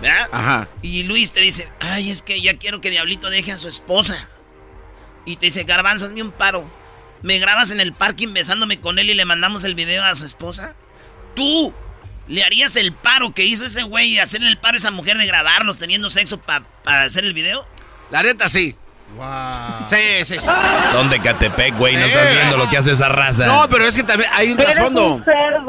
¿Verdad? Ajá. Y Luis te dice, ay, es que ya quiero que Diablito deje a su esposa. Y te dice, Garbanzo, hazme un paro. ¿Me grabas en el parking besándome con él y le mandamos el video a su esposa? ¿Tú le harías el paro que hizo ese güey y hacerle el paro a esa mujer de grabarlos teniendo sexo para hacer el video? La neta, sí. Wow. Sí, sí, sí. Son de Catepec, güey, no estás viendo lo que hace esa raza. No, pero es que también hay un trasfondo.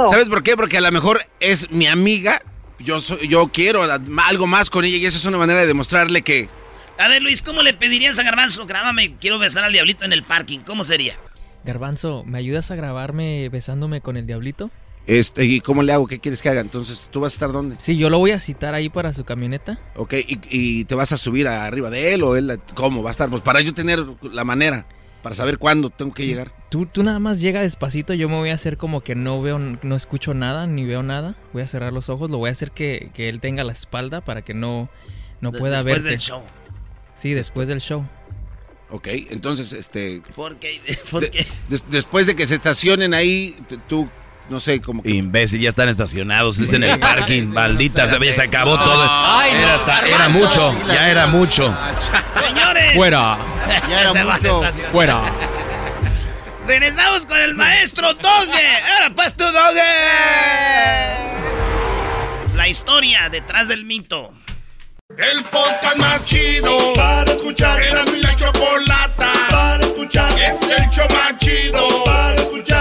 ¿Sabes por qué? Porque a lo mejor es mi amiga. Yo, soy- yo quiero algo más con ella y eso es una manera de demostrarle que. A ver, Luis, ¿cómo le pedirías a Garbanzo? Grábame, quiero besar al diablito en el parking. ¿Cómo sería? Garbanzo, ¿me ayudas a grabarme besándome con el diablito? Este, ¿y cómo le hago? ¿Qué quieres que haga? Entonces, ¿tú vas a estar dónde? Sí, yo lo voy a citar ahí para su camioneta. Ok, ¿y, y te vas a subir arriba de él o él? ¿Cómo va a estar? Pues para yo tener la manera, para saber cuándo tengo que llegar. Tú, tú nada más llega despacito, yo me voy a hacer como que no veo, no escucho nada, ni veo nada. Voy a cerrar los ojos, lo voy a hacer que, que él tenga la espalda para que no, no pueda después verte. del show. Sí, después del show. Ok, entonces, este... ¿Por qué? ¿Por qué? después de que se estacionen ahí, tú, no sé, como que... Imbécil, ya están estacionados, es en el Sí. parking, maldita, se, se acabó No. todo. Ay, no, era, ta- era mucho, ya era mucho. Señores. Fuera. Ya era mucho. Fuera. Regresamos con el maestro Doge. Ahora pues tú, Doge. La historia detrás del mito. El podcast más chido para escuchar. Era mi la chocolata para escuchar. Es el show más chido para escuchar.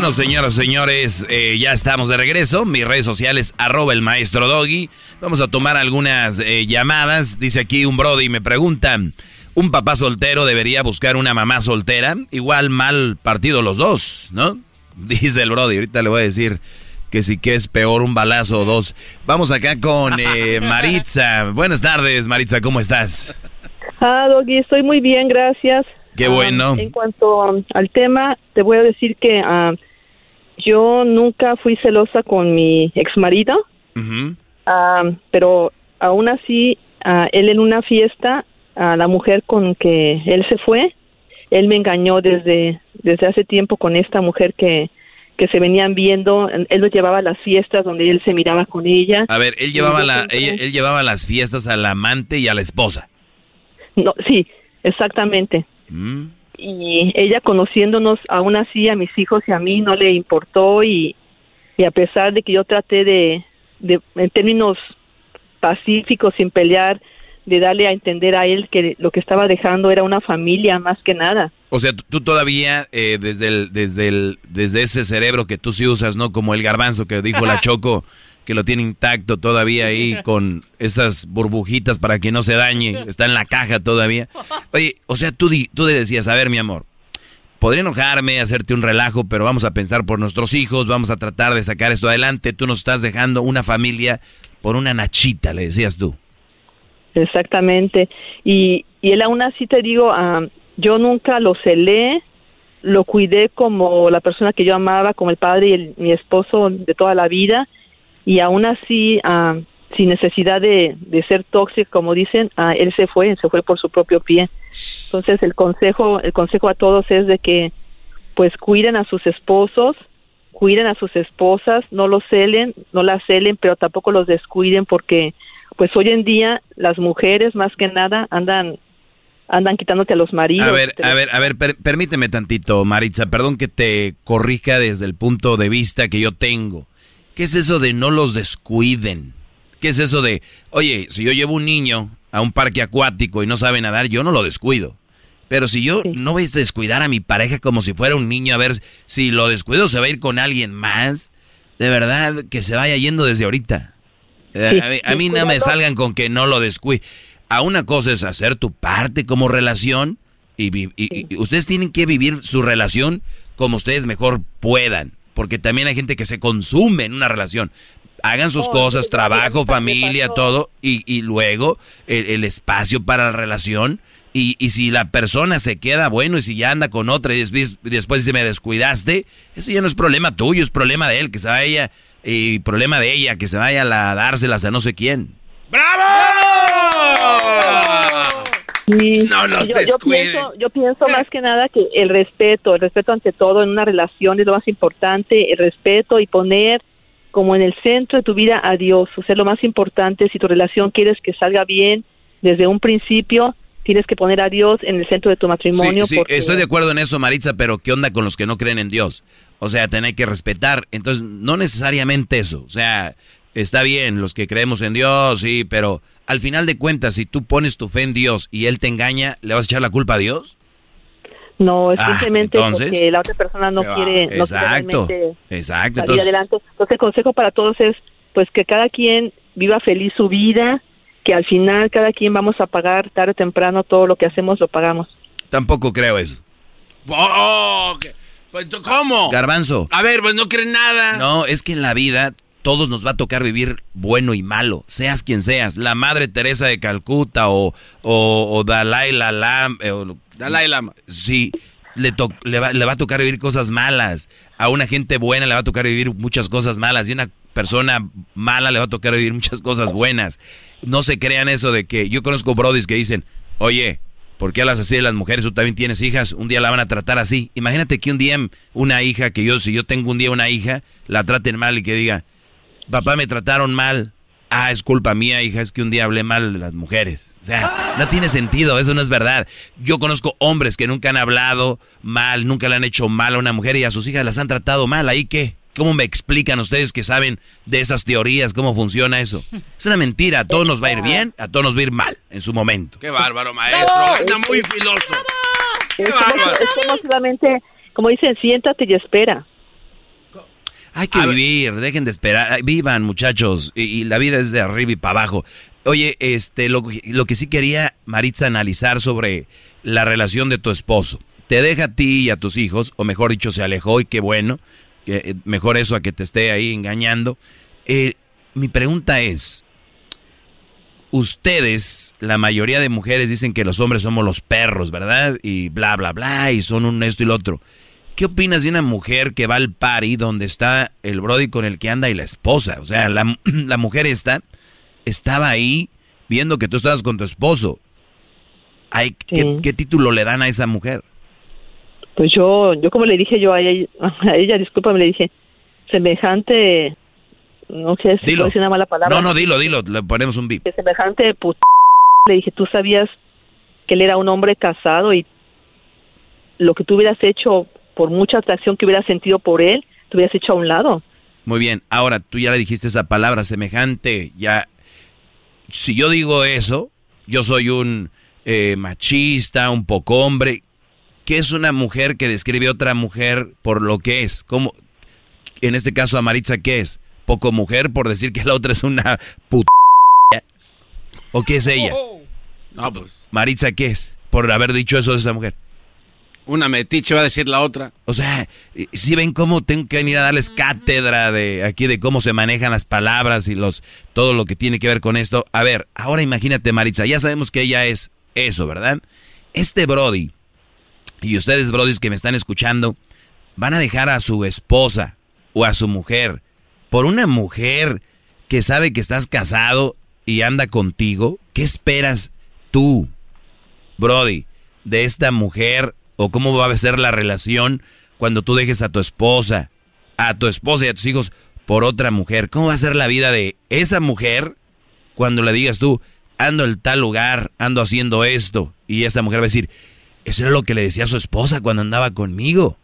Bueno, señoras, señores, eh, ya estamos de regreso. Mis redes sociales, arroba el maestro Doggy. Vamos a tomar algunas eh, llamadas. Dice aquí un brody, me preguntan, ¿un papá soltero debería buscar una mamá soltera? Igual mal partido los dos, ¿no? Dice el brody, ahorita le voy a decir que sí que es peor un balazo o dos. Vamos acá con eh, Maritza. Buenas tardes, Maritza, ¿cómo estás? Ah, Doggy, estoy muy bien, gracias. Qué Ah, bueno. en cuanto um, al tema, te voy a decir que ah, yo nunca fui celosa con mi ex marido, Ujú. pero aún así, ah, él en una fiesta, a la mujer con que él se fue, él me engañó desde, desde hace tiempo con esta mujer que, que se venían viendo. Él lo llevaba a las fiestas donde él se miraba con ella. A ver, él llevaba, la, él llevaba las fiestas al amante y a la esposa. No, sí, exactamente. Mm. Y ella conociéndonos aún así a mis hijos y a mí no le importó y, y a pesar de que yo traté de, de en términos pacíficos sin pelear de darle a entender a él que lo que estaba dejando era una familia más que nada O sea, tú- todavía, eh, desde, el, desde, el, desde ese cerebro que tú sí usas, ¿no? Como el garbanzo que dijo la Choco, que lo tiene intacto todavía ahí con esas burbujitas para que no se dañe. Está en la caja todavía. Oye, o sea, tú, di- tú le decías, a ver, mi amor, podría enojarme, hacerte un relajo, pero vamos a pensar por nuestros hijos, vamos a tratar de sacar esto adelante. Tú nos estás dejando una familia por una nachita, le decías tú. exactamente y, y él aún así te digo ah, yo nunca lo celé lo cuidé como la persona que yo amaba como el padre y el- mi esposo de toda la vida y aún así, ah, sin necesidad de, de ser tóxico, como dicen, ah, él se fue, se fue por su propio pie. Entonces el consejo, el consejo a todos es de que pues cuiden a sus esposos, cuiden a sus esposas, no los celen, no las celen, pero tampoco los descuiden porque pues hoy en día las mujeres más que nada andan andan quitándote a los maridos. A ver, a ver, a ver, per- permíteme tantito, Maritza, perdón que te corrija desde el punto de vista que yo tengo. ¿Qué es eso de no los descuiden? ¿Qué es eso de, oye, si yo llevo un niño a un parque acuático y no sabe nadar, yo no lo descuido? Pero si yo no voy a descuidar a mi pareja como si fuera un niño, a ver si lo descuido se va a ir con alguien más, de verdad que se vaya yendo desde ahorita. Eh, Sí, a, mí- a mí no me salgan con que no lo descuide. A una cosa es hacer tu parte como relación y ustedes tienen que vivir su relación como ustedes mejor puedan, porque también hay gente que se consume en una relación. Hagan sus cosas, trabajo, familia, todo, y, y luego el, el espacio para la relación. Y, y si la persona se queda bueno y si ya anda con otra y después, después dice me descuidaste, eso ya no es problema tuyo, es problema de él, que se vaya, y problema de ella, que se vaya a la- a dárselas a no sé quién. Sí, No los yo, yo pienso, yo pienso más que nada que el respeto, el respeto ante todo en una relación es lo más importante, el respeto y poner como en el centro de tu vida a Dios, o sea, lo más importante, si tu relación quieres que salga bien desde un principio, tienes que poner a Dios en el centro de tu matrimonio. Sí, sí, porque- estoy de acuerdo en eso, Maritza, pero ¿qué onda con los que no creen en Dios? O sea, tener que respetar. Entonces, no necesariamente eso. O sea, está bien, los que creemos en Dios, sí, pero al final de cuentas, si tú pones tu fe en Dios y Él te engaña, ¿le vas a echar la culpa a Dios? No, es Ah, simplemente entonces. porque la otra persona no quiere, no quiere Exacto, realmente exacto. salir Entonces, adelante. Entonces el consejo para todos es pues que cada quien viva feliz su vida, que al final cada quien vamos a pagar tarde o temprano todo lo que hacemos lo pagamos. tampoco creo eso. Oh, ok. Pues, ¿Cómo? Garbanzo. A ver, pues no creen nada. No, es que en la vida todos nos va a tocar vivir bueno y malo, seas quien seas, la Madre Teresa de Calcuta o, o, o Dalai Lama. eh, o- Dalai Lama. Sí, le, to- le, va, le va a tocar vivir cosas malas. A una gente buena le va a tocar vivir muchas cosas malas. Y a una persona mala le va a tocar vivir muchas cosas buenas. No se crean eso de que yo conozco brodis que dicen, oye, ¿por qué hablas así de las mujeres? Tú también tienes hijas, un día la van a tratar así. Imagínate que un día una hija, que yo, si yo tengo un día una hija, la traten mal y que diga, papá me trataron mal. Ah, es culpa mía, hija, es que un día hablé mal de las mujeres. O sea, no tiene sentido, eso no es verdad. Yo conozco hombres que nunca han hablado mal, nunca le han hecho mal a una mujer y a sus hijas las han tratado mal. ¿Ahí qué? ¿Cómo me explican ustedes que saben de esas teorías? ¿Cómo funciona eso? Es una mentira, a todos nos va a ir bien, a todos nos va a ir mal en su momento. Qué bárbaro, maestro. Anda muy filoso. Es como, es como solamente, como dicen, siéntate y espera. Hay que vivir, dejen de esperar, vivan muchachos, y, y la vida es de arriba y para abajo. Oye, este, lo, lo que sí quería Maritza analizar sobre la relación de tu esposo. Te deja a ti y a tus hijos, o mejor dicho, se alejó y qué bueno, que, eh, mejor eso a que te esté ahí engañando. Eh, mi pregunta es, ustedes, la mayoría de mujeres dicen que los hombres somos los perros, ¿verdad? Y bla, bla, bla, y son un esto y lo otro. ¿Qué opinas de una mujer que va al party donde está el brody con el que anda y la esposa? O sea, la, la mujer esta estaba ahí viendo que tú estabas con tu esposo. Ay, ¿qué, qué título le dan a esa mujer? Pues yo, yo como le dije yo a ella, a ella discúlpame, le dije, semejante, no sé si Dilo. una mala palabra. No, no, dilo, dilo, le ponemos un bip. semejante put... Le dije, tú sabías que él era un hombre casado y lo que tú hubieras hecho por mucha atracción que hubieras sentido por él, te hubieras hecho a un lado. Muy bien, ahora tú ya le dijiste esa palabra semejante, ya... Si yo digo eso, yo soy un eh, machista, un poco hombre. ¿Qué es una mujer que describe a otra mujer por lo que es? ¿Cómo? En este caso a Maritza, ¿qué es? ¿Poco mujer por decir que la otra es una puta? ¿O qué es ella? No, pues. Maritza, ¿qué es? Por haber dicho eso de esa mujer. Una metiche va a decir la otra. O sea, si ven cómo tengo que venir a darles cátedra de aquí de cómo se manejan las palabras y los todo lo que tiene que ver con esto. A ver, ahora imagínate Maritza, ya sabemos que ella es eso, ¿verdad? Este Brody y ustedes Brodis que me están escuchando van a dejar a su esposa o a su mujer por una mujer que sabe que estás casado y anda contigo, ¿qué esperas tú, Brody, de esta mujer o cómo va a ser la relación cuando tú dejes a tu esposa, a tu esposa y a tus hijos por otra mujer? ¿Cómo va a ser la vida de esa mujer cuando le digas tú, ando en tal lugar, ando haciendo esto? Y esa mujer va a decir, eso era lo que le decía a su esposa cuando andaba conmigo.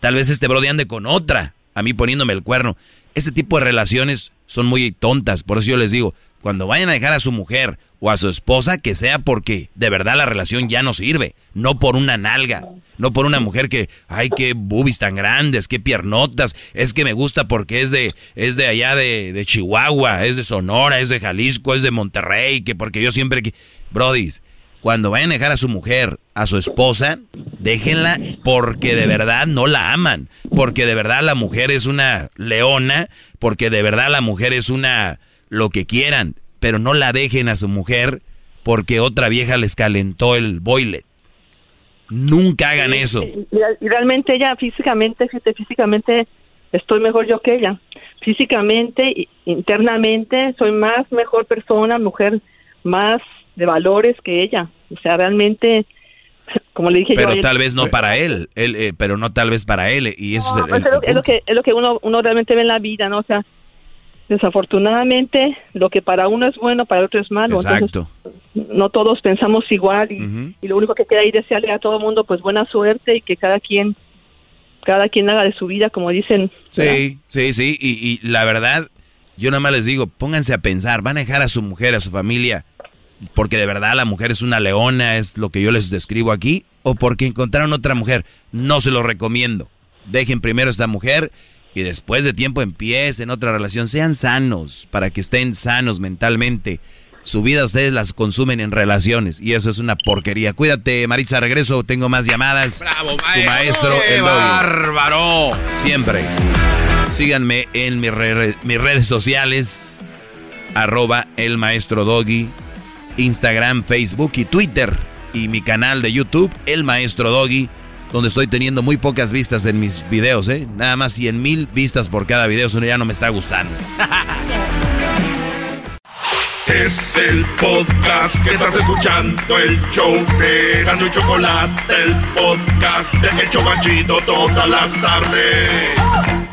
Tal vez este Brody ande con otra, a mí poniéndome el cuerno. Este tipo de relaciones son muy tontas, por eso yo les digo, cuando vayan a dejar a su mujer o a su esposa, que sea porque de verdad la relación ya no sirve, no por una nalga, no por una mujer que, ay, qué boobies tan grandes, qué piernotas, es que me gusta porque es de, es de allá de, de Chihuahua, es de Sonora, es de Jalisco, es de Monterrey, que porque yo siempre... Brodis, cuando vayan a dejar a su mujer, a su esposa, déjenla porque de verdad no la aman, porque de verdad la mujer es una leona, porque de verdad la mujer es una lo que quieran, pero no la dejen a su mujer porque otra vieja les calentó el boiler. Nunca hagan eso. Y realmente ella físicamente, fíjate, físicamente estoy mejor yo que ella. Físicamente, internamente, soy más mejor persona, mujer más de valores que ella. O sea, realmente, como le dije pero yo. tal vez no para él, él eh, pero no tal vez para él. Y eso no, es, el, es, lo que, es lo que uno, uno realmente ve en la vida, ¿no? O sea, desafortunadamente lo que para uno es bueno para otro es malo exacto Entonces, no todos pensamos igual y, uh -huh. y, lo único que queda ahí desearle a todo el mundo pues buena suerte y que cada quien cada quien haga de su vida como dicen sí ¿verdad? sí sí y, y, la verdad yo nada más les digo pónganse a pensar van a dejar a su mujer a su familia porque de verdad la mujer es una leona es lo que yo les describo aquí o porque encontraron otra mujer no se lo recomiendo dejen primero a esta mujer y después de tiempo empiecen otra relación. Sean sanos para que estén sanos mentalmente. Su vida ustedes las consumen en relaciones y eso es una porquería. Cuídate, Maritza, regreso, tengo más llamadas. Bravo, Su maestro, ¡Qué el bárbaro! Siempre. Síganme en mis, re mis redes sociales, arroba el maestro Doggy, Instagram, Facebook y Twitter. Y mi canal de YouTube, el maestro Doggy donde estoy teniendo muy pocas vistas en mis videos, ¿eh? Nada más 100 mil vistas por cada video, eso ya no me está gustando. Es el podcast que estás escuchando, el show de Gano y Chocolate, el podcast de Hecho Machito todas las tardes.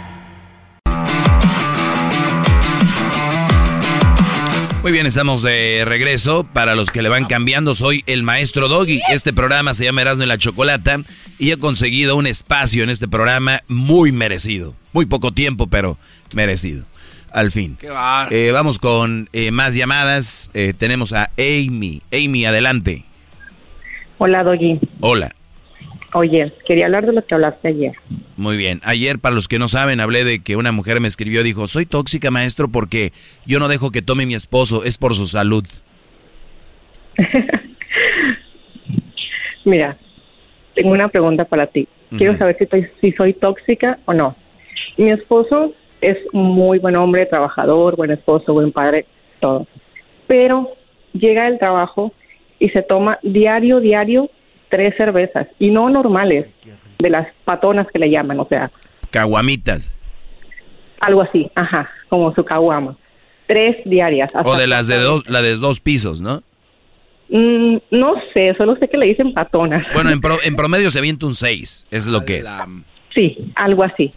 Muy bien, estamos de regreso. Para los que le van cambiando, soy el maestro Doggy. Este programa se llama Erasmo y la Chocolata y he conseguido un espacio en este programa muy merecido. Muy poco tiempo, pero merecido. Al fin. Eh, vamos con eh, más llamadas. Eh, tenemos a Amy. Amy, adelante. Hola, Doggy. Hola. Oye, quería hablar de lo que hablaste ayer. Muy bien. Ayer, para los que no saben, hablé de que una mujer me escribió, dijo, soy tóxica, maestro, porque yo no dejo que tome mi esposo, es por su salud. Mira, tengo una pregunta para ti. Quiero uh -huh. saber si, estoy, si soy tóxica o no. Mi esposo es muy buen hombre, trabajador, buen esposo, buen padre, todo. Pero llega del trabajo y se toma diario, diario tres cervezas y no normales, de las patonas que le llaman, o sea. Caguamitas. Algo así, ajá, como su caguama. Tres diarias. O de las de dos, la de dos pisos, ¿no? Mm, no sé, solo sé que le dicen patonas. Bueno, en, pro, en promedio se avienta un seis, es lo que es. Sí, algo así.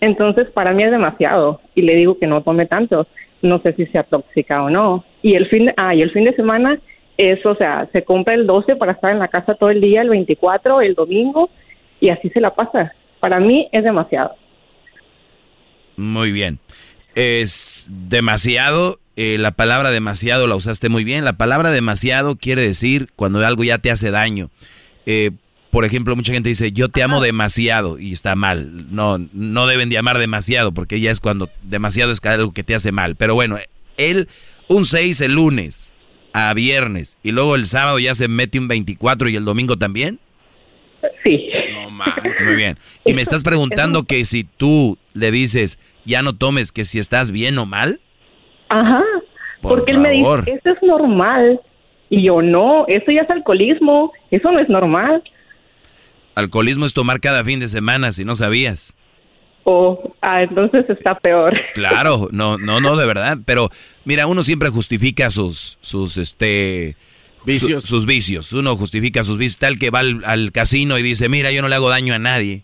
Entonces, para mí es demasiado y le digo que no tome tanto. No sé si sea tóxica o no. Y el fin, de, ah, y el fin de semana eso, o sea, se compra el 12 para estar en la casa todo el día, el 24, el domingo, y así se la pasa. Para mí es demasiado. Muy bien. Es demasiado, eh, la palabra demasiado la usaste muy bien. La palabra demasiado quiere decir cuando algo ya te hace daño. Eh, por ejemplo, mucha gente dice, yo te amo demasiado, y está mal. No, no deben de amar demasiado, porque ya es cuando demasiado es algo que te hace mal. Pero bueno, él, un 6 el lunes, a viernes y luego el sábado ya se mete un 24 y el domingo también? Sí. No manches. Muy bien. Y me estás preguntando que si tú le dices, ya no tomes, que si estás bien o mal? Ajá. Por porque favor. él me dice, eso es normal. Y yo, no, eso ya es alcoholismo. Eso no es normal. Alcoholismo es tomar cada fin de semana, si no sabías. Oh, ah, entonces está peor. Claro, no, no, no, de verdad. Pero mira, uno siempre justifica sus, sus, este, Vicios. su- sus vicios. Uno justifica sus vicios. Tal que va al, al casino y dice, mira, yo no le hago daño a nadie.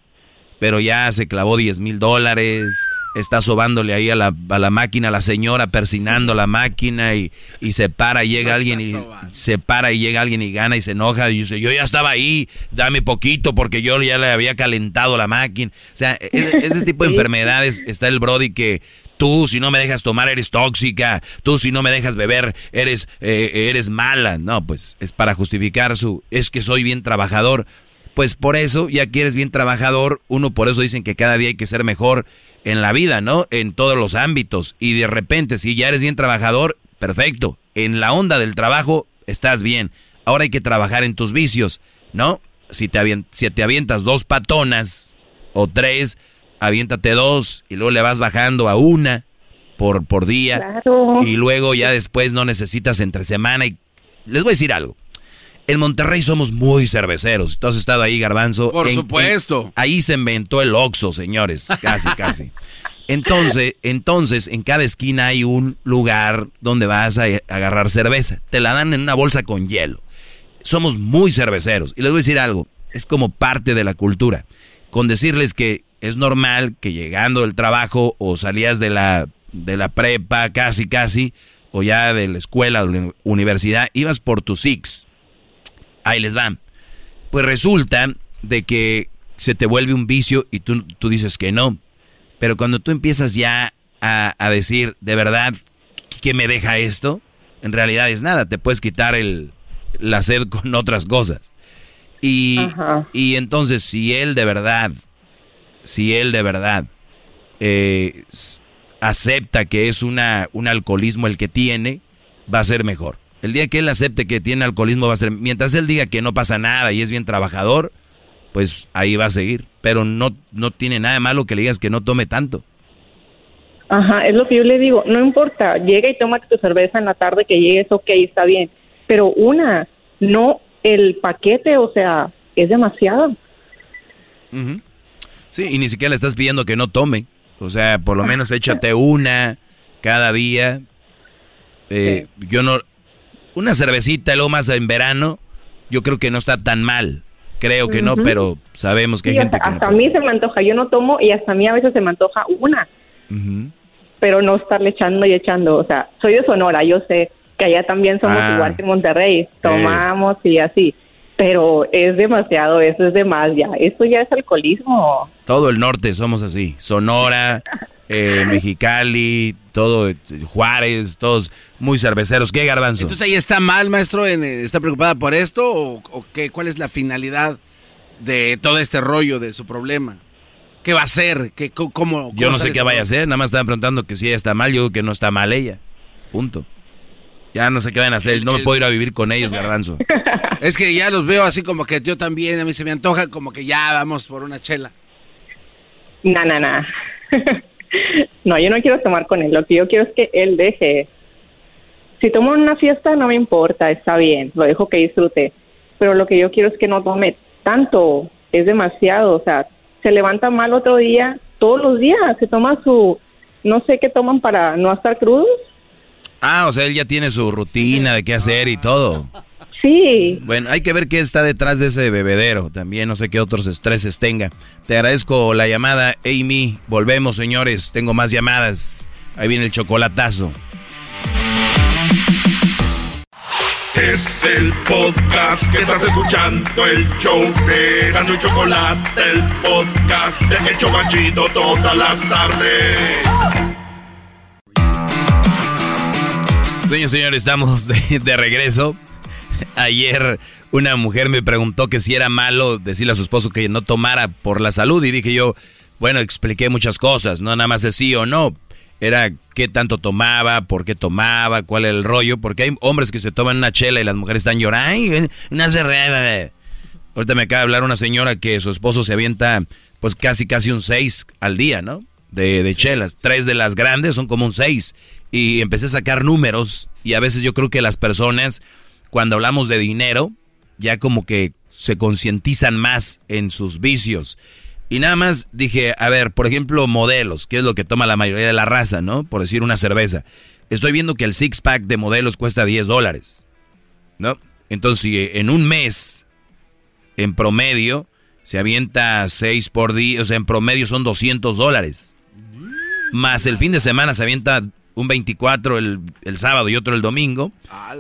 Pero ya se clavó 10 mil dólares. Está sobándole ahí a la, a la máquina, a la señora persinando la máquina y, y se para y llega alguien y se para y llega alguien y gana y se enoja y dice, yo ya estaba ahí, dame poquito porque yo ya le había calentado la máquina. O sea, e- ese, ese tipo de enfermedades está el Brody que tú si no me dejas tomar eres tóxica, tú si no me dejas beber eres, eh, eres mala. No, pues es para justificar su, es que soy bien trabajador. Pues por eso, ya que eres bien trabajador, uno por eso dicen que cada día hay que ser mejor en la vida, ¿no? En todos los ámbitos. Y de repente, si ya eres bien trabajador, perfecto. En la onda del trabajo, estás bien. Ahora hay que trabajar en tus vicios, ¿no? Si te, avien- si te avientas dos patonas o tres, aviéntate dos y luego le vas bajando a una por, por día. Claro. Y luego ya después no necesitas entre semana. Y les voy a decir algo. En Monterrey somos muy cerveceros. Tú has estado ahí, Garbanzo. Por En- supuesto. en- ahí se inventó el Oxxo, señores. Casi, casi. Entonces, entonces, en cada esquina hay un lugar donde vas a agarrar cerveza. Te la dan en una bolsa con hielo. Somos muy cerveceros. Y les voy a decir algo. Es como parte de la cultura. Con decirles que es normal que llegando del trabajo o salías de la, de la prepa, casi, casi, o ya de la escuela o de la universidad, ibas por tus six. Ahí les van. Pues resulta de que se te vuelve un vicio y tú, tú dices que no. Pero cuando tú empiezas ya a, a decir, de verdad, ¿qué me deja esto? En realidad es nada, te puedes quitar el, la sed con otras cosas. Y, y entonces, si él de verdad, si él de verdad eh, acepta que es una, un alcoholismo el que tiene, va a ser mejor. El día que él acepte que tiene alcoholismo va a ser, mientras él diga que no pasa nada y es bien trabajador, pues ahí va a seguir. Pero no, no tiene nada de malo que le digas que no tome tanto. Ajá, es lo que yo le digo, no importa, llega y tómate tu cerveza en la tarde que llegues, ok, está bien, pero una, no el paquete, o sea, es demasiado. Sí, y ni siquiera le estás pidiendo que no tome. O sea, por lo menos échate una cada día. Eh, Yo no... Una cervecita, luego más en verano, yo creo que no está tan mal. Creo que no, Ujú. pero sabemos que hay Sí, gente hasta, que no hasta a mí se me antoja, yo no tomo y hasta a mí a veces se me antoja una, Ujú. pero no estarle echando y echando, o sea, soy de Sonora, yo sé que allá también somos Ah. igual que en Monterrey, tomamos y así, pero es demasiado, eso es de más ya, eso ya es alcoholismo. Todo el norte somos así. Sonora, eh, Mexicali, todo eh, Juárez, todos muy cerveceros. ¿Qué garbanzo? Entonces ahí está mal, maestro, en, eh, ¿está preocupada por esto o, o qué? ¿Cuál es la finalidad de todo este rollo de su problema? ¿Qué va a hacer? ¿Qué, co- cómo, Yo cómo no sé qué vaya a hacer, nada más estaban preguntando que si ella está mal, yo digo que no está mal ella. Punto. Ya no sé qué van a hacer, no me puedo ir a vivir con ellos, garbanzo. Es que ya los veo así como que yo también, a mí se me antoja como que ya vamos por una chela. No, no, no. no, yo no quiero tomar con él. Lo que yo quiero es que él deje. Si tomo en una fiesta, no me importa, está bien, lo dejo que disfrute. Pero lo que yo quiero es que no tome tanto, es demasiado. O sea, se levanta mal otro día, todos los días, se toma su. No sé qué toman para no estar crudos. Ah, o sea, él ya tiene su rutina de qué hacer y todo. Sí. Bueno, hay que ver qué está detrás de ese bebedero. También no sé qué otros estreses tenga. Te agradezco la llamada, Amy. Volvemos, señores. Tengo más llamadas. Ahí viene el chocolatazo. Es el podcast que estás escuchando, el show de Gano y Chocolate, el podcast de El Chocachito todas las tardes. Señores, señores, estamos de, regreso. Ayer una mujer me preguntó que si era malo decirle a su esposo que no tomara por la salud y dije yo, bueno, expliqué muchas cosas, no nada más de sí o no. Era qué tanto tomaba, por qué tomaba, cuál era el rollo, porque hay hombres que se toman una chela y las mujeres están llorando. Ahorita me acaba de hablar una señora que su esposo se avienta pues casi casi un 6 al día, ¿no? De, de chelas. Tres de las grandes son como un 6. Y empecé a sacar números y a veces yo creo que las personas cuando hablamos de dinero ya como que se concientizan más en sus vicios. Y nada más dije, a ver, por ejemplo, modelos, que es lo que toma la mayoría de la raza, ¿no? Por decir una cerveza. Estoy viendo que el six pack de modelos cuesta 10 dólares, ¿no? Entonces, si en un mes, en promedio, se avienta 6 por día, o sea, en promedio son 200 dólares. Más el fin de semana se avienta un 24 el, el sábado y otro el domingo.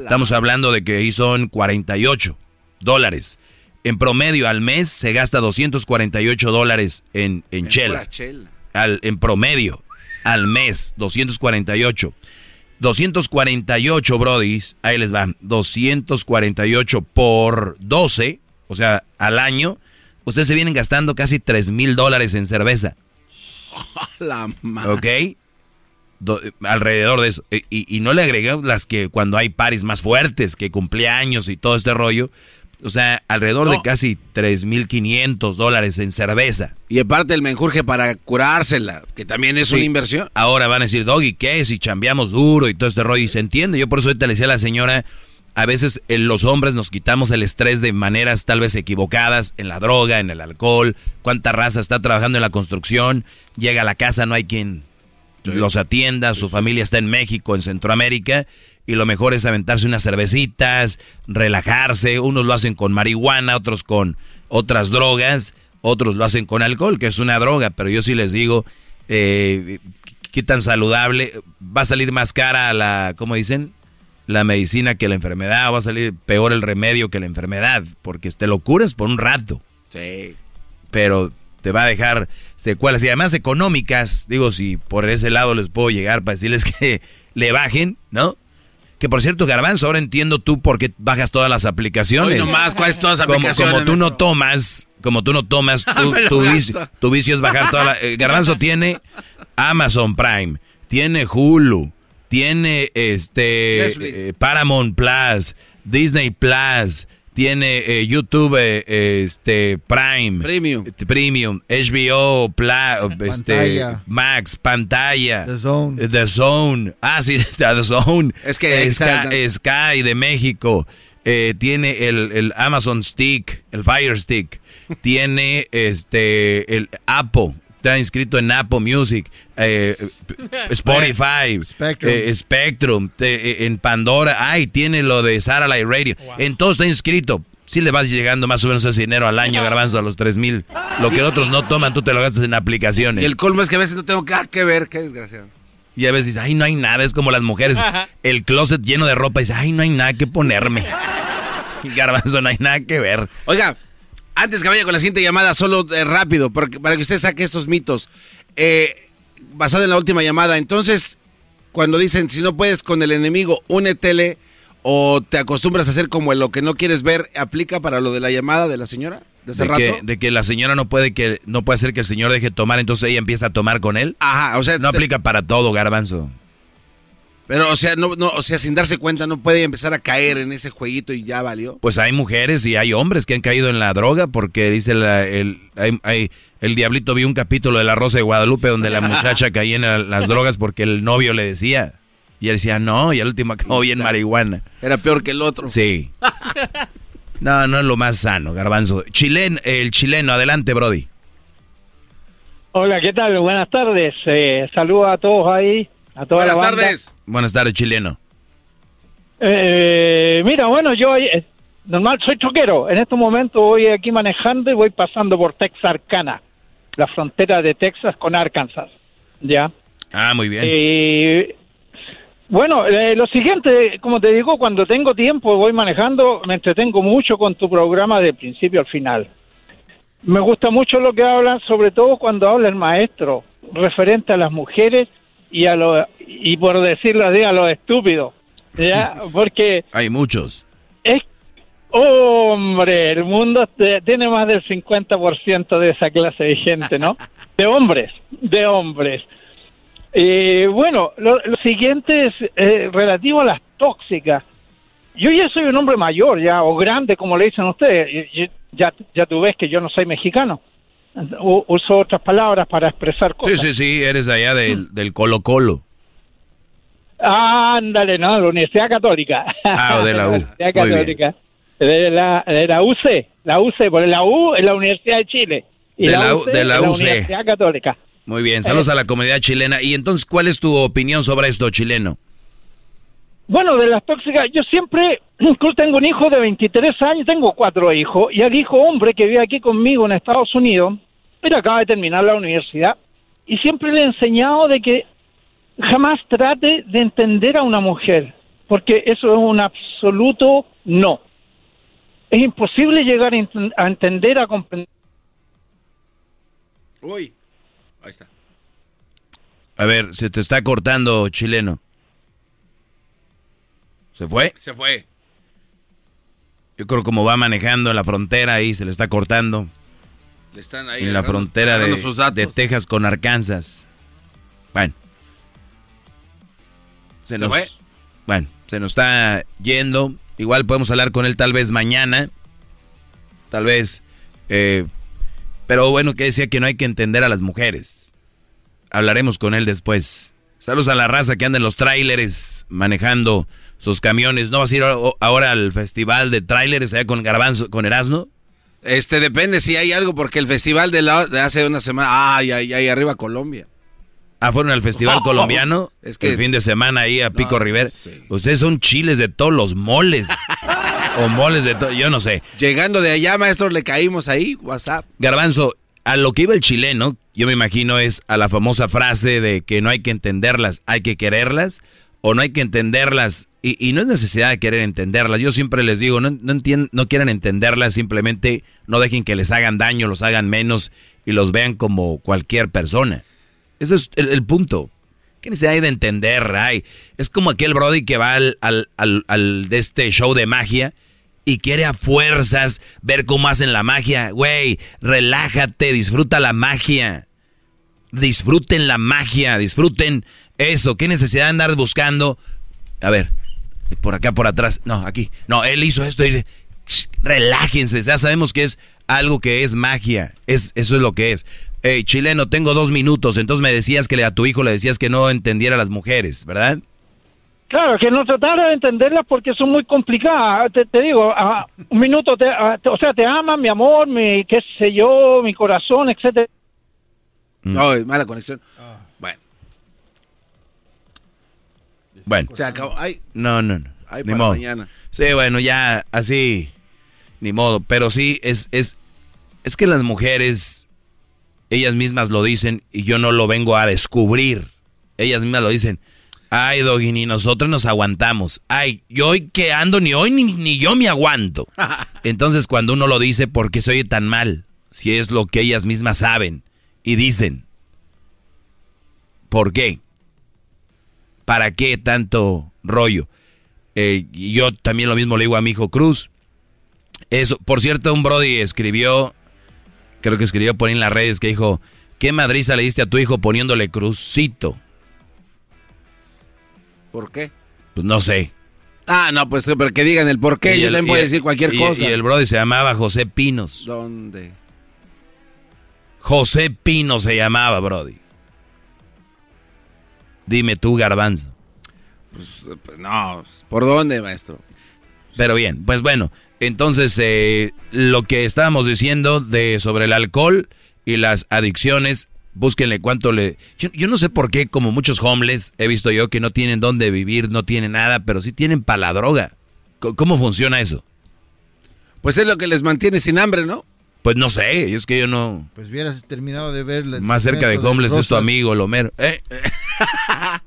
Estamos hablando de que ahí son 48 dólares. En promedio al mes se gasta 248 dólares en, en chela. Al, en promedio al mes, 248. 248, brodis, ahí les va. 248 por 12, o sea, al año, ustedes se vienen gastando casi 3 mil dólares en cerveza. La madre. ¿Ok? Do- alrededor de eso. E- Y, y no le agregamos las que cuando hay paris más fuertes, que cumpleaños y todo este rollo. O sea, alrededor de casi 3.500 dólares en cerveza. Y aparte el menjurje para curársela, que también es una inversión. Ahora van a decir, Doggy, ¿qué? Si chambeamos duro y todo este rollo. Y se entiende. Yo por eso ahorita le decía a la señora, a veces eh, los hombres nos quitamos el estrés de maneras tal vez equivocadas, en la droga, en el alcohol. ¿Cuánta raza está trabajando en la construcción? Llega a la casa, no hay quien los atienda, su familia está en México, en Centroamérica. Y lo mejor es aventarse unas cervecitas, relajarse. Unos lo hacen con marihuana, otros con otras drogas, otros lo hacen con alcohol, que es una droga. Pero yo sí les digo, eh, qué tan saludable. Va a salir más cara la, ¿cómo dicen? La medicina que la enfermedad. Va a salir peor el remedio que la enfermedad. Porque te lo curas por un rato. Sí. Pero te va a dejar secuelas. Y además económicas. Digo, si por ese lado les puedo llegar para decirles que le bajen, ¿no? Que por cierto, Garbanzo, ahora entiendo tú por qué bajas todas las aplicaciones. Hoy nomás, ¿cuáles todas las Como- aplicaciones, Como, tú no tomas, como tú no tomas, tú- lo tu, vicio, tu vicio es bajar toda la... eh, Garbanzo tiene Amazon Prime, tiene Hulu, tiene este eh, Paramount Plus, Disney Plus, tiene eh, YouTube eh, este Prime, Premium, Premium, HBO Pla- este Pantalla. Max, pantalla, The Zone. The Zone, ah sí, The Zone, Es que Sky, Sky de México, eh, tiene el, el Amazon Stick, el Fire Stick, tiene este el Apple, está inscrito en Apple Music, eh, Spotify, Spectrum. eh, Spectrum, te- eh, en Pandora, ay, tiene lo de Satellite Radio, en todo está inscrito. Si le vas llegando más o menos ese dinero al año, garbanzo, a los tres mil. Lo que otros no toman, tú te lo gastas en aplicaciones. Y el colmo es que a veces no tengo nada que ver, qué desgraciado. Y a veces dices, ay, no hay nada, es como las mujeres. El closet lleno de ropa y dices, ay, no hay nada que ponerme. Garbanzo, no hay nada que ver. Oiga, antes que vaya con la siguiente llamada, solo eh, rápido, porque- para que usted saque estos mitos. Eh, basado en la última llamada, entonces, cuando dicen, si no puedes con el enemigo, únetele o te acostumbras a hacer como lo que no quieres ver, ¿aplica para lo de la llamada de la señora de hace De rato? que, de que la señora no puede que no puede hacer que el señor deje de tomar, entonces ella empieza a tomar con él. Ajá, o sea, No aplica para todo, garbanzo. Pero o sea, no, no, o sea, sin darse cuenta no puede empezar a caer en ese jueguito y ya valió. Pues hay mujeres y hay hombres que han caído en la droga porque dice la- el, hay- hay- el diablito vio un capítulo de La Rosa de Guadalupe donde la muchacha caía en la- las drogas porque el novio le decía. Y él decía, no, y al último acabó bien marihuana. Era peor que el otro. Sí. No, no es lo más sano, garbanzo. Chilen, el chileno, adelante, Brody. Hola, ¿qué tal? Buenas tardes. Eh, saludo a todos ahí, a toda la banda. Buenas tardes, chileno. Eh, mira, bueno, yo eh, normal soy choquero. En estos momentos voy aquí manejando y voy pasando por Texarkana, la frontera de Texas con Arkansas. ¿Ya? Ah, muy bien. Eh, bueno, eh, lo siguiente, como te digo, cuando tengo tiempo voy manejando, me entretengo mucho con tu programa de principio al final. Me gusta mucho lo que hablan, sobre todo cuando habla el maestro, referente a las mujeres y a lo y por decirlo así, a los estúpidos. ¿Ya? Porque Hay muchos. es hombre, el mundo tiene más del 50% de esa clase de gente, ¿no? De hombres, de hombres. Eh, bueno, lo, lo siguiente es eh, relativo a las tóxicas. Yo ya soy un hombre mayor, ya, o grande, como le dicen ustedes. Ya, ya tú ves que yo no soy mexicano. Uso otras palabras para expresar Sí, cosas. sí, sí, eres allá del, del Colo Colo. Ándale, no, la Universidad Católica. Ah, de la U. Universidad Muy bien. Católica. De la, de la UC, la UC, porque la U es la Universidad de Chile. Y De la UC, de la UC. Universidad Católica. Muy bien, saludos Eh. a la comunidad chilena. Y entonces, ¿cuál es tu opinión sobre esto, chileno? Bueno, de las tóxicas, yo siempre, tengo un hijo de 23 años, tengo cuatro hijos, y al hijo hombre que vive aquí conmigo en Estados Unidos, él acaba de terminar la universidad, y siempre le he enseñado de que jamás trate de entender a una mujer, porque eso es un absoluto no. Es imposible llegar a entender, a comprender. Uy, ahí está. A ver, se te está cortando, chileno. ¿Se fue? Se fue. Yo creo como va manejando en la frontera ahí, se le está cortando. Le están ahí en la frontera de, Texas con Arkansas. Bueno. Se ¿Se nos, fue? Bueno, se nos está yendo. Igual podemos hablar con él tal vez mañana. Tal vez. eh, pero bueno, que decía que no hay que entender a las mujeres. Hablaremos con él después. Saludos a la raza que anda en los tráileres manejando sus camiones. ¿No vas a ir ahora al festival de tráileres allá con Garbanzo, con Erasmo? Este, depende si hay algo, porque el festival de, la, de hace una semana, ay, ay, ay, arriba Colombia. Ah, fueron al festival Oh, colombiano. es que- el fin de semana ahí a Pico Rivera. Ustedes son chiles de todos los moles. o moles de todo, yo no sé. Llegando de allá, maestro, le caímos ahí, WhatsApp. Garbanzo, a lo que iba el chileno, yo me imagino es a la famosa frase de que no hay que entenderlas, hay que quererlas, o no hay que entenderlas, y, y no es necesidad de querer entenderlas. Yo siempre les digo, no, no, no quieran entenderlas, simplemente no dejen que les hagan daño, los hagan menos y los vean como cualquier persona. Ese es el, el punto. ¿Qué necesidad hay de entender? Ay, es como aquel Brody que va al, al, al- al de este show de magia y quiere a fuerzas ver cómo hacen la magia. Güey, relájate, disfruta la magia. Disfruten la magia, disfruten eso. ¿Qué necesidad de andar buscando? A ver, por acá, por atrás. No, aquí. No, él hizo esto. Y... Shh, Relájense, ya sabemos que es algo que es magia. Es, eso es lo que es. Hey, chileno, tengo dos minutos. Entonces me decías que le- a tu hijo le decías que no entendiera a las mujeres, ¿verdad? Claro, que no tratara de entenderlas porque son muy complicadas. Te, te digo, ah, un minuto, te, ah, te- o sea, te aman, mi amor, mi, qué sé yo, mi corazón, etcétera. No, es mala conexión. Ah. Bueno, Bueno. se acabó. Ay, No, no, no. Ay, ni modo. mañana. Sí, bueno, ya así, ni modo. Pero sí, es, es, es que las mujeres, ellas mismas lo dicen y yo no lo vengo a descubrir. Ellas mismas lo dicen. Ay, Doggy, ni nosotros nos aguantamos. Ay, yo hoy que ando, ni hoy ni, ni yo me aguanto. Entonces, cuando uno lo dice, ¿por qué se oye tan mal? Si es lo que ellas mismas saben y dicen. ¿Por qué? ¿Para qué tanto rollo? Eh, yo también lo mismo le digo a mi hijo Cruz. Eso, por cierto, un Brody escribió, creo que escribió por ahí en las redes que dijo, ¿qué madriza le diste a tu hijo poniéndole crucito? ¿Por qué? Pues no sé. Ah, no, pues pero que digan el por qué. Y Yo el- también puedo decir cualquier y- cosa. Y el Brody se llamaba José Pinos. ¿Dónde? José Pino se llamaba, Brody. Dime tú, garbanzo. Pues, pues, no, ¿por dónde, maestro? Pero bien, pues bueno, entonces eh, lo que estábamos diciendo de sobre el alcohol y las adicciones, búsquenle cuánto le... Yo, yo no sé por qué, como muchos homeless, he visto yo que no tienen dónde vivir, no tienen nada, pero sí tienen para la droga. ¿Cómo funciona eso? Pues es lo que les mantiene sin hambre, ¿no? Pues no sé, es que yo no... Pues hubieras terminado de ver... Más cerca de homeless es tu amigo, el Homero. ¿Eh?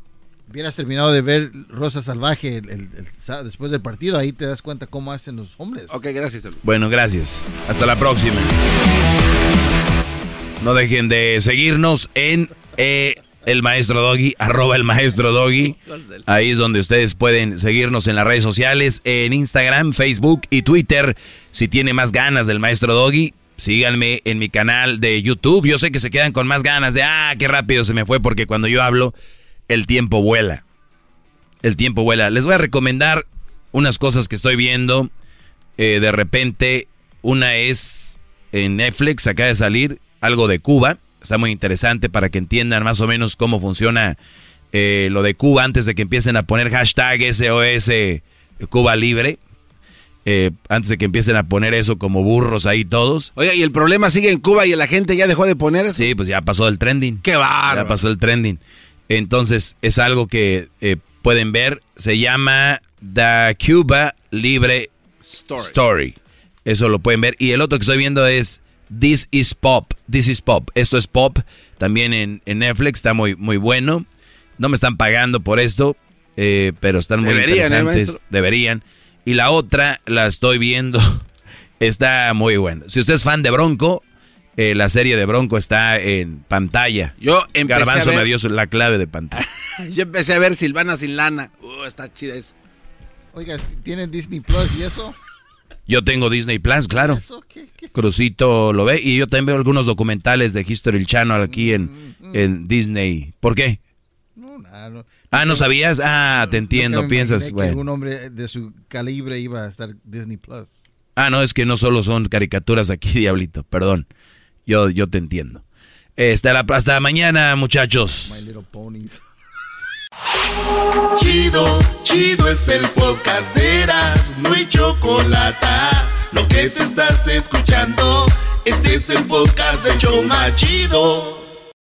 Hubieras terminado de ver Rosa Salvaje el- el- el sa- después del partido, ahí te das cuenta cómo hacen los hombres. Ok, gracias. Bueno, gracias. Hasta la próxima. No dejen de seguirnos en eh, el maestro Doggy, arroba el maestro Doggy. Ahí es donde ustedes pueden seguirnos en las redes sociales, en Instagram, Facebook y Twitter. Si tiene más ganas del maestro Doggy, síganme en mi canal de YouTube. Yo sé que se quedan con más ganas de, ah, qué rápido se me fue, porque cuando yo hablo, el tiempo vuela. El tiempo vuela. Les voy a recomendar unas cosas que estoy viendo. Eh, de repente, una es en Netflix, acaba de salir algo de Cuba. Está muy interesante para que entiendan más o menos cómo funciona eh, lo de Cuba antes de que empiecen a poner hashtag SOS Cuba Libre. Eh, antes de que empiecen a poner eso como burros ahí todos. Oiga, ¿y el problema sigue en Cuba y la gente ya dejó de poner eso? Sí, pues ya pasó el trending. ¡Qué bárbaro! Ya pasó el trending. Entonces, es algo que eh, pueden ver. Se llama The Cuba Libre Story. Eso lo pueden ver. Y el otro que estoy viendo es This is Pop. This is Pop. Esto es Pop. También en, en Netflix. Está muy, muy bueno. No me están pagando por esto. eh, pero están muy Deberían, ¿eh, interesantes. Deberían. Y la otra la estoy viendo. Está muy buena. Si usted es fan de Bronco, eh, la serie de Bronco está en pantalla. Yo empecé Garbanzo a ver- me dio la clave de pantalla. Yo empecé a ver Silvana sin lana. Uh, está chida esa. Oiga, ¿tienen Disney Plus y eso? Yo tengo Disney Plus, claro. ¿Eso qué? qué? Crucito lo ve y yo también veo algunos documentales de History Channel aquí en, en Disney. ¿Por qué? No, nada, no. Ah, ¿no sabías? Ah, te entiendo, Nunca me piensas, que bueno. un hombre de su calibre iba a estar Disney Plus. Ah, no, es que no solo son caricaturas aquí, Diablito, perdón. Yo, yo te entiendo. Eh, Hasta, la, hasta mañana, muchachos. My Little Ponies. Chido, chido es el podcast de Eras, no hay chocolate. Lo que te estás escuchando, este es el podcast de Choma Chido.